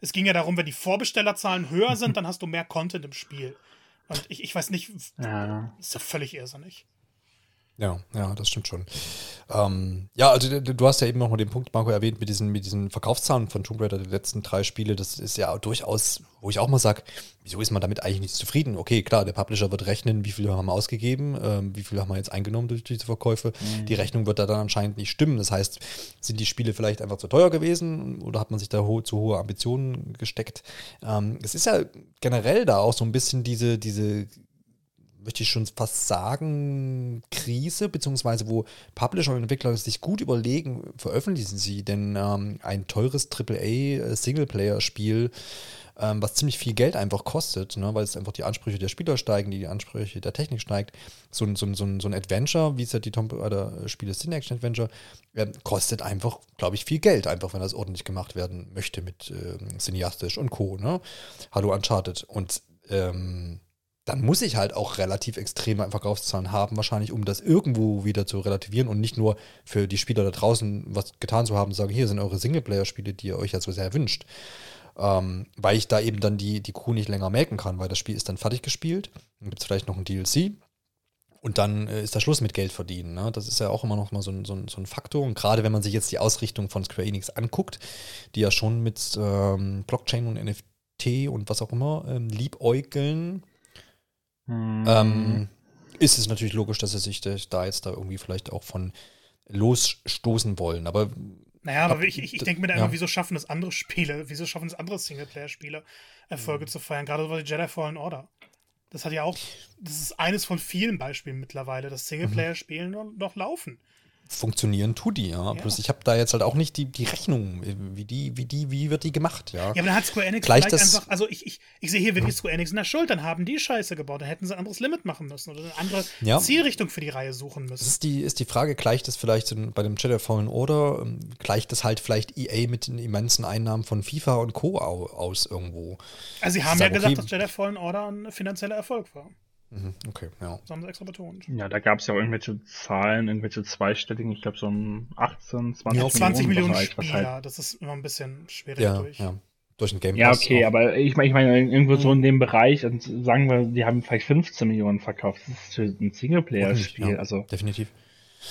Es ging ja darum, wenn die Vorbestellerzahlen höher sind, *laughs* dann hast du mehr Content im Spiel. Und ich, ich weiß nicht, ja. ist ja völlig irrsinnig. Ja, ja, das stimmt schon. Ähm, ja, also du hast ja eben noch mal den Punkt, Marco, erwähnt mit diesen, mit diesen Verkaufszahlen von Tomb Raider, die letzten drei Spiele. Das ist ja durchaus, wo ich auch mal sage, wieso ist man damit eigentlich nicht zufrieden? Okay, klar, der Publisher wird rechnen, wie viel haben wir ausgegeben, ähm, wie viel haben wir jetzt eingenommen durch diese Verkäufe. Mhm. Die Rechnung wird da dann anscheinend nicht stimmen. Das heißt, sind die Spiele vielleicht einfach zu teuer gewesen oder hat man sich da ho zu hohe Ambitionen gesteckt? Ähm, es ist ja generell da auch so ein bisschen diese, diese möchte ich schon fast sagen, Krise, beziehungsweise wo Publisher und Entwickler sich gut überlegen, veröffentlichen sie denn ähm, ein teures AAA-Singleplayer-Spiel, ähm, was ziemlich viel Geld einfach kostet, ne, weil es einfach die Ansprüche der Spieler steigen, die Ansprüche der Technik steigt. So, ein, so, ein, so, ein, so ein Adventure, wie es ja die Tomb Raider-Spiele sind, Action-Adventure, äh, kostet einfach, glaube ich, viel Geld, einfach wenn das ordentlich gemacht werden möchte mit äh, Cineastisch und Co. Ne? Hallo Uncharted. Und ähm, dann muss ich halt auch relativ extreme Verkaufszahlen haben, wahrscheinlich, um das irgendwo wieder zu relativieren und nicht nur für die Spieler da draußen was getan zu haben, sagen, hier sind eure Singleplayer-Spiele, die ihr euch ja so sehr wünscht. Ähm, weil ich da eben dann die, die Kuh nicht länger melken kann, weil das Spiel ist dann fertig gespielt. Dann gibt es vielleicht noch ein DLC. Und dann äh, ist da Schluss mit Geld verdienen. Ne? Das ist ja auch immer noch mal so ein, so ein, so ein Faktor. Und gerade wenn man sich jetzt die Ausrichtung von Square Enix anguckt, die ja schon mit ähm, Blockchain und NFT und was auch immer ähm, liebäugeln, hm. Ähm, ist es natürlich logisch, dass sie sich da jetzt da irgendwie vielleicht auch von losstoßen wollen. Aber naja, aber ich, ich, ich denke mir da ja. immer, wieso schaffen das andere Spiele, wieso schaffen es andere Singleplayer-Spiele, Erfolge mhm. zu feiern? Gerade so wie Jedi Fallen Order. Das hat ja auch, das ist eines von vielen Beispielen mittlerweile, dass Singleplayer-Spiele mhm. noch laufen funktionieren tut die, ja. ja. Bloß ich habe da jetzt halt auch nicht die, die Rechnung, wie die, wie die, wie wird die gemacht, ja. Ja, aber dann hat Square Enix Gleich vielleicht einfach, also ich, ich, ich sehe hier wirklich Square Enix in der Schuld, dann haben die Scheiße gebaut, dann hätten sie ein anderes Limit machen müssen oder eine andere ja. Zielrichtung für die Reihe suchen müssen. Das ist die, ist die Frage, gleicht das vielleicht bei dem Jedi Fallen Order, ähm, gleicht das halt vielleicht EA mit den immensen Einnahmen von FIFA und Co. aus irgendwo? Also sie haben ja gesagt, okay, dass Jedi Fallen Order ein finanzieller Erfolg war. Mhm, okay, ja. Das haben sie extra betont. Ja, da gab es ja auch irgendwelche Zahlen, irgendwelche zweistelligen, ich glaube so um 18, 20 ja, 20 Millionen, Millionen Spieler, halt das ist immer ein bisschen schwierig ja, durch. Ja. Durch ein Game Ja, okay, auch. aber ich meine, ich meine, irgendwo mhm. so in dem Bereich, und sagen wir, die haben vielleicht 15 Millionen verkauft. Das ist für ein Singleplayer-Spiel, ja, also. Definitiv.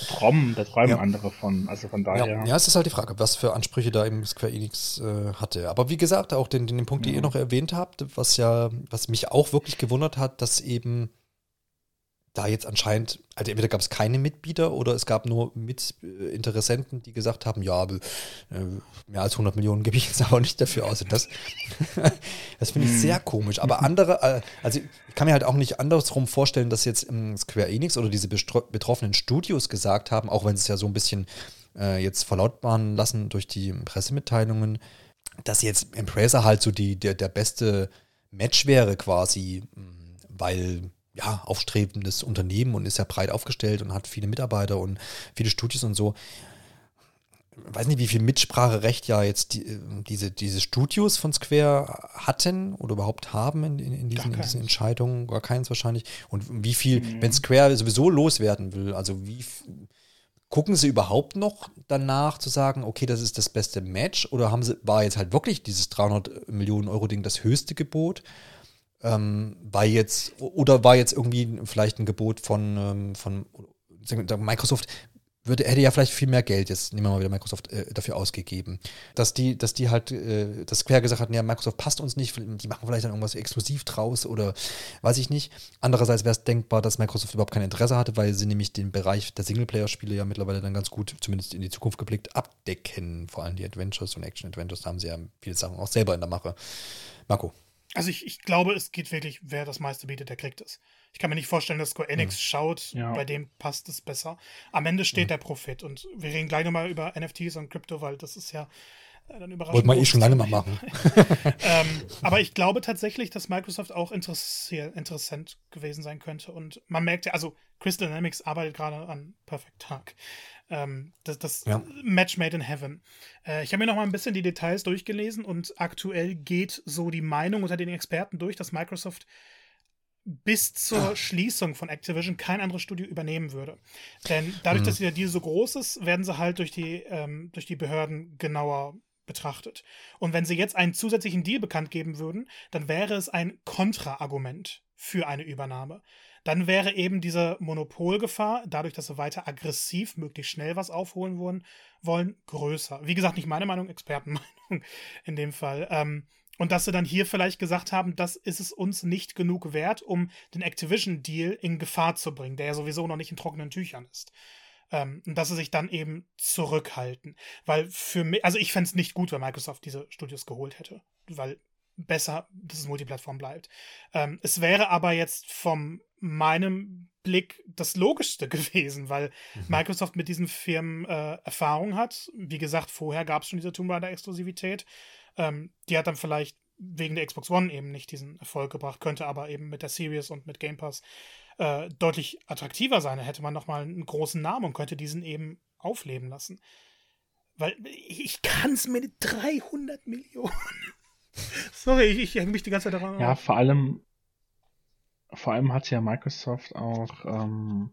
Trom, da träumen ja. andere von. Also von daher. Ja. ja, es ist halt die Frage, was für Ansprüche da eben Square Enix äh, hatte. Aber wie gesagt, auch den, den Punkt, den ihr noch erwähnt habt, was ja, was mich auch wirklich gewundert hat, dass eben da jetzt anscheinend, also entweder gab es keine Mitbieter oder es gab nur Mitinteressenten, die gesagt haben, ja, äh, mehr als 100 Millionen gebe ich jetzt aber nicht dafür aus. Und das, *laughs* das finde ich sehr hm. komisch. Aber andere, äh, also ich kann mir halt auch nicht andersrum vorstellen, dass jetzt Square Enix oder diese betroffenen Studios gesagt haben, auch wenn sie es ja so ein bisschen äh, jetzt verlautbaren lassen durch die Pressemitteilungen, dass jetzt Embracer halt so die, der, der beste Match wäre quasi, weil ja, aufstrebendes Unternehmen und ist ja breit aufgestellt und hat viele Mitarbeiter und viele Studios und so. Ich weiß nicht, wie viel Mitspracherecht ja jetzt die, diese, diese Studios von Square hatten oder überhaupt haben in, in, in, diesen, in diesen, Entscheidungen. Gar keins wahrscheinlich. Und wie viel, mhm. wenn Square sowieso loswerden will, also wie gucken sie überhaupt noch danach zu sagen, okay, das ist das beste Match oder haben sie, war jetzt halt wirklich dieses 300 Millionen Euro Ding das höchste Gebot? Ähm, war jetzt, oder war jetzt irgendwie vielleicht ein Gebot von, ähm, von Microsoft, würde, hätte ja vielleicht viel mehr Geld, jetzt nehmen wir mal wieder Microsoft, äh, dafür ausgegeben. Dass die, dass die halt, äh, dass Square gesagt hat, ja, Microsoft passt uns nicht, die machen vielleicht dann irgendwas exklusiv draus oder weiß ich nicht. Andererseits wäre es denkbar, dass Microsoft überhaupt kein Interesse hatte, weil sie nämlich den Bereich der Singleplayer-Spiele ja mittlerweile dann ganz gut, zumindest in die Zukunft geblickt, abdecken. Vor allem die Adventures und Action-Adventures, da haben sie ja viele Sachen auch selber in der Mache. Marco. Also ich, ich glaube, es geht wirklich, wer das meiste bietet, der kriegt es. Ich kann mir nicht vorstellen, dass Square Enix hm. schaut, ja. bei dem passt es besser. Am Ende steht ja. der Profit und wir reden gleich nochmal über NFTs und Krypto, weil das ist ja äh, dann überraschend. Wollte man eh schon lange mal machen. *laughs* ähm, aber ich glaube tatsächlich, dass Microsoft auch interessant gewesen sein könnte und man merkt ja, also Crystal Dynamics arbeitet gerade an Perfect Dark. Ähm, das das ja. Match Made in Heaven. Äh, ich habe mir noch mal ein bisschen die Details durchgelesen und aktuell geht so die Meinung unter den Experten durch, dass Microsoft bis zur Schließung von Activision kein anderes Studio übernehmen würde. Denn dadurch, mhm. dass der Deal so groß ist, werden sie halt durch die, ähm, durch die Behörden genauer betrachtet. Und wenn sie jetzt einen zusätzlichen Deal bekannt geben würden, dann wäre es ein Kontraargument für eine Übernahme. Dann wäre eben diese Monopolgefahr, dadurch, dass sie weiter aggressiv, möglichst schnell was aufholen wollen, wollen größer. Wie gesagt, nicht meine Meinung, Expertenmeinung *laughs* in dem Fall. Ähm, und dass sie dann hier vielleicht gesagt haben, das ist es uns nicht genug wert, um den Activision-Deal in Gefahr zu bringen, der ja sowieso noch nicht in trockenen Tüchern ist. Ähm, und dass sie sich dann eben zurückhalten. Weil für mich, also ich fände es nicht gut, wenn Microsoft diese Studios geholt hätte. Weil besser, dass es Multiplattform bleibt. Ähm, es wäre aber jetzt von meinem Blick das Logischste *laughs* gewesen, weil mhm. Microsoft mit diesen Firmen äh, Erfahrung hat. Wie gesagt, vorher gab es schon diese Tomb Raider-Exklusivität. Ähm, die hat dann vielleicht wegen der Xbox One eben nicht diesen Erfolg gebracht, könnte aber eben mit der Series und mit Game Pass äh, deutlich attraktiver sein. Da hätte man nochmal einen großen Namen und könnte diesen eben aufleben lassen. Weil ich kann es mit 300 Millionen. Sorry, ich, ich hänge mich die ganze Zeit daran. Ja, vor allem, vor allem hat ja Microsoft auch ähm,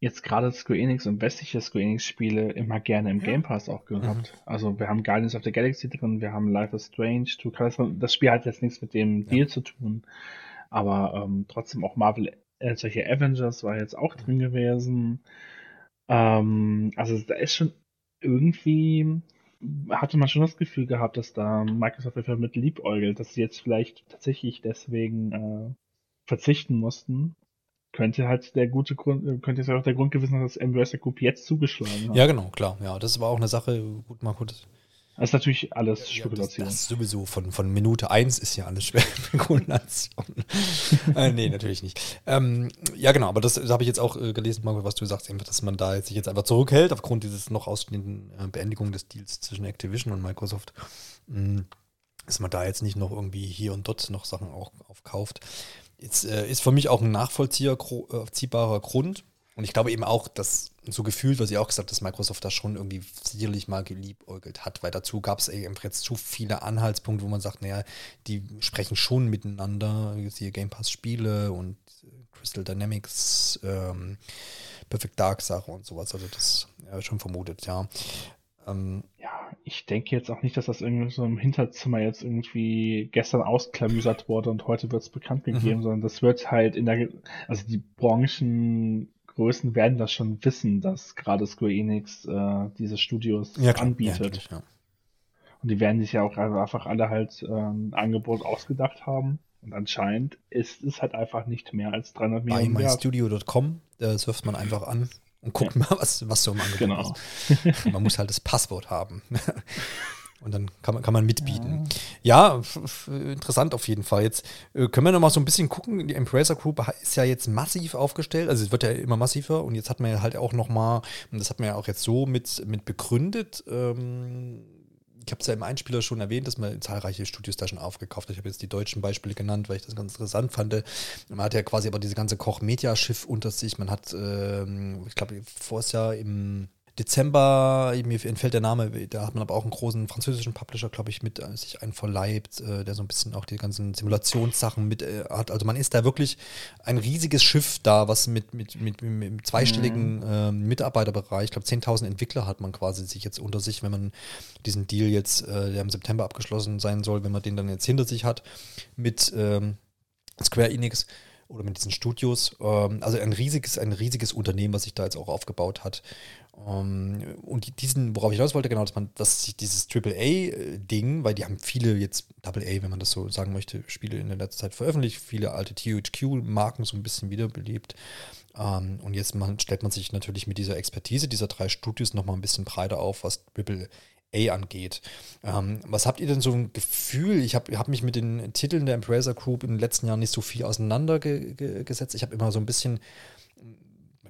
jetzt gerade Square Enix und westliche Square Enix Spiele immer gerne im ja. Game Pass auch gehabt. Mhm. Also wir haben Guardians of the Galaxy drin, wir haben Life is Strange, Two Colors. Das Spiel hat jetzt nichts mit dem Deal zu tun, aber ähm, trotzdem auch Marvel, äh, solche Avengers war jetzt auch drin gewesen. Ähm, also da ist schon irgendwie hatte man schon das Gefühl gehabt, dass da Microsoft einfach mit liebäugelt, dass sie jetzt vielleicht tatsächlich deswegen äh, verzichten mussten könnte halt der gute Grund, könnte es ja auch der Grund gewesen sein, dass Anniversary Group jetzt zugeschlagen hat. Ja, genau, klar. Ja, das war auch eine Sache, gut, mal gut. Das ist natürlich alles Spekulation. Ja, das, das sowieso von, von Minute 1 ist ja alles *laughs* Spekulation. *laughs* äh, nee, natürlich nicht. Ähm, ja, genau, aber das, das habe ich jetzt auch äh, gelesen, Marco, was du sagst, einfach, dass man da sich jetzt einfach zurückhält, aufgrund dieses noch ausstehenden äh, Beendigung des Deals zwischen Activision und Microsoft. Mh, mm, dass man da jetzt nicht noch irgendwie hier und dort noch Sachen auch aufkauft. Jetzt äh, ist für mich auch ein nachvollziehbarer Grund. Und ich glaube eben auch, dass so gefühlt, was ich auch gesagt dass Microsoft da schon irgendwie sicherlich mal geliebäugelt hat, weil dazu gab es eben jetzt zu viele Anhaltspunkte, wo man sagt, naja, die sprechen schon miteinander, hier Game Pass Spiele und Crystal Dynamics, ähm, Perfect Dark Sache und sowas, also das ja, schon vermutet, ja. Ähm, ja, ich denke jetzt auch nicht, dass das irgendwie so im Hinterzimmer jetzt irgendwie gestern ausklamüsert wurde und heute wird es bekannt gegeben, mhm. sondern das wird halt in der, also die Branchengrößen werden das schon wissen, dass gerade Square Enix äh, diese Studios ja, anbietet. Ja, ja. Und die werden sich ja auch einfach alle halt äh, ein Angebot ausgedacht haben. Und anscheinend ist es halt einfach nicht mehr als 300 Millionen. Bei mystudio.com, da surft man einfach an und guckt mal, was, was so im Angebot genau. ist. Man muss halt das Passwort haben. *laughs* Und dann kann man, kann man mitbieten. Ja, ja interessant auf jeden Fall. Jetzt äh, können wir noch mal so ein bisschen gucken. Die Embracer Group ist ja jetzt massiv aufgestellt. Also es wird ja immer massiver. Und jetzt hat man ja halt auch noch mal, und das hat man ja auch jetzt so mit, mit begründet, ähm, ich habe es ja im Einspieler schon erwähnt, dass man zahlreiche Studios da schon aufgekauft hat. Ich habe jetzt die deutschen Beispiele genannt, weil ich das ganz interessant fand. Man hat ja quasi aber diese ganze Koch-Media-Schiff unter sich. Man hat, ähm, ich glaube, vorher im Dezember, mir entfällt der Name, da hat man aber auch einen großen französischen Publisher, glaube ich, mit äh, sich einverleibt, äh, der so ein bisschen auch die ganzen Simulationssachen mit äh, hat. Also man ist da wirklich ein riesiges Schiff da, was mit, mit, mit, mit einem zweistelligen mhm. äh, Mitarbeiterbereich, ich glaube 10.000 Entwickler hat man quasi sich jetzt unter sich, wenn man diesen Deal jetzt, äh, der im September abgeschlossen sein soll, wenn man den dann jetzt hinter sich hat, mit ähm, Square Enix oder mit diesen Studios. Ähm, also ein riesiges, ein riesiges Unternehmen, was sich da jetzt auch aufgebaut hat. Um, ähm, und diesen, worauf ich hinaus wollte, genau, dass man, dass sich dieses AAA-Ding, weil die haben viele jetzt AA, wenn man das so sagen möchte, Spiele in der letzten Zeit veröffentlicht, viele alte THQ-Marken so ein bisschen wiederbelebt. Um, ähm, und jetzt man, stellt man sich natürlich mit dieser Expertise dieser drei Studios nochmal ein bisschen breiter auf, was AAA angeht. Ähm, was habt ihr denn so ein Gefühl? Ich habe hab mich mit den Titeln der Embracer Group in den letzten Jahren nicht so viel auseinandergesetzt. Ich habe immer so ein bisschen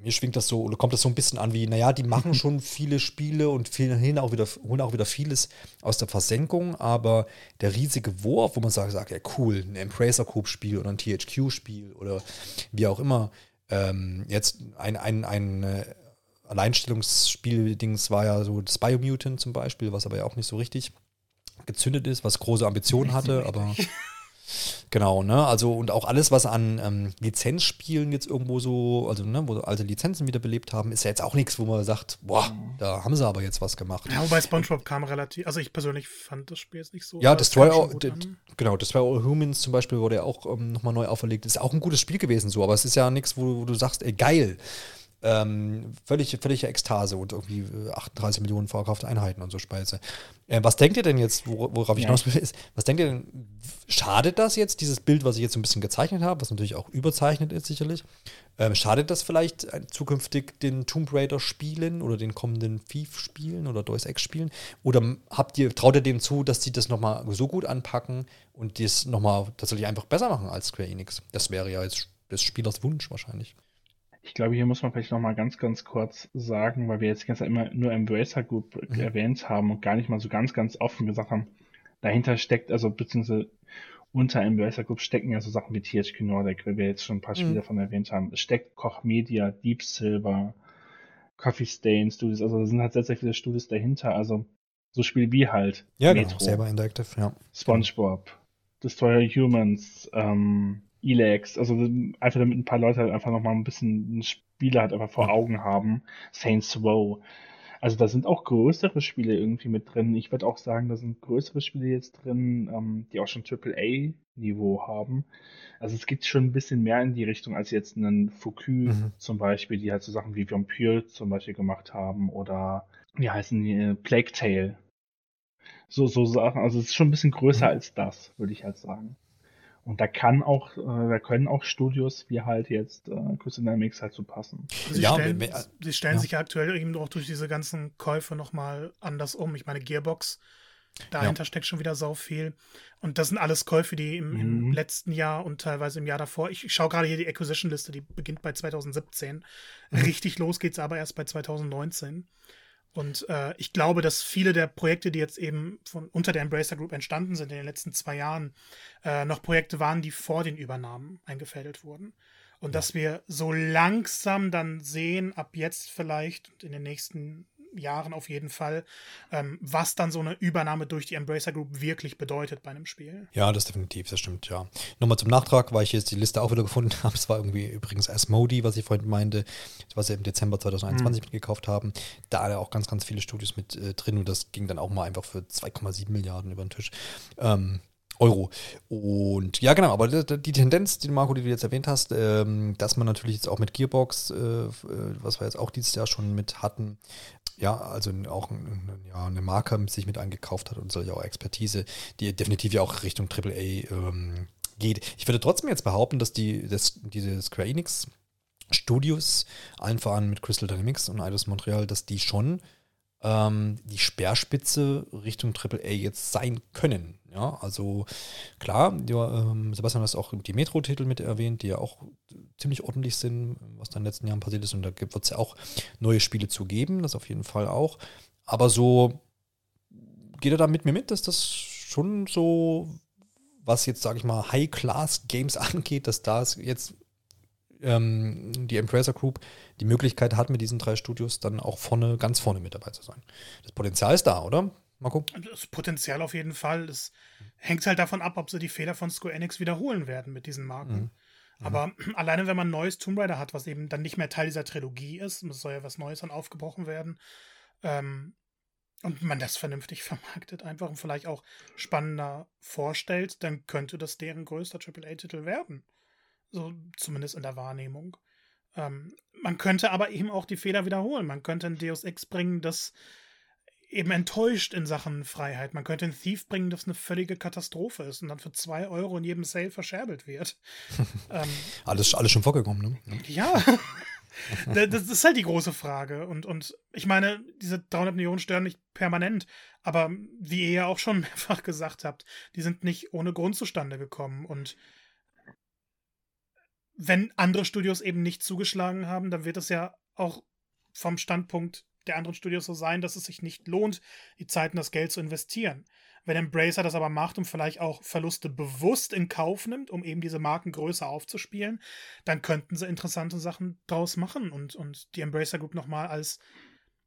mir schwingt das so oder kommt das so ein bisschen an wie, naja, die machen schon viele Spiele und vielen auch wieder, holen auch wieder vieles aus der Versenkung, aber der riesige Wurf, wo man sagt, sagt ja cool, ein Embracer Group Spiel oder ein THQ Spiel oder wie auch immer, ähm, jetzt ein, ein, ein äh, Alleinstellungsspiel-Dings war ja so das Biomutant zum Beispiel, was aber ja auch nicht so richtig gezündet ist, was große Ambitionen hatte, aber *laughs* Genau, ne? Also und auch alles, was an ähm, Lizenzspielen jetzt irgendwo so, also ne, wo alte Lizenzen wiederbelebt haben, ist ja jetzt auch nichts, wo man sagt, boah, mhm. da haben sie aber jetzt was gemacht. Ja, wobei SpongeBob kam relativ, also ich persönlich fand das Spiel jetzt nicht so. Ja, Destroy All, genau, Destroy All Humans zum Beispiel wurde ja auch ähm, nochmal neu auferlegt. Ist auch ein gutes Spiel gewesen so, aber es ist ja nichts, wo, wo du sagst, ey, geil. Ähm, völlig, völlige Ekstase und irgendwie 38 äh, Millionen verkaufte Einheiten und so Speise. Äh, was denkt ihr denn jetzt, worauf ich hinaus will, ist, was denkt ihr denn, schadet das jetzt, dieses Bild, was ich jetzt so ein bisschen gezeichnet habe, was natürlich auch überzeichnet ist sicherlich, ähm, schadet das vielleicht zukünftig den Tomb Raider Spielen oder den kommenden Thief Spielen oder Deus Ex Spielen? Oder habt ihr, traut ihr dem zu, dass sie das nochmal so gut anpacken und das nochmal tatsächlich einfach besser machen als Square Enix? Das wäre ja jetzt des Spielers Wunsch wahrscheinlich. Ich glaube, hier muss man vielleicht nochmal ganz, ganz kurz sagen, weil wir jetzt die ganze Zeit immer nur Embracer Group mhm. erwähnt haben und gar nicht mal so ganz, ganz offen gesagt haben, dahinter steckt, also beziehungsweise unter Embracer Group stecken ja so Sachen wie THQ Nordic, wie wir jetzt schon ein paar Spiele mhm. davon erwähnt haben. Es steckt Koch Media, Deep Silver, Coffee Stain Studios, also da sind halt sehr, sehr viele Studios dahinter, also so Spiele wie halt ja, genau, Metro, genau, selber Interactive, ja. SpongeBob, Destroyer Humans, ähm, Elex, also einfach damit ein paar Leute halt einfach nochmal ein bisschen Spiele halt einfach vor Augen haben. Saints Row. Also da sind auch größere Spiele irgendwie mit drin. Ich würde auch sagen, da sind größere Spiele jetzt drin, ähm, die auch schon AAA-Niveau haben. Also es geht schon ein bisschen mehr in die Richtung als jetzt einen Foucault mhm. zum Beispiel, die halt so Sachen wie Vampire zum Beispiel gemacht haben oder wie heißen die, äh, Plague Tale. So, so Sachen. Also es ist schon ein bisschen größer mhm. als das, würde ich halt sagen. Und da kann auch, äh, da können auch Studios wie halt jetzt äh, Crystal Dynamics halt so passen. Sie ja, stellen, wir, wir, sie stellen ja. sich aktuell eben auch durch diese ganzen Käufe nochmal anders um. Ich meine, Gearbox, dahinter ja. steckt schon wieder sau viel. Und das sind alles Käufe, die im, im mhm. letzten Jahr und teilweise im Jahr davor, ich, ich schaue gerade hier die Acquisition-Liste, die beginnt bei 2017. Mhm. Richtig los geht's aber erst bei 2019. Und äh, ich glaube, dass viele der Projekte, die jetzt eben von unter der Embracer Group entstanden sind in den letzten zwei Jahren, äh, noch Projekte waren, die vor den Übernahmen eingefädelt wurden. Und ja. dass wir so langsam dann sehen, ab jetzt vielleicht und in den nächsten Jahren auf jeden Fall, ähm, was dann so eine Übernahme durch die Embracer Group wirklich bedeutet bei einem Spiel. Ja, das definitiv, das stimmt, ja. Nochmal zum Nachtrag, weil ich jetzt die Liste auch wieder gefunden *laughs* habe. Es war irgendwie übrigens Asmodi, was ich vorhin meinte, was sie im Dezember 2021 mhm. mitgekauft haben. Da auch ganz, ganz viele Studios mit äh, drin und das ging dann auch mal einfach für 2,7 Milliarden über den Tisch. Ähm, Euro. Und ja, genau, aber die, Tendenz, die Marco, die du jetzt erwähnt hast, ähm, dass man natürlich jetzt auch mit Gearbox, äh, äh was wir jetzt auch dieses Jahr schon mit hatten, ja, also auch ja, eine Marke sich mit eingekauft hat und solche auch Expertise, die definitiv ja auch Richtung AAA ähm, geht. Ich würde trotzdem jetzt behaupten, dass die, das, diese Square Enix Studios, allen voran mit Crystal Dynamics und Eidos Montreal, dass die schon ähm, die Speerspitze Richtung AAA jetzt sein können. Ja, also klar, ja, ähm, Sebastian hat auch die Metro-Titel mit erwähnt, die ja auch ziemlich ordentlich sind, was da in den letzten Jahren passiert ist. Und da wird es ja auch neue Spiele zu geben, das auf jeden Fall auch. Aber so geht er da mit mir mit, dass das schon so, was jetzt, sage ich mal, High-Class-Games *laughs* angeht, dass da jetzt ähm, die Embracer Group die Möglichkeit hat, mit diesen drei Studios dann auch vorne, ganz vorne mit dabei zu sein. Das Potenzial ist da, oder? Marco? Das Potenzial auf jeden Fall. Es hängt halt davon ab, ob sie die Fehler von Square Enix wiederholen werden mit diesen Marken. Mhm. mhm. Aber *clears throat* alleine, wenn man ein neues Tomb Raider hat, was eben dann nicht mehr Teil dieser Trilogie ist, es soll ja was Neues dann aufgebrochen werden, ähm, und man das vernünftig *laughs* vermarktet einfach und vielleicht auch spannender vorstellt, dann könnte das deren größter AAA-Titel werden. So zumindest in der Wahrnehmung. Ähm, man könnte aber eben auch die Fehler wiederholen. Man könnte ein Deus Ex bringen, das eben enttäuscht in Sachen Freiheit. Man könnte ein Thief bringen, das eine völlige Katastrophe ist und dann für zwei Euro in jedem Sale verscherbelt wird. *laughs* ähm, alles, alles schon vorgekommen, ne? Ja. *laughs* das ist halt die große Frage. Und, und ich meine, diese 300 Millionen stören nicht permanent, aber wie ihr ja auch schon *laughs* mehrfach gesagt habt, die sind nicht ohne Grund zustande gekommen. Und wenn andere Studios eben nicht zugeschlagen haben, dann wird es ja auch vom Standpunkt der anderen Studios so sein, dass es sich nicht lohnt, die Zeit und das Geld zu investieren. Wenn Embracer das aber macht und vielleicht auch Verluste bewusst in Kauf nimmt, um eben diese Marken größer aufzuspielen, dann könnten sie interessante Sachen draus machen und, und die Embracer Group nochmal als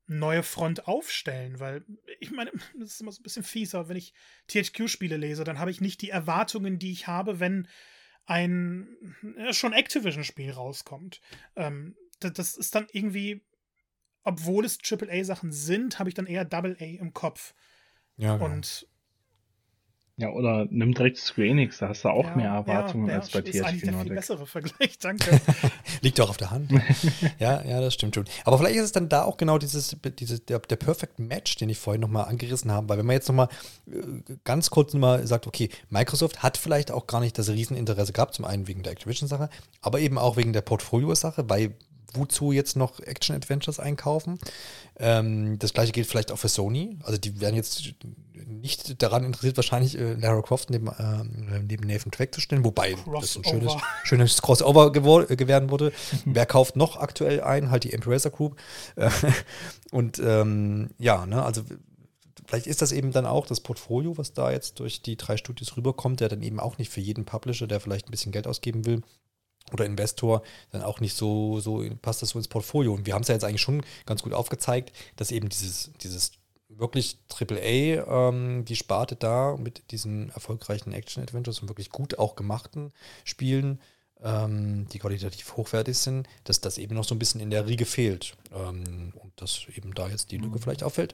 neue Front aufstellen, weil ich meine, *laughs* das ist immer so ein bisschen fieser, wenn ich THQ-Spiele lese, dann habe ich nicht die Erwartungen, die ich habe, wenn ein ja, schon Activision-Spiel rauskommt. Ähm, das ist dann irgendwie obwohl es AAA-Sachen sind, habe ich dann eher Double A im Kopf. Ja, genau. Und ja, oder nimm direkt Square Enix, da hast du auch ja, mehr Erwartungen ja, als bei THQ Nordic. Das ist der viel bessere Vergleich, danke. *laughs* Liegt doch auf der Hand. *laughs* ja, ja, das stimmt schon. Aber vielleicht ist es dann da auch genau dieses, dieses der, der Perfect Match, den ich vorhin nochmal angerissen habe, weil wenn man jetzt nochmal äh, ganz kurz nochmal sagt, okay, Microsoft hat vielleicht auch gar nicht das Rieseninteresse gehabt, zum einen wegen der Activision-Sache, aber eben auch wegen der Portfolio-Sache, weil wozu jetzt noch Action-Adventures einkaufen. Ähm, das gleiche gilt vielleicht auch für Sony. Also die werden jetzt nicht daran interessiert, wahrscheinlich äh, Lara Croft neben, äh, neben Nathan Track zu stellen, wobei Crossover. das ein schönes, *laughs* schönes Crossover gewor- gewähren wurde. *laughs* Wer kauft noch aktuell ein? Halt die Embracer Group. *laughs* und ähm, ja, ne, also vielleicht ist das eben dann auch das Portfolio, was da jetzt durch die drei Studios rüberkommt, der dann eben auch nicht für jeden Publisher, der vielleicht ein bisschen Geld ausgeben will, oder Investor dann auch nicht so, so passt das so ins Portfolio. Und wir haben es ja jetzt eigentlich schon ganz gut aufgezeigt, dass eben dieses, dieses wirklich AAA, ähm, die Sparte da mit diesen erfolgreichen Action-Adventures und wirklich gut auch gemachten Spielen, ähm, die qualitativ hochwertig sind, dass das eben noch so ein bisschen in der Riege fehlt. Ähm, und dass eben da jetzt die Lücke mhm. vielleicht auffällt,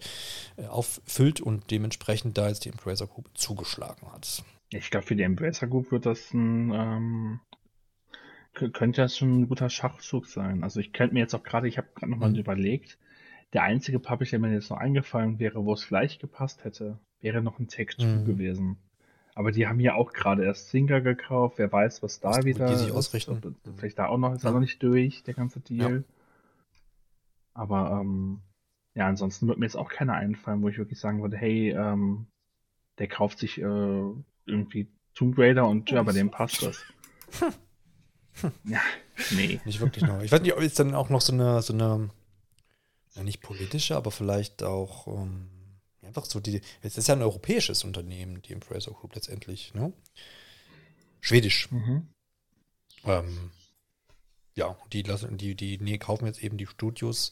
äh, auffüllt und dementsprechend da jetzt die Embracer Group zugeschlagen hat. Ich glaube, für die Embracer Group wird das ein ähm, könnte das schon ein guter Schachzug sein. Also ich könnte mir jetzt auch gerade, ich habe gerade nochmal mhm. überlegt, der einzige Publisher, der mir jetzt noch eingefallen wäre, wo es vielleicht gepasst hätte, wäre noch ein Take-Two mhm. gewesen. Aber die haben ja auch gerade erst Singer gekauft, wer weiß, was da was wieder die sich ausrichten. Ist. Vielleicht da auch noch, ist ja. auch noch nicht durch, der ganze Deal. Ja. Aber ähm, ja, ansonsten wird mir jetzt auch keiner einfallen, wo ich wirklich sagen würde, hey, ähm, der kauft sich äh, irgendwie Tomb Raider und ja, bei dem passt das. *laughs* *laughs* Ja, nee. Nicht wirklich noch. Ich weiß nicht, ob es dann auch noch so eine, so eine, ja nicht politische, aber vielleicht auch um, ähm, einfach so die, es ist ja ein europäisches Unternehmen, die Embracer Group letztendlich, ne? Schwedisch. Mhm. Ähm, ja, die lassen, die, die nee, kaufen jetzt eben die Studios,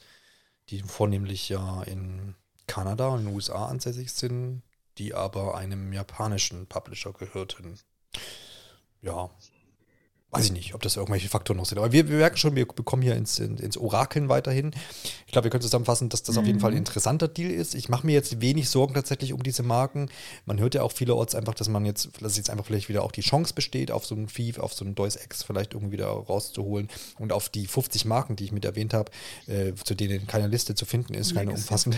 die vornehmlich ja in Kanada und in den USA ansässig sind, die aber einem japanischen Publisher gehörten. Ja, weiß ich nicht, ob das irgendwelche Faktoren noch sind. Aber wir, wir merken schon, wir bekommen hier ins, ins Orakeln weiterhin. Ich glaube, wir können zusammenfassen, dass das mhm. auf jeden Fall ein mhm. interessanter Deal ist. Ich mache mir jetzt wenig Sorgen tatsächlich um diese Marken. Man hört ja auch vielerorts einfach, dass man jetzt, dass jetzt einfach vielleicht wieder auch die Chance besteht, auf so einen Thief, auf so einen Deus Ex vielleicht irgendwie wieder rauszuholen und auf die 50 Marken, die ich mit erwähnt habe, äh, zu denen keine Liste zu finden ist, keine umfassende.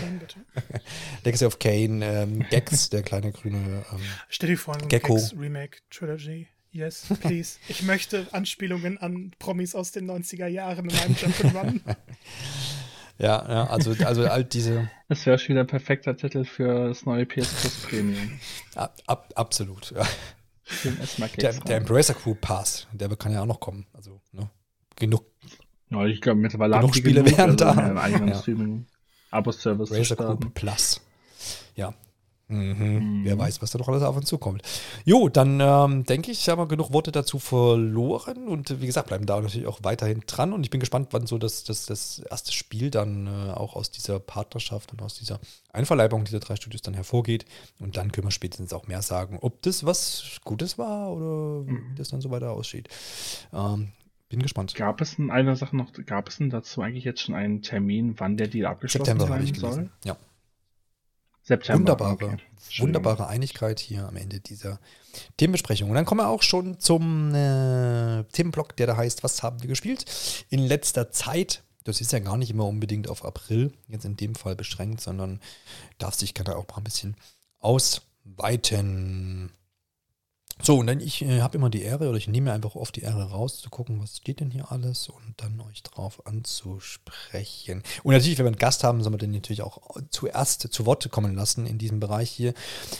*laughs* Legacy of Kane, ähm, Gex, der kleine grüne ähm, Stell dir vor, ein Gecko. Gex Remake Trilogy. Yes, please. Ich möchte Anspielungen an Promis aus den 90er Jahren in einem Jump'n'Run. *laughs* ja, ja, also, also all diese. Das wäre schon wieder ein perfekter Titel für das neue PS Plus Premium. Ab, ab, absolut, ja. Der, der Embracer Crew Pass, der kann ja auch noch kommen. Also, ne? Genug. Ja, ich glaube, mittlerweile genug Spiele genug, wären also da. Ja. Streaming-Abo-Service. Embracer Crew Plus. Ja, Mhm. Mhm. Wer weiß, was da noch alles auf uns zukommt. Jo, dann ähm, denke ich, haben wir genug Worte dazu verloren und wie gesagt, bleiben da natürlich auch weiterhin dran und ich bin gespannt, wann so das, das, das erste Spiel dann äh, auch aus dieser Partnerschaft und aus dieser Einverleibung dieser drei Studios dann hervorgeht und dann können wir spätestens auch mehr sagen, ob das was Gutes war oder mhm. wie das dann so weiter aussieht. Ähm, bin gespannt. Gab es denn eine Sache noch, gab es denn dazu eigentlich jetzt schon einen Termin, wann der Deal abgeschlossen September, sein soll? Ja. September. Wunderbare, okay. wunderbare Einigkeit hier am Ende dieser Themenbesprechung. Und dann kommen wir auch schon zum äh, Themenblock, der da heißt, was haben wir gespielt in letzter Zeit? Das ist ja gar nicht immer unbedingt auf April, jetzt in dem Fall beschränkt, sondern darf sich gerade auch mal ein bisschen ausweiten. So, und dann ich äh, habe immer die Ehre, oder ich nehme einfach oft die Ehre raus, zu gucken, was steht denn hier alles und dann euch drauf anzusprechen. Und natürlich, wenn wir einen Gast haben, soll man den natürlich auch zuerst zu Wort kommen lassen in diesem Bereich hier.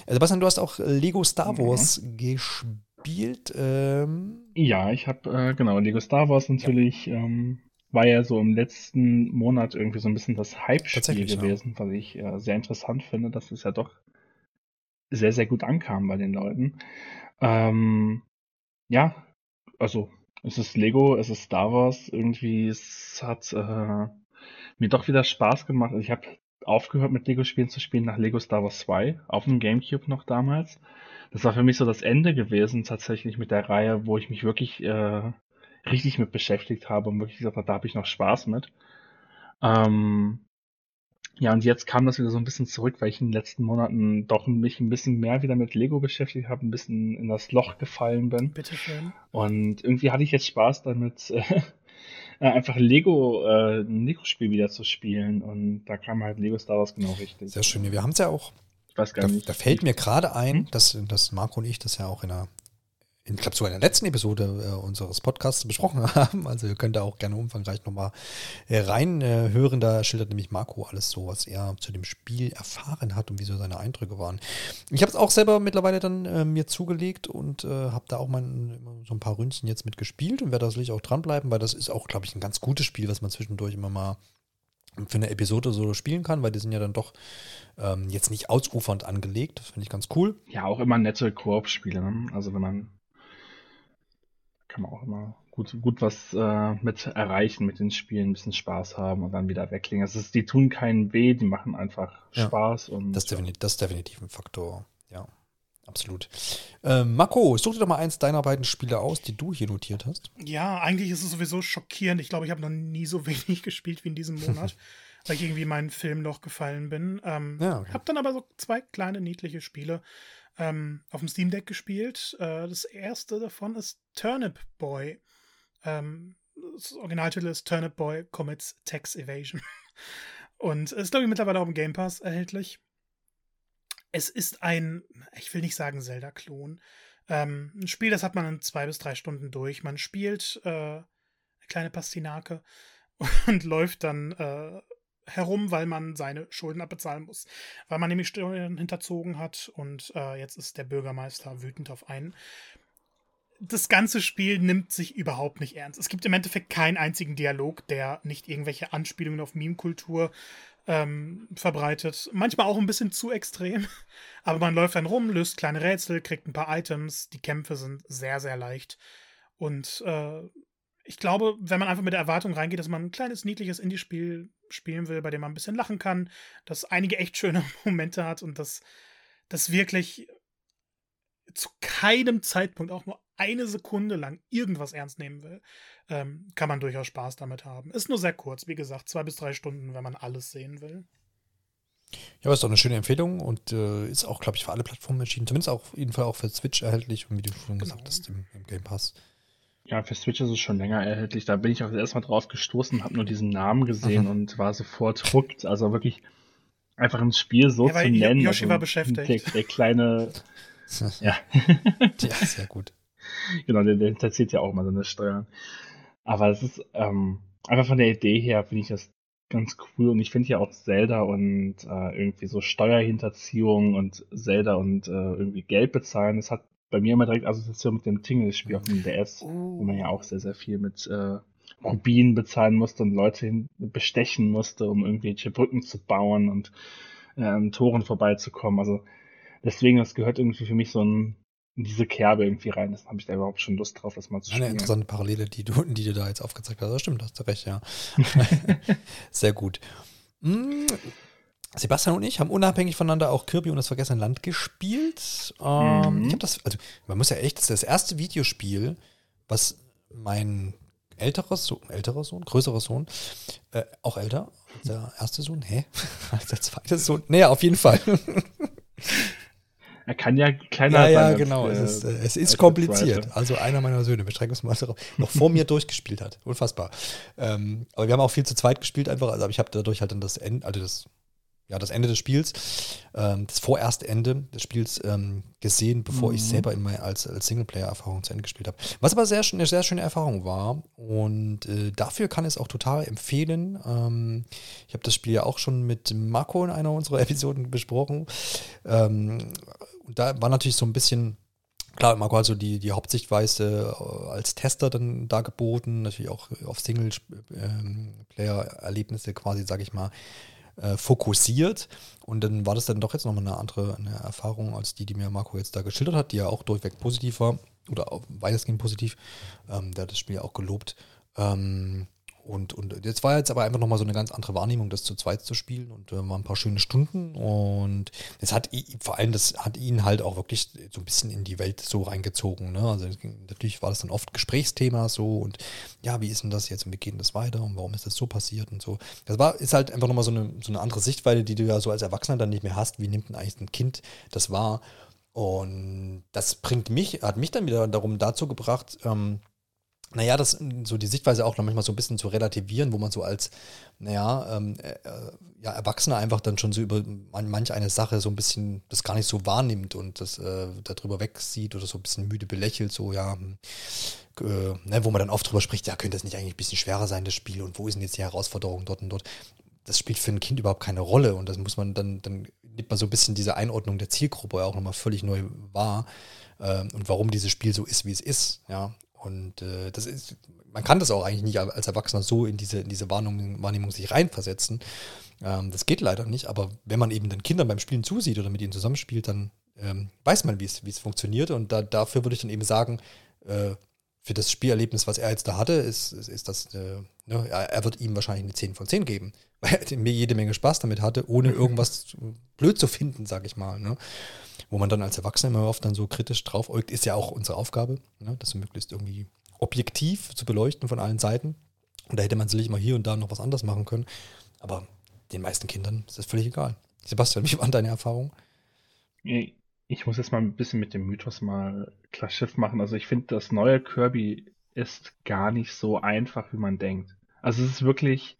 Also, Sebastian, du hast auch Lego Star mhm. Wars mhm. gespielt. Ähm. Ja, ich habe, äh, genau, Lego Star Wars natürlich. Ja. Ähm, war ja so im letzten Monat irgendwie so ein bisschen das Hype-Spiel gewesen, ja. was ich äh, sehr interessant finde, dass es ja doch sehr, sehr gut ankam bei den Leuten. Ähm, ja, also es ist Lego, es ist Star Wars, irgendwie, es hat äh, mir doch wieder Spaß gemacht. Also ich habe aufgehört mit Lego-Spielen zu spielen nach Lego Star Wars 2, auf dem Gamecube noch damals. Das war für mich so das Ende gewesen, tatsächlich mit der Reihe, wo ich mich wirklich äh, richtig mit beschäftigt habe und wirklich gesagt habe, da habe ich noch Spaß mit. Ähm, ja, und jetzt kam das wieder so ein bisschen zurück, weil ich in den letzten Monaten doch mich ein bisschen mehr wieder mit Lego beschäftigt habe, ein bisschen in das Loch gefallen bin. Bitteschön. Und irgendwie hatte ich jetzt Spaß damit, *laughs* äh, einfach Lego, äh, ein Lego-Spiel wieder zu spielen. Und da kam halt Lego Star Wars genau richtig. Sehr schön. Wir haben es ja auch. Ich weiß gar da, nicht. Da fällt mir gerade ein, hm? dass, dass Marco und ich das ja auch in einer ich glaube sogar in der letzten Episode äh, unseres Podcasts besprochen *laughs* haben. Also ihr könnt da auch gerne umfangreich nochmal äh, reinhören. Äh, da schildert nämlich Marco alles so, was er zu dem Spiel erfahren hat und wie so seine Eindrücke waren. Ich habe es auch selber mittlerweile dann äh, mir zugelegt und äh, habe da auch mal so ein paar Ründchen jetzt mitgespielt und werde da sicherlich auch dranbleiben, weil das ist auch, glaube ich, ein ganz gutes Spiel, was man zwischendurch immer mal für eine Episode so spielen kann, weil die sind ja dann doch ähm, jetzt nicht ausufernd angelegt. Das finde ich ganz cool. Ja, auch immer nette Koop-Spiele. Ne? Also wenn man kann man auch immer gut, gut was äh, mit erreichen mit den Spielen, ein bisschen Spaß haben und dann wieder weglegen. Also die tun keinen weh, die machen einfach ja, Spaß und. Das ist, definitiv, das ist definitiv ein Faktor, ja. Absolut. Ähm, Marco, such dir doch mal eins deiner beiden Spiele aus, die du hier notiert hast. Ja, eigentlich ist es sowieso schockierend. Ich glaube, ich habe noch nie so *laughs* wenig gespielt wie in diesem Monat, *laughs* weil ich irgendwie in meinen Filmloch gefallen bin. Ähm, ja, okay. Habe dann aber so zwei kleine, niedliche Spiele ähm, auf dem Steam Deck gespielt. Äh, das erste davon ist Turnip Boy. Ähm, das Originaltitel ist Turnip Boy Commits Tax Evasion. *laughs* Und ist, glaube ich, mittlerweile auch im Game Pass erhältlich. Es ist ein, ich will nicht sagen Zelda-Klon. Ähm, ein Spiel, das hat man in zwei bis drei Stunden durch. Man spielt äh, eine kleine Pastinake *laughs* und läuft dann äh, herum, weil man seine Schulden abbezahlen muss. Weil man nämlich Steuern hinterzogen hat und äh, jetzt ist der Bürgermeister wütend auf einen. Das ganze Spiel nimmt sich überhaupt nicht ernst. Es gibt im Endeffekt keinen einzigen Dialog, der nicht irgendwelche Anspielungen auf Meme-Kultur ähm, verbreitet. Manchmal auch ein bisschen zu extrem. *laughs* Aber man läuft dann rum, löst kleine Rätsel, kriegt ein paar Items. Die Kämpfe sind sehr, sehr leicht. Und äh, ich glaube, wenn man einfach mit der Erwartung reingeht, dass man ein kleines, niedliches Indie-Spiel spielen will, bei dem man ein bisschen lachen kann, das einige echt schöne *laughs* Momente hat und das, das wirklich zu keinem Zeitpunkt auch nur eine Sekunde lang irgendwas ernst nehmen will, ähm, kann man durchaus Spaß damit haben. Ist nur sehr kurz, wie gesagt, zwei bis drei Stunden, wenn man alles sehen will. Ja, aber ist doch eine schöne Empfehlung und äh, ist auch, glaube ich, für alle Plattformen erschienen. Zumindest auch auf jeden Fall auch für Switch erhältlich und wie du schon genau. gesagt hast, im, im Game Pass. Ja, für Switch ist es schon länger erhältlich. Da bin ich auch erstmal drauf gestoßen, habe nur diesen Namen gesehen mhm. und war sofort hooked. Also wirklich einfach ein Spiel so ja, zu nennen. Yoshi also, war beschäftigt. Der, der kleine. *laughs* ja. ja, sehr gut. Genau, der, der interessiert ja auch mal seine Steuern. Aber es ist ähm, einfach von der Idee her finde ich das ganz cool und ich finde ja auch Zelda und äh, irgendwie so Steuerhinterziehung und Zelda und äh, irgendwie Geld bezahlen, das hat bei mir immer direkt Assoziation mit dem Tingle-Spiel auf dem DS, oh. wo man ja auch sehr, sehr viel mit äh, Rubinen bezahlen musste und Leute hin bestechen musste, um irgendwelche Brücken zu bauen und äh, an Toren vorbeizukommen. Also deswegen, das gehört irgendwie für mich so ein, in diese Kerbe irgendwie rein. Das habe ich da überhaupt schon Lust drauf, das mal zu spielen. Eine interessante Parallele, die du, die du da jetzt aufgezeigt hast. Das stimmt, hast du recht, ja. *laughs* *laughs* Sehr gut. Sebastian und ich haben unabhängig voneinander auch Kirby und das Vergessene Land gespielt. Ähm, mhm. Ich habe das, also man muss ja echt, das ist das erste Videospiel, was mein älterer Sohn, älterer Sohn, größerer Sohn, äh, auch älter, der erste Sohn, hä? *laughs* der zweite Sohn, naja, auf jeden Fall. *laughs* Er kann ja kleiner ja, sein. Ja, genau. es ist, äh, es ist kompliziert. Also einer meiner Söhne, beschränken wir mal darauf, noch vor mir *laughs* durchgespielt hat. Unfassbar. Ähm, aber wir haben auch viel zu zweit gespielt einfach. Also ich habe dadurch halt dann das Ende, also das ja, das Ende des Spiels, ähm, das vorerste Ende des Spiels ähm, gesehen, bevor mhm. ich selber in mein, als, als Singleplayer-Erfahrung zu Ende gespielt habe. Was aber sehr, eine sehr schöne Erfahrung war und äh, dafür kann ich es auch total empfehlen. Ähm, ich habe das Spiel ja auch schon mit Marco in einer unserer *laughs* Episoden besprochen. Ähm, und da war natürlich so ein bisschen Klar, Marco hat so die, die Hauptsichtweise äh, als Tester dann dargeboten, natürlich auch auf Singleplayer-Erlebnisse quasi, sage ich mal, äh, fokussiert. Und dann war das dann doch jetzt nochmal eine andere eine Erfahrung als die, die mir Marco jetzt da geschildert hat, die ja auch durchweg positiv war oder weitestgehend positiv. Ähm, der hat das Spiel auch gelobt. Ähm, und, und jetzt war jetzt aber einfach nochmal so eine ganz andere Wahrnehmung, das zu zweit zu spielen und äh, waren ein paar schöne Stunden und es hat vor allem, das hat ihn halt auch wirklich so ein bisschen in die Welt so reingezogen. Ne? Also natürlich war das dann oft Gesprächsthema so und ja, wie ist denn das jetzt und wie geht denn das weiter und warum ist das so passiert und so. Das war, ist halt einfach nochmal so eine, so eine andere Sichtweise, die du ja so als Erwachsener dann nicht mehr hast. Wie nimmt denn eigentlich ein Kind das wahr? Und das bringt mich, hat mich dann wieder darum dazu gebracht, ähm, naja, das so die Sichtweise auch noch manchmal so ein bisschen zu relativieren, wo man so als, naja, ähm, äh, ja, Erwachsener einfach dann schon so über manch eine Sache so ein bisschen das gar nicht so wahrnimmt und das äh, darüber wegsieht oder so ein bisschen müde belächelt, so ja, hm, äh, ne, wo man dann oft drüber spricht, ja, könnte das nicht eigentlich ein bisschen schwerer sein, das Spiel und wo ist denn jetzt die Herausforderung dort und dort. Das spielt für ein Kind überhaupt keine Rolle und das muss man dann, dann nimmt man so ein bisschen diese Einordnung der Zielgruppe auch nochmal völlig neu wahr äh, und warum dieses Spiel so ist, wie es ist, ja. Und äh, das ist, man kann das auch eigentlich nicht als Erwachsener so in diese, in diese Wahrnehmung, Wahrnehmung sich reinversetzen. Ähm, das geht leider nicht, aber wenn man eben den Kindern beim Spielen zusieht oder mit ihnen zusammenspielt, dann ähm, weiß man, wie es funktioniert. Und da, dafür würde ich dann eben sagen, äh, für das Spielerlebnis, was er jetzt da hatte, ist, ist, ist das, äh, ne, er wird ihm wahrscheinlich eine 10 von 10 geben, *laughs* weil er mir jede Menge Spaß damit hatte, ohne irgendwas blöd zu finden, sag ich mal. Ne? wo man dann als Erwachsener immer oft dann so kritisch drauf ist ja auch unsere Aufgabe, ne, das möglichst irgendwie objektiv zu beleuchten von allen Seiten. Und da hätte man sicherlich mal hier und da noch was anderes machen können. Aber den meisten Kindern ist das völlig egal. Sebastian, wie waren deine Erfahrungen? Ich muss jetzt mal ein bisschen mit dem Mythos mal klar Schiff machen. Also ich finde, das neue Kirby ist gar nicht so einfach, wie man denkt. Also es ist wirklich,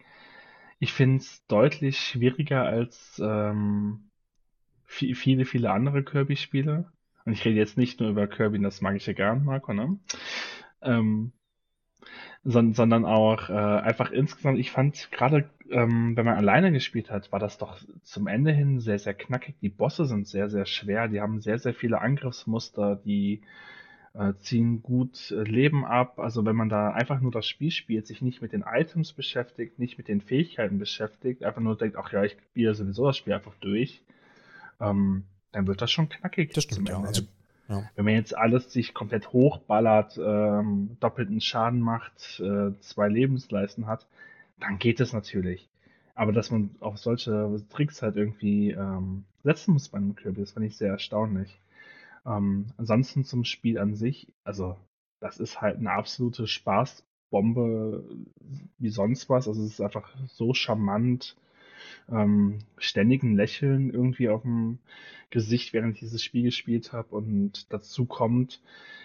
ich finde es deutlich schwieriger als ähm, viele, viele andere Kirby-Spiele. Und ich rede jetzt nicht nur über Kirby, das mag ich ja gern, Marco, ne? Ähm, sondern, sondern auch äh, einfach insgesamt, ich fand gerade, ähm, wenn man alleine gespielt hat, war das doch zum Ende hin sehr, sehr knackig. Die Bosse sind sehr, sehr schwer, die haben sehr, sehr viele Angriffsmuster, die äh, ziehen gut äh, Leben ab. Also wenn man da einfach nur das Spiel spielt, sich nicht mit den Items beschäftigt, nicht mit den Fähigkeiten beschäftigt, einfach nur denkt, ach ja, ich spiele sowieso das Spiel einfach durch, ähm, dann wird das schon knackig. Das stimmt, ja. Also, ja. Wenn man jetzt alles sich komplett hochballert, ähm, doppelten Schaden macht, äh, zwei Lebensleisten hat, dann geht es natürlich. Aber dass man auf solche Tricks halt irgendwie ähm, setzen muss bei einem Kirby, das fand ich sehr erstaunlich. Ähm, ansonsten zum Spiel an sich, also das ist halt eine absolute Spaßbombe wie sonst was. Also es ist einfach so charmant ähm, ständigen Lächeln irgendwie auf dem Gesicht, während ich dieses Spiel gespielt habe. Und dazu kommt,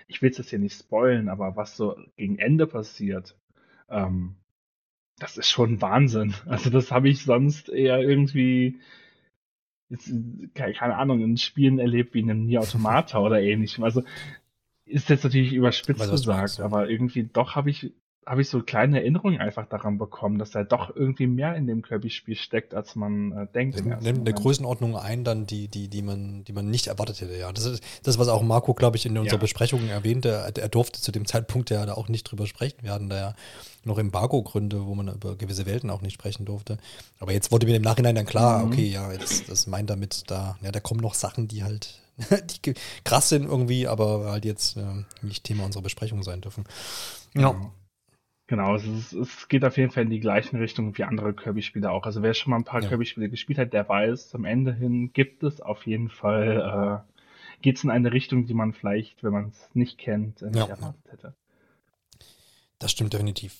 ich will es jetzt hier nicht spoilen, aber was so gegen Ende passiert, ähm, das ist schon Wahnsinn. *laughs* Also das habe ich sonst eher irgendwie jetzt, keine Ahnung, in Spielen erlebt wie in einem Nier Automata oder ähnlichem. Also ist jetzt natürlich überspitzt gesagt, aber irgendwie doch habe ich habe ich so kleine Erinnerungen einfach daran bekommen, dass da doch irgendwie mehr in dem Kirby-Spiel steckt, als man äh, denkt. nimmt eine Größenordnung ein, dann die, die, die man, die man nicht erwartet hätte. Ja, das ist das, was auch Marco, glaube ich, in unserer ja. Besprechung erwähnte. Er durfte zu dem Zeitpunkt ja da auch nicht drüber sprechen. Wir hatten da ja noch Embargo-Gründe, wo man über gewisse Welten auch nicht sprechen durfte. Aber jetzt wurde mir im Nachhinein dann klar, mhm. okay, ja, jetzt, das meint damit da, ja, da kommen noch Sachen, die halt *laughs* die krass sind irgendwie, aber halt jetzt äh, nicht Thema unserer Besprechung sein dürfen. Ja. Genau, es, ist, es geht auf jeden Fall in die gleichen Richtung wie andere Kirby-Spiele auch. Also wer schon mal ein paar ja. Kirby-Spiele gespielt hat, der weiß, zum Ende hin gibt es auf jeden Fall, äh, geht es in eine Richtung, die man vielleicht, wenn man es nicht kennt, nicht ja. erwartet hätte. Das stimmt definitiv.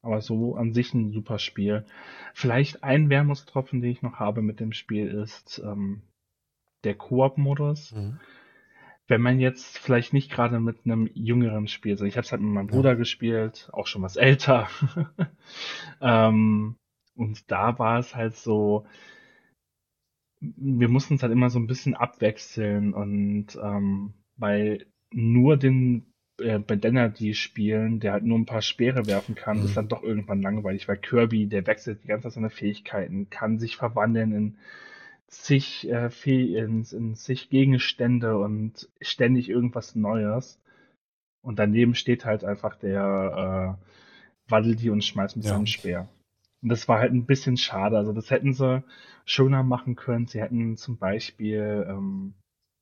Aber so an sich ein super Spiel. Vielleicht ein Wermutstropfen, den ich noch habe mit dem Spiel, ist ähm, der Koop-Modus. Mhm. Wenn man jetzt vielleicht nicht gerade mit einem jüngeren spielt, also ich habe es halt mit meinem Bruder ja. gespielt, auch schon was älter. *laughs* ähm, und da war es halt so, wir mussten es halt immer so ein bisschen abwechseln und ähm, bei nur den äh, Bandana, die spielen, der halt nur ein paar Speere werfen kann, mhm. ist dann doch irgendwann langweilig, weil Kirby, der wechselt die ganze Zeit seine Fähigkeiten, kann sich verwandeln in zig, äh, in, in zig Gegenstände und ständig irgendwas Neues. Und daneben steht halt einfach der äh, waddelt die und schmeißt mit ja. seinem Speer. Und das war halt ein bisschen schade. Also das hätten sie schöner machen können. Sie hätten zum Beispiel ähm,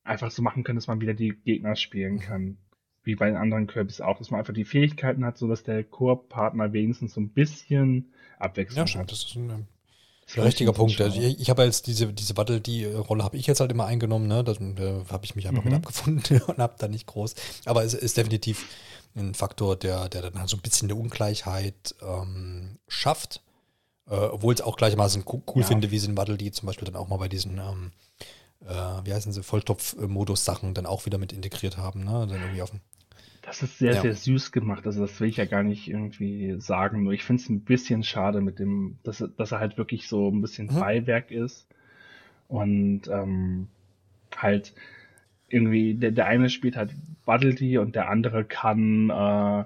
einfach so machen können, dass man wieder die Gegner spielen mhm. kann wie bei den anderen Kirbys auch, dass man einfach die Fähigkeiten hat, sodass der Koop-Partner wenigstens so ein bisschen Abwechslung ja, hat. Das ist ein, ein richtiger Punkt. Also ich, ich habe jetzt diese, diese Battle, die Rolle habe ich jetzt halt immer eingenommen, ne? Da, da habe ich mich einfach mhm. mit abgefunden *laughs* und habe da nicht groß. Aber es ist definitiv ein Faktor, der, der dann halt so ein bisschen eine Ungleichheit ähm, schafft. Äh, Obwohl es auch gleichermaßen cool ja. finde, wie sie in Battle, die zum Beispiel dann auch mal bei diesen ähm, äh, wie heißen sie, Volltopf-Modus-Sachen dann auch wieder mit integriert haben, ne? Dann irgendwie auf dem das ist sehr, ja. sehr süß gemacht. Also das will ich ja gar nicht irgendwie sagen. Nur ich finde es ein bisschen schade mit dem, dass, dass er halt wirklich so ein bisschen mhm. Beiwerk ist. Und ähm, halt irgendwie, der, der eine spielt halt Buddledy und der andere kann äh,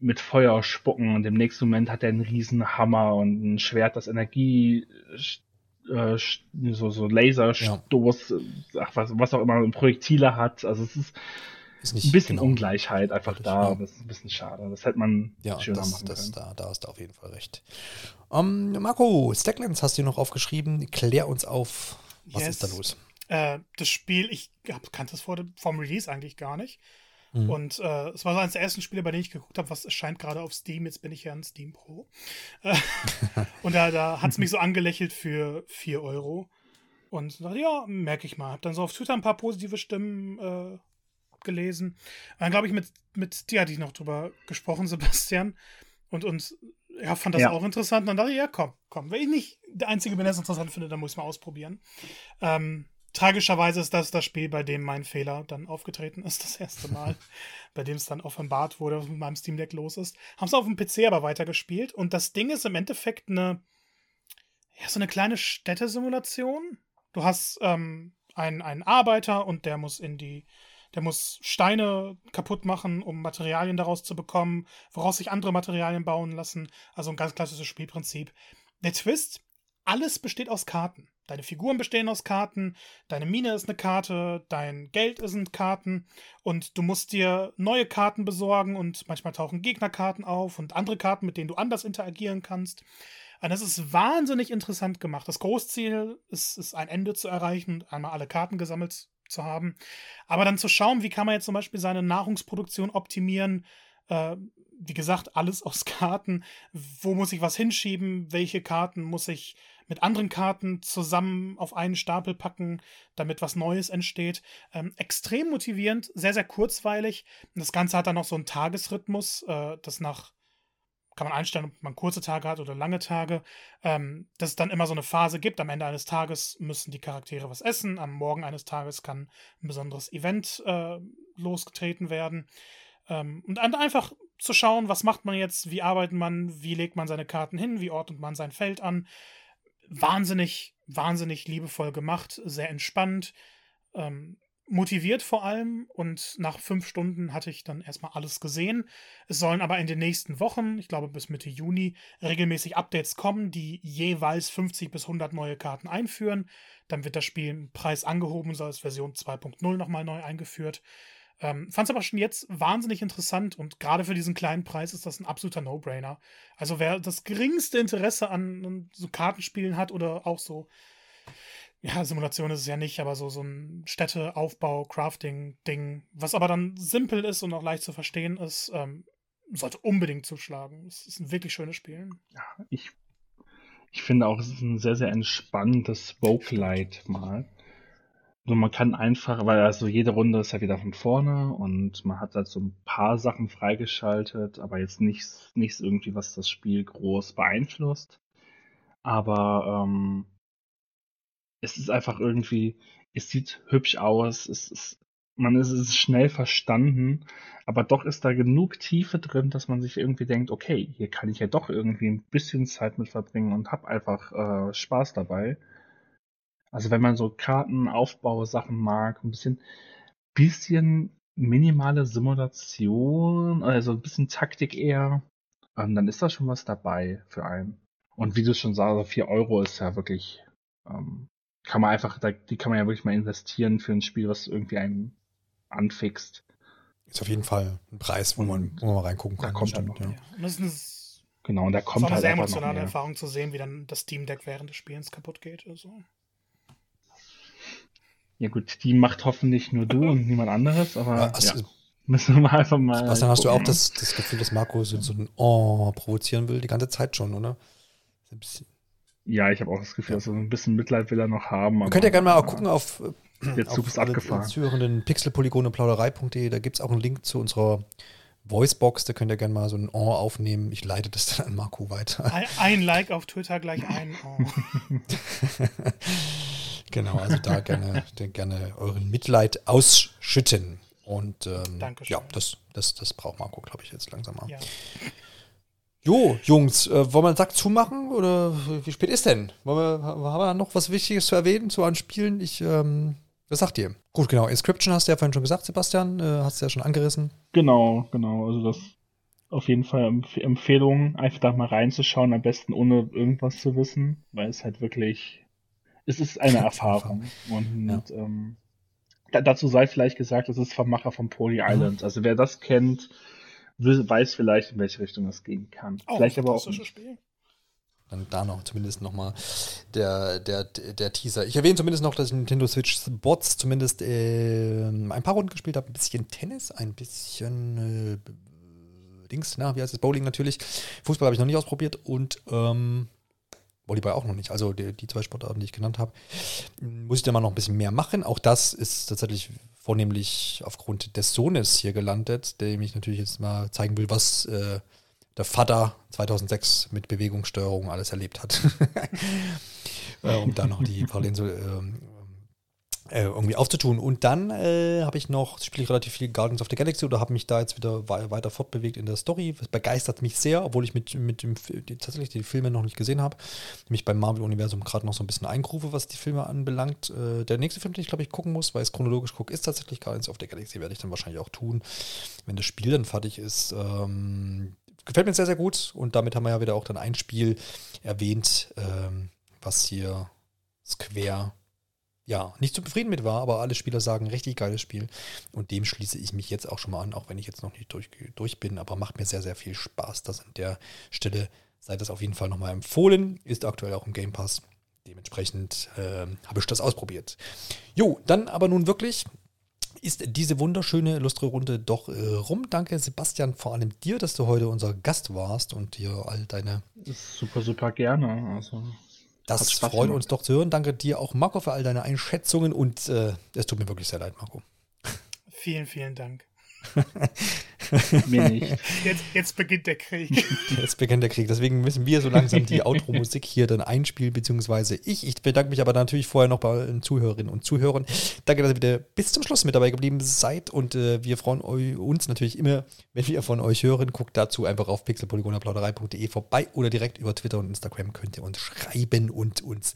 mit Feuer spucken und im nächsten Moment hat er einen riesen Hammer und ein Schwert, das Energie äh, so, so Laserstoß, ja. ach, was, was auch immer, Projektile hat. Also es ist ist nicht, ein bisschen genau, Ungleichheit einfach da. Ja. Das ist ein bisschen schade. Das hätte man ja, schöner das, machen das, können. Da, da hast du auf jeden Fall recht. Um, ähm, Marco, Stacklands hast du noch aufgeschrieben. Klär uns auf, was yes. ist da los? Äh, das Spiel, ich kannte das vor dem, vom Release eigentlich gar nicht. Mhm. Und äh, es war so eines der ersten Spiele, bei denen ich geguckt habe, was erscheint gerade auf Steam. Jetzt bin ich ja ein Steam Pro. Äh, *laughs* und da, da hat es mich so angelächelt für 4 Euro. Und dachte, ja, merke ich mal. Hab dann so auf Twitter ein paar positive Stimmen äh, gelesen. Dann glaube ich, mit, mit dir hatte ich noch drüber gesprochen, *laughs* Sebastian. Und, und ja, fand das ja. auch interessant. Und dann dachte ich, ja, komm, komm. Wenn ich nicht der Einzige bin, der es interessant finde, dann muss ich mal ausprobieren. Ähm, tragischerweise ist das das Spiel, bei dem mein Fehler dann aufgetreten ist, das erste Mal. *laughs* bei dem es dann offenbart wurde, was mit meinem Steam Deck los ist. Haben es auf dem PC aber weitergespielt. Und das Ding ist im Endeffekt eine, ja, so eine kleine Städtesimulation. Du hast ähm, einen, einen Arbeiter und der muss in die der muss Steine kaputt machen, um Materialien daraus zu bekommen, woraus sich andere Materialien bauen lassen. Also ein ganz klassisches Spielprinzip. Der Twist, alles besteht aus Karten. Deine Figuren bestehen aus Karten, deine Mine ist eine Karte, dein Geld sind Karten und du musst dir neue Karten besorgen und manchmal tauchen Gegnerkarten auf und andere Karten, mit denen du anders interagieren kannst. Und das ist wahnsinnig interessant gemacht. Das Großziel ist, ist ein Ende zu erreichen einmal alle Karten gesammelt zu haben. Aber dann zu schauen, wie kann man jetzt zum Beispiel seine Nahrungsproduktion optimieren, äh, wie gesagt, alles aus Karten. Wo muss ich was hinschieben? Welche Karten muss ich mit anderen Karten zusammen auf einen Stapel packen, damit was Neues entsteht? Ähm, extrem motivierend, sehr, sehr kurzweilig. Das Ganze hat dann noch so einen Tagesrhythmus, äh, das nach kann man einstellen, ob man kurze Tage hat oder lange Tage, ähm, dass es dann immer so eine Phase gibt. Am Ende eines Tages müssen die Charaktere was essen, am Morgen eines Tages kann ein besonderes Event äh, losgetreten werden. Ähm, und einfach zu schauen, was macht man jetzt, wie arbeitet man, wie legt man seine Karten hin, wie ordnet man sein Feld an. Wahnsinnig, wahnsinnig liebevoll gemacht, sehr entspannt. Ähm, motiviert vor allem und nach fünf Stunden hatte ich dann erstmal alles gesehen. Es sollen aber in den nächsten Wochen, ich glaube bis Mitte Juni, regelmäßig Updates kommen, die jeweils 50 bis 100 neue Karten einführen. Dann wird das Spiel im Preis angehoben, soll als Version 2.0 nochmal neu eingeführt. Ähm, Fand es aber schon jetzt wahnsinnig interessant und gerade für diesen kleinen Preis ist das ein absoluter No-Brainer. Also wer das geringste Interesse an so Kartenspielen hat oder auch so ja, Simulation ist es ja nicht, aber so, so ein Städteaufbau, Crafting-Ding, was aber dann simpel ist und auch leicht zu verstehen ist, ähm, sollte unbedingt zuschlagen. Es ist ein wirklich schönes Spiel. Ja, ich, ich finde auch, es ist ein sehr, sehr entspannendes Vocalight mal. So, man kann einfach, weil also jede Runde ist ja wieder von vorne und man hat halt so ein paar Sachen freigeschaltet, aber jetzt nichts, nichts irgendwie, was das Spiel groß beeinflusst. Aber ähm, es ist einfach irgendwie, es sieht hübsch aus, es ist, man ist es schnell verstanden, aber doch ist da genug Tiefe drin, dass man sich irgendwie denkt, okay, hier kann ich ja doch irgendwie ein bisschen Zeit mit verbringen und hab einfach äh, Spaß dabei. Also wenn man so Kartenaufbau-Sachen mag, ein bisschen, bisschen minimale Simulation, also ein bisschen Taktik eher, ähm, dann ist da schon was dabei für einen. Und wie du schon sagst, 4 Euro ist ja wirklich, ähm, kann man einfach, die kann man ja wirklich mal investieren für ein Spiel, was irgendwie einen anfixt. Ist auf jeden Fall ein Preis, wo man, wo man mal reingucken kann. Da kommt dann noch. Ja. Ja. genau, und da kommt halt eine sehr emotionale Erfahrung zu sehen, wie dann das Steam Deck während des Spielens kaputt geht. Also. Ja gut, die macht hoffentlich nur du und niemand anderes, aber ja, also, ja. müssen wir einfach mal. Was dann hast du auch das, das Gefühl, dass Marco so, so ein Oh provozieren will, die ganze Zeit schon, oder? Ja, ich habe auch das Gefühl, dass also ein bisschen Mitleid will er noch haben. Ihr könnt ja gerne mal auch gucken auf, der Zug ist abgefahren. zuhörenden Pixelpolygone plauderei.de, da gibt es auch einen Link zu unserer Voicebox, da könnt ihr gerne mal so ein Oh aufnehmen. Ich leite das dann an Marco weiter. Ein, ein Like auf Twitter gleich ein Oh. *laughs* Genau, also da gerne, gerne euren Mitleid ausschütten. Und ähm, ja, das, das, das braucht Marco, glaube ich, jetzt langsam mal. Ja. Jo, Jungs, äh, wollen wir den Sack zumachen oder wie spät ist denn? Wir, haben wir noch was Wichtiges zu erwähnen zu an Spielen? Ich, ähm, was sagt ihr? Gut, genau. Inscription hast du ja vorhin schon gesagt, Sebastian. Äh, hast du ja schon angerissen. Genau, genau. Also das auf jeden Fall Empf Empfehlung, einfach da mal reinzuschauen, am besten ohne irgendwas zu wissen, weil es halt wirklich es ist eine Erfahrung. Und ja. ähm, da, dazu sei vielleicht gesagt, es ist vom Macher von Poly. Island. Mhm. Also wer das kennt, weiß vielleicht, in welche Richtung es gehen kann. Oh, vielleicht aber auch. Spiel. Dann da noch zumindest nochmal der, der, der Teaser. Ich erwähne zumindest noch, dass ich Nintendo Switch Bots zumindest äh, ein paar Runden gespielt habe. Ein bisschen Tennis, ein bisschen äh, Dings, na, wie heißt es? Bowling natürlich. Fußball habe ich noch nicht ausprobiert und ähm, Volleyball auch noch nicht. Also die, die zwei Sportarten, die ich genannt habe, muss ich da mal noch ein bisschen mehr machen. Auch das ist tatsächlich vornehmlich aufgrund des Sohnes hier gelandet, der mich natürlich jetzt mal zeigen will, was äh, der Vater 2006 mit Bewegungsstörungen alles erlebt hat. *laughs* äh, um da noch die Parallelen so ähm, äh, irgendwie aufzutun. Und dann äh, habe ich noch, spiele ich relativ viel Guardians of the Galaxy oder habe mich da jetzt wieder weiter fortbewegt in der Story. Das begeistert mich sehr, obwohl ich mit, mit dem die, tatsächlich die Filme noch nicht gesehen habe. Mich beim Marvel-Universum gerade noch so ein bisschen eingrufe, was die Filme anbelangt. Äh, der nächste Film, den ich glaube ich gucken muss, weil ich es chronologisch gucke, ist tatsächlich Guardians of the Galaxy. Werde ich dann wahrscheinlich auch tun, wenn das Spiel dann fertig ist. Ähm, gefällt mir sehr, sehr gut. Und damit haben wir ja wieder auch dann ein Spiel erwähnt, ähm, was hier Square ja, nicht zufrieden mit war, aber alle Spieler sagen, richtig geiles Spiel. Und dem schließe ich mich jetzt auch schon mal an, auch wenn ich jetzt noch nicht durch, durch bin, aber macht mir sehr, sehr viel Spaß. Das an der Stelle sei das auf jeden Fall nochmal empfohlen. Ist aktuell auch im Game Pass. Dementsprechend äh, habe ich das ausprobiert. Jo, dann aber nun wirklich ist diese wunderschöne, lustre Runde doch äh, rum. Danke, Sebastian, vor allem dir, dass du heute unser Gast warst und dir all deine. Super, super gerne. Also das freut uns doch zu hören. Danke dir auch, Marco, für all deine Einschätzungen und äh, es tut mir wirklich sehr leid, Marco. Vielen, vielen Dank. *laughs* Mir nicht. Jetzt, jetzt, beginnt der Krieg. *laughs* Jetzt beginnt der Krieg. Deswegen müssen wir so langsam die *laughs* Outro-Musik hier dann einspielen, beziehungsweise ich. Ich bedanke mich aber natürlich vorher noch bei allen Zuhörerinnen und Zuhörern. Danke, dass ihr wieder bis zum Schluss mit dabei geblieben seid und äh, wir freuen uns natürlich immer, wenn wir von euch hören. Guckt dazu einfach auf pixelpolygonerplauderei.de vorbei oder direkt über Twitter und Instagram könnt ihr uns schreiben und uns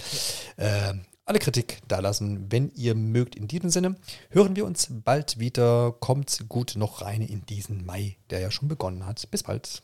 äh, alle Kritik dalassen, wenn ihr mögt. In diesem Sinne hören wir uns bald wieder. Kommt gut noch rein in diesen Mai, der ja schon begonnen hat. Bis bald.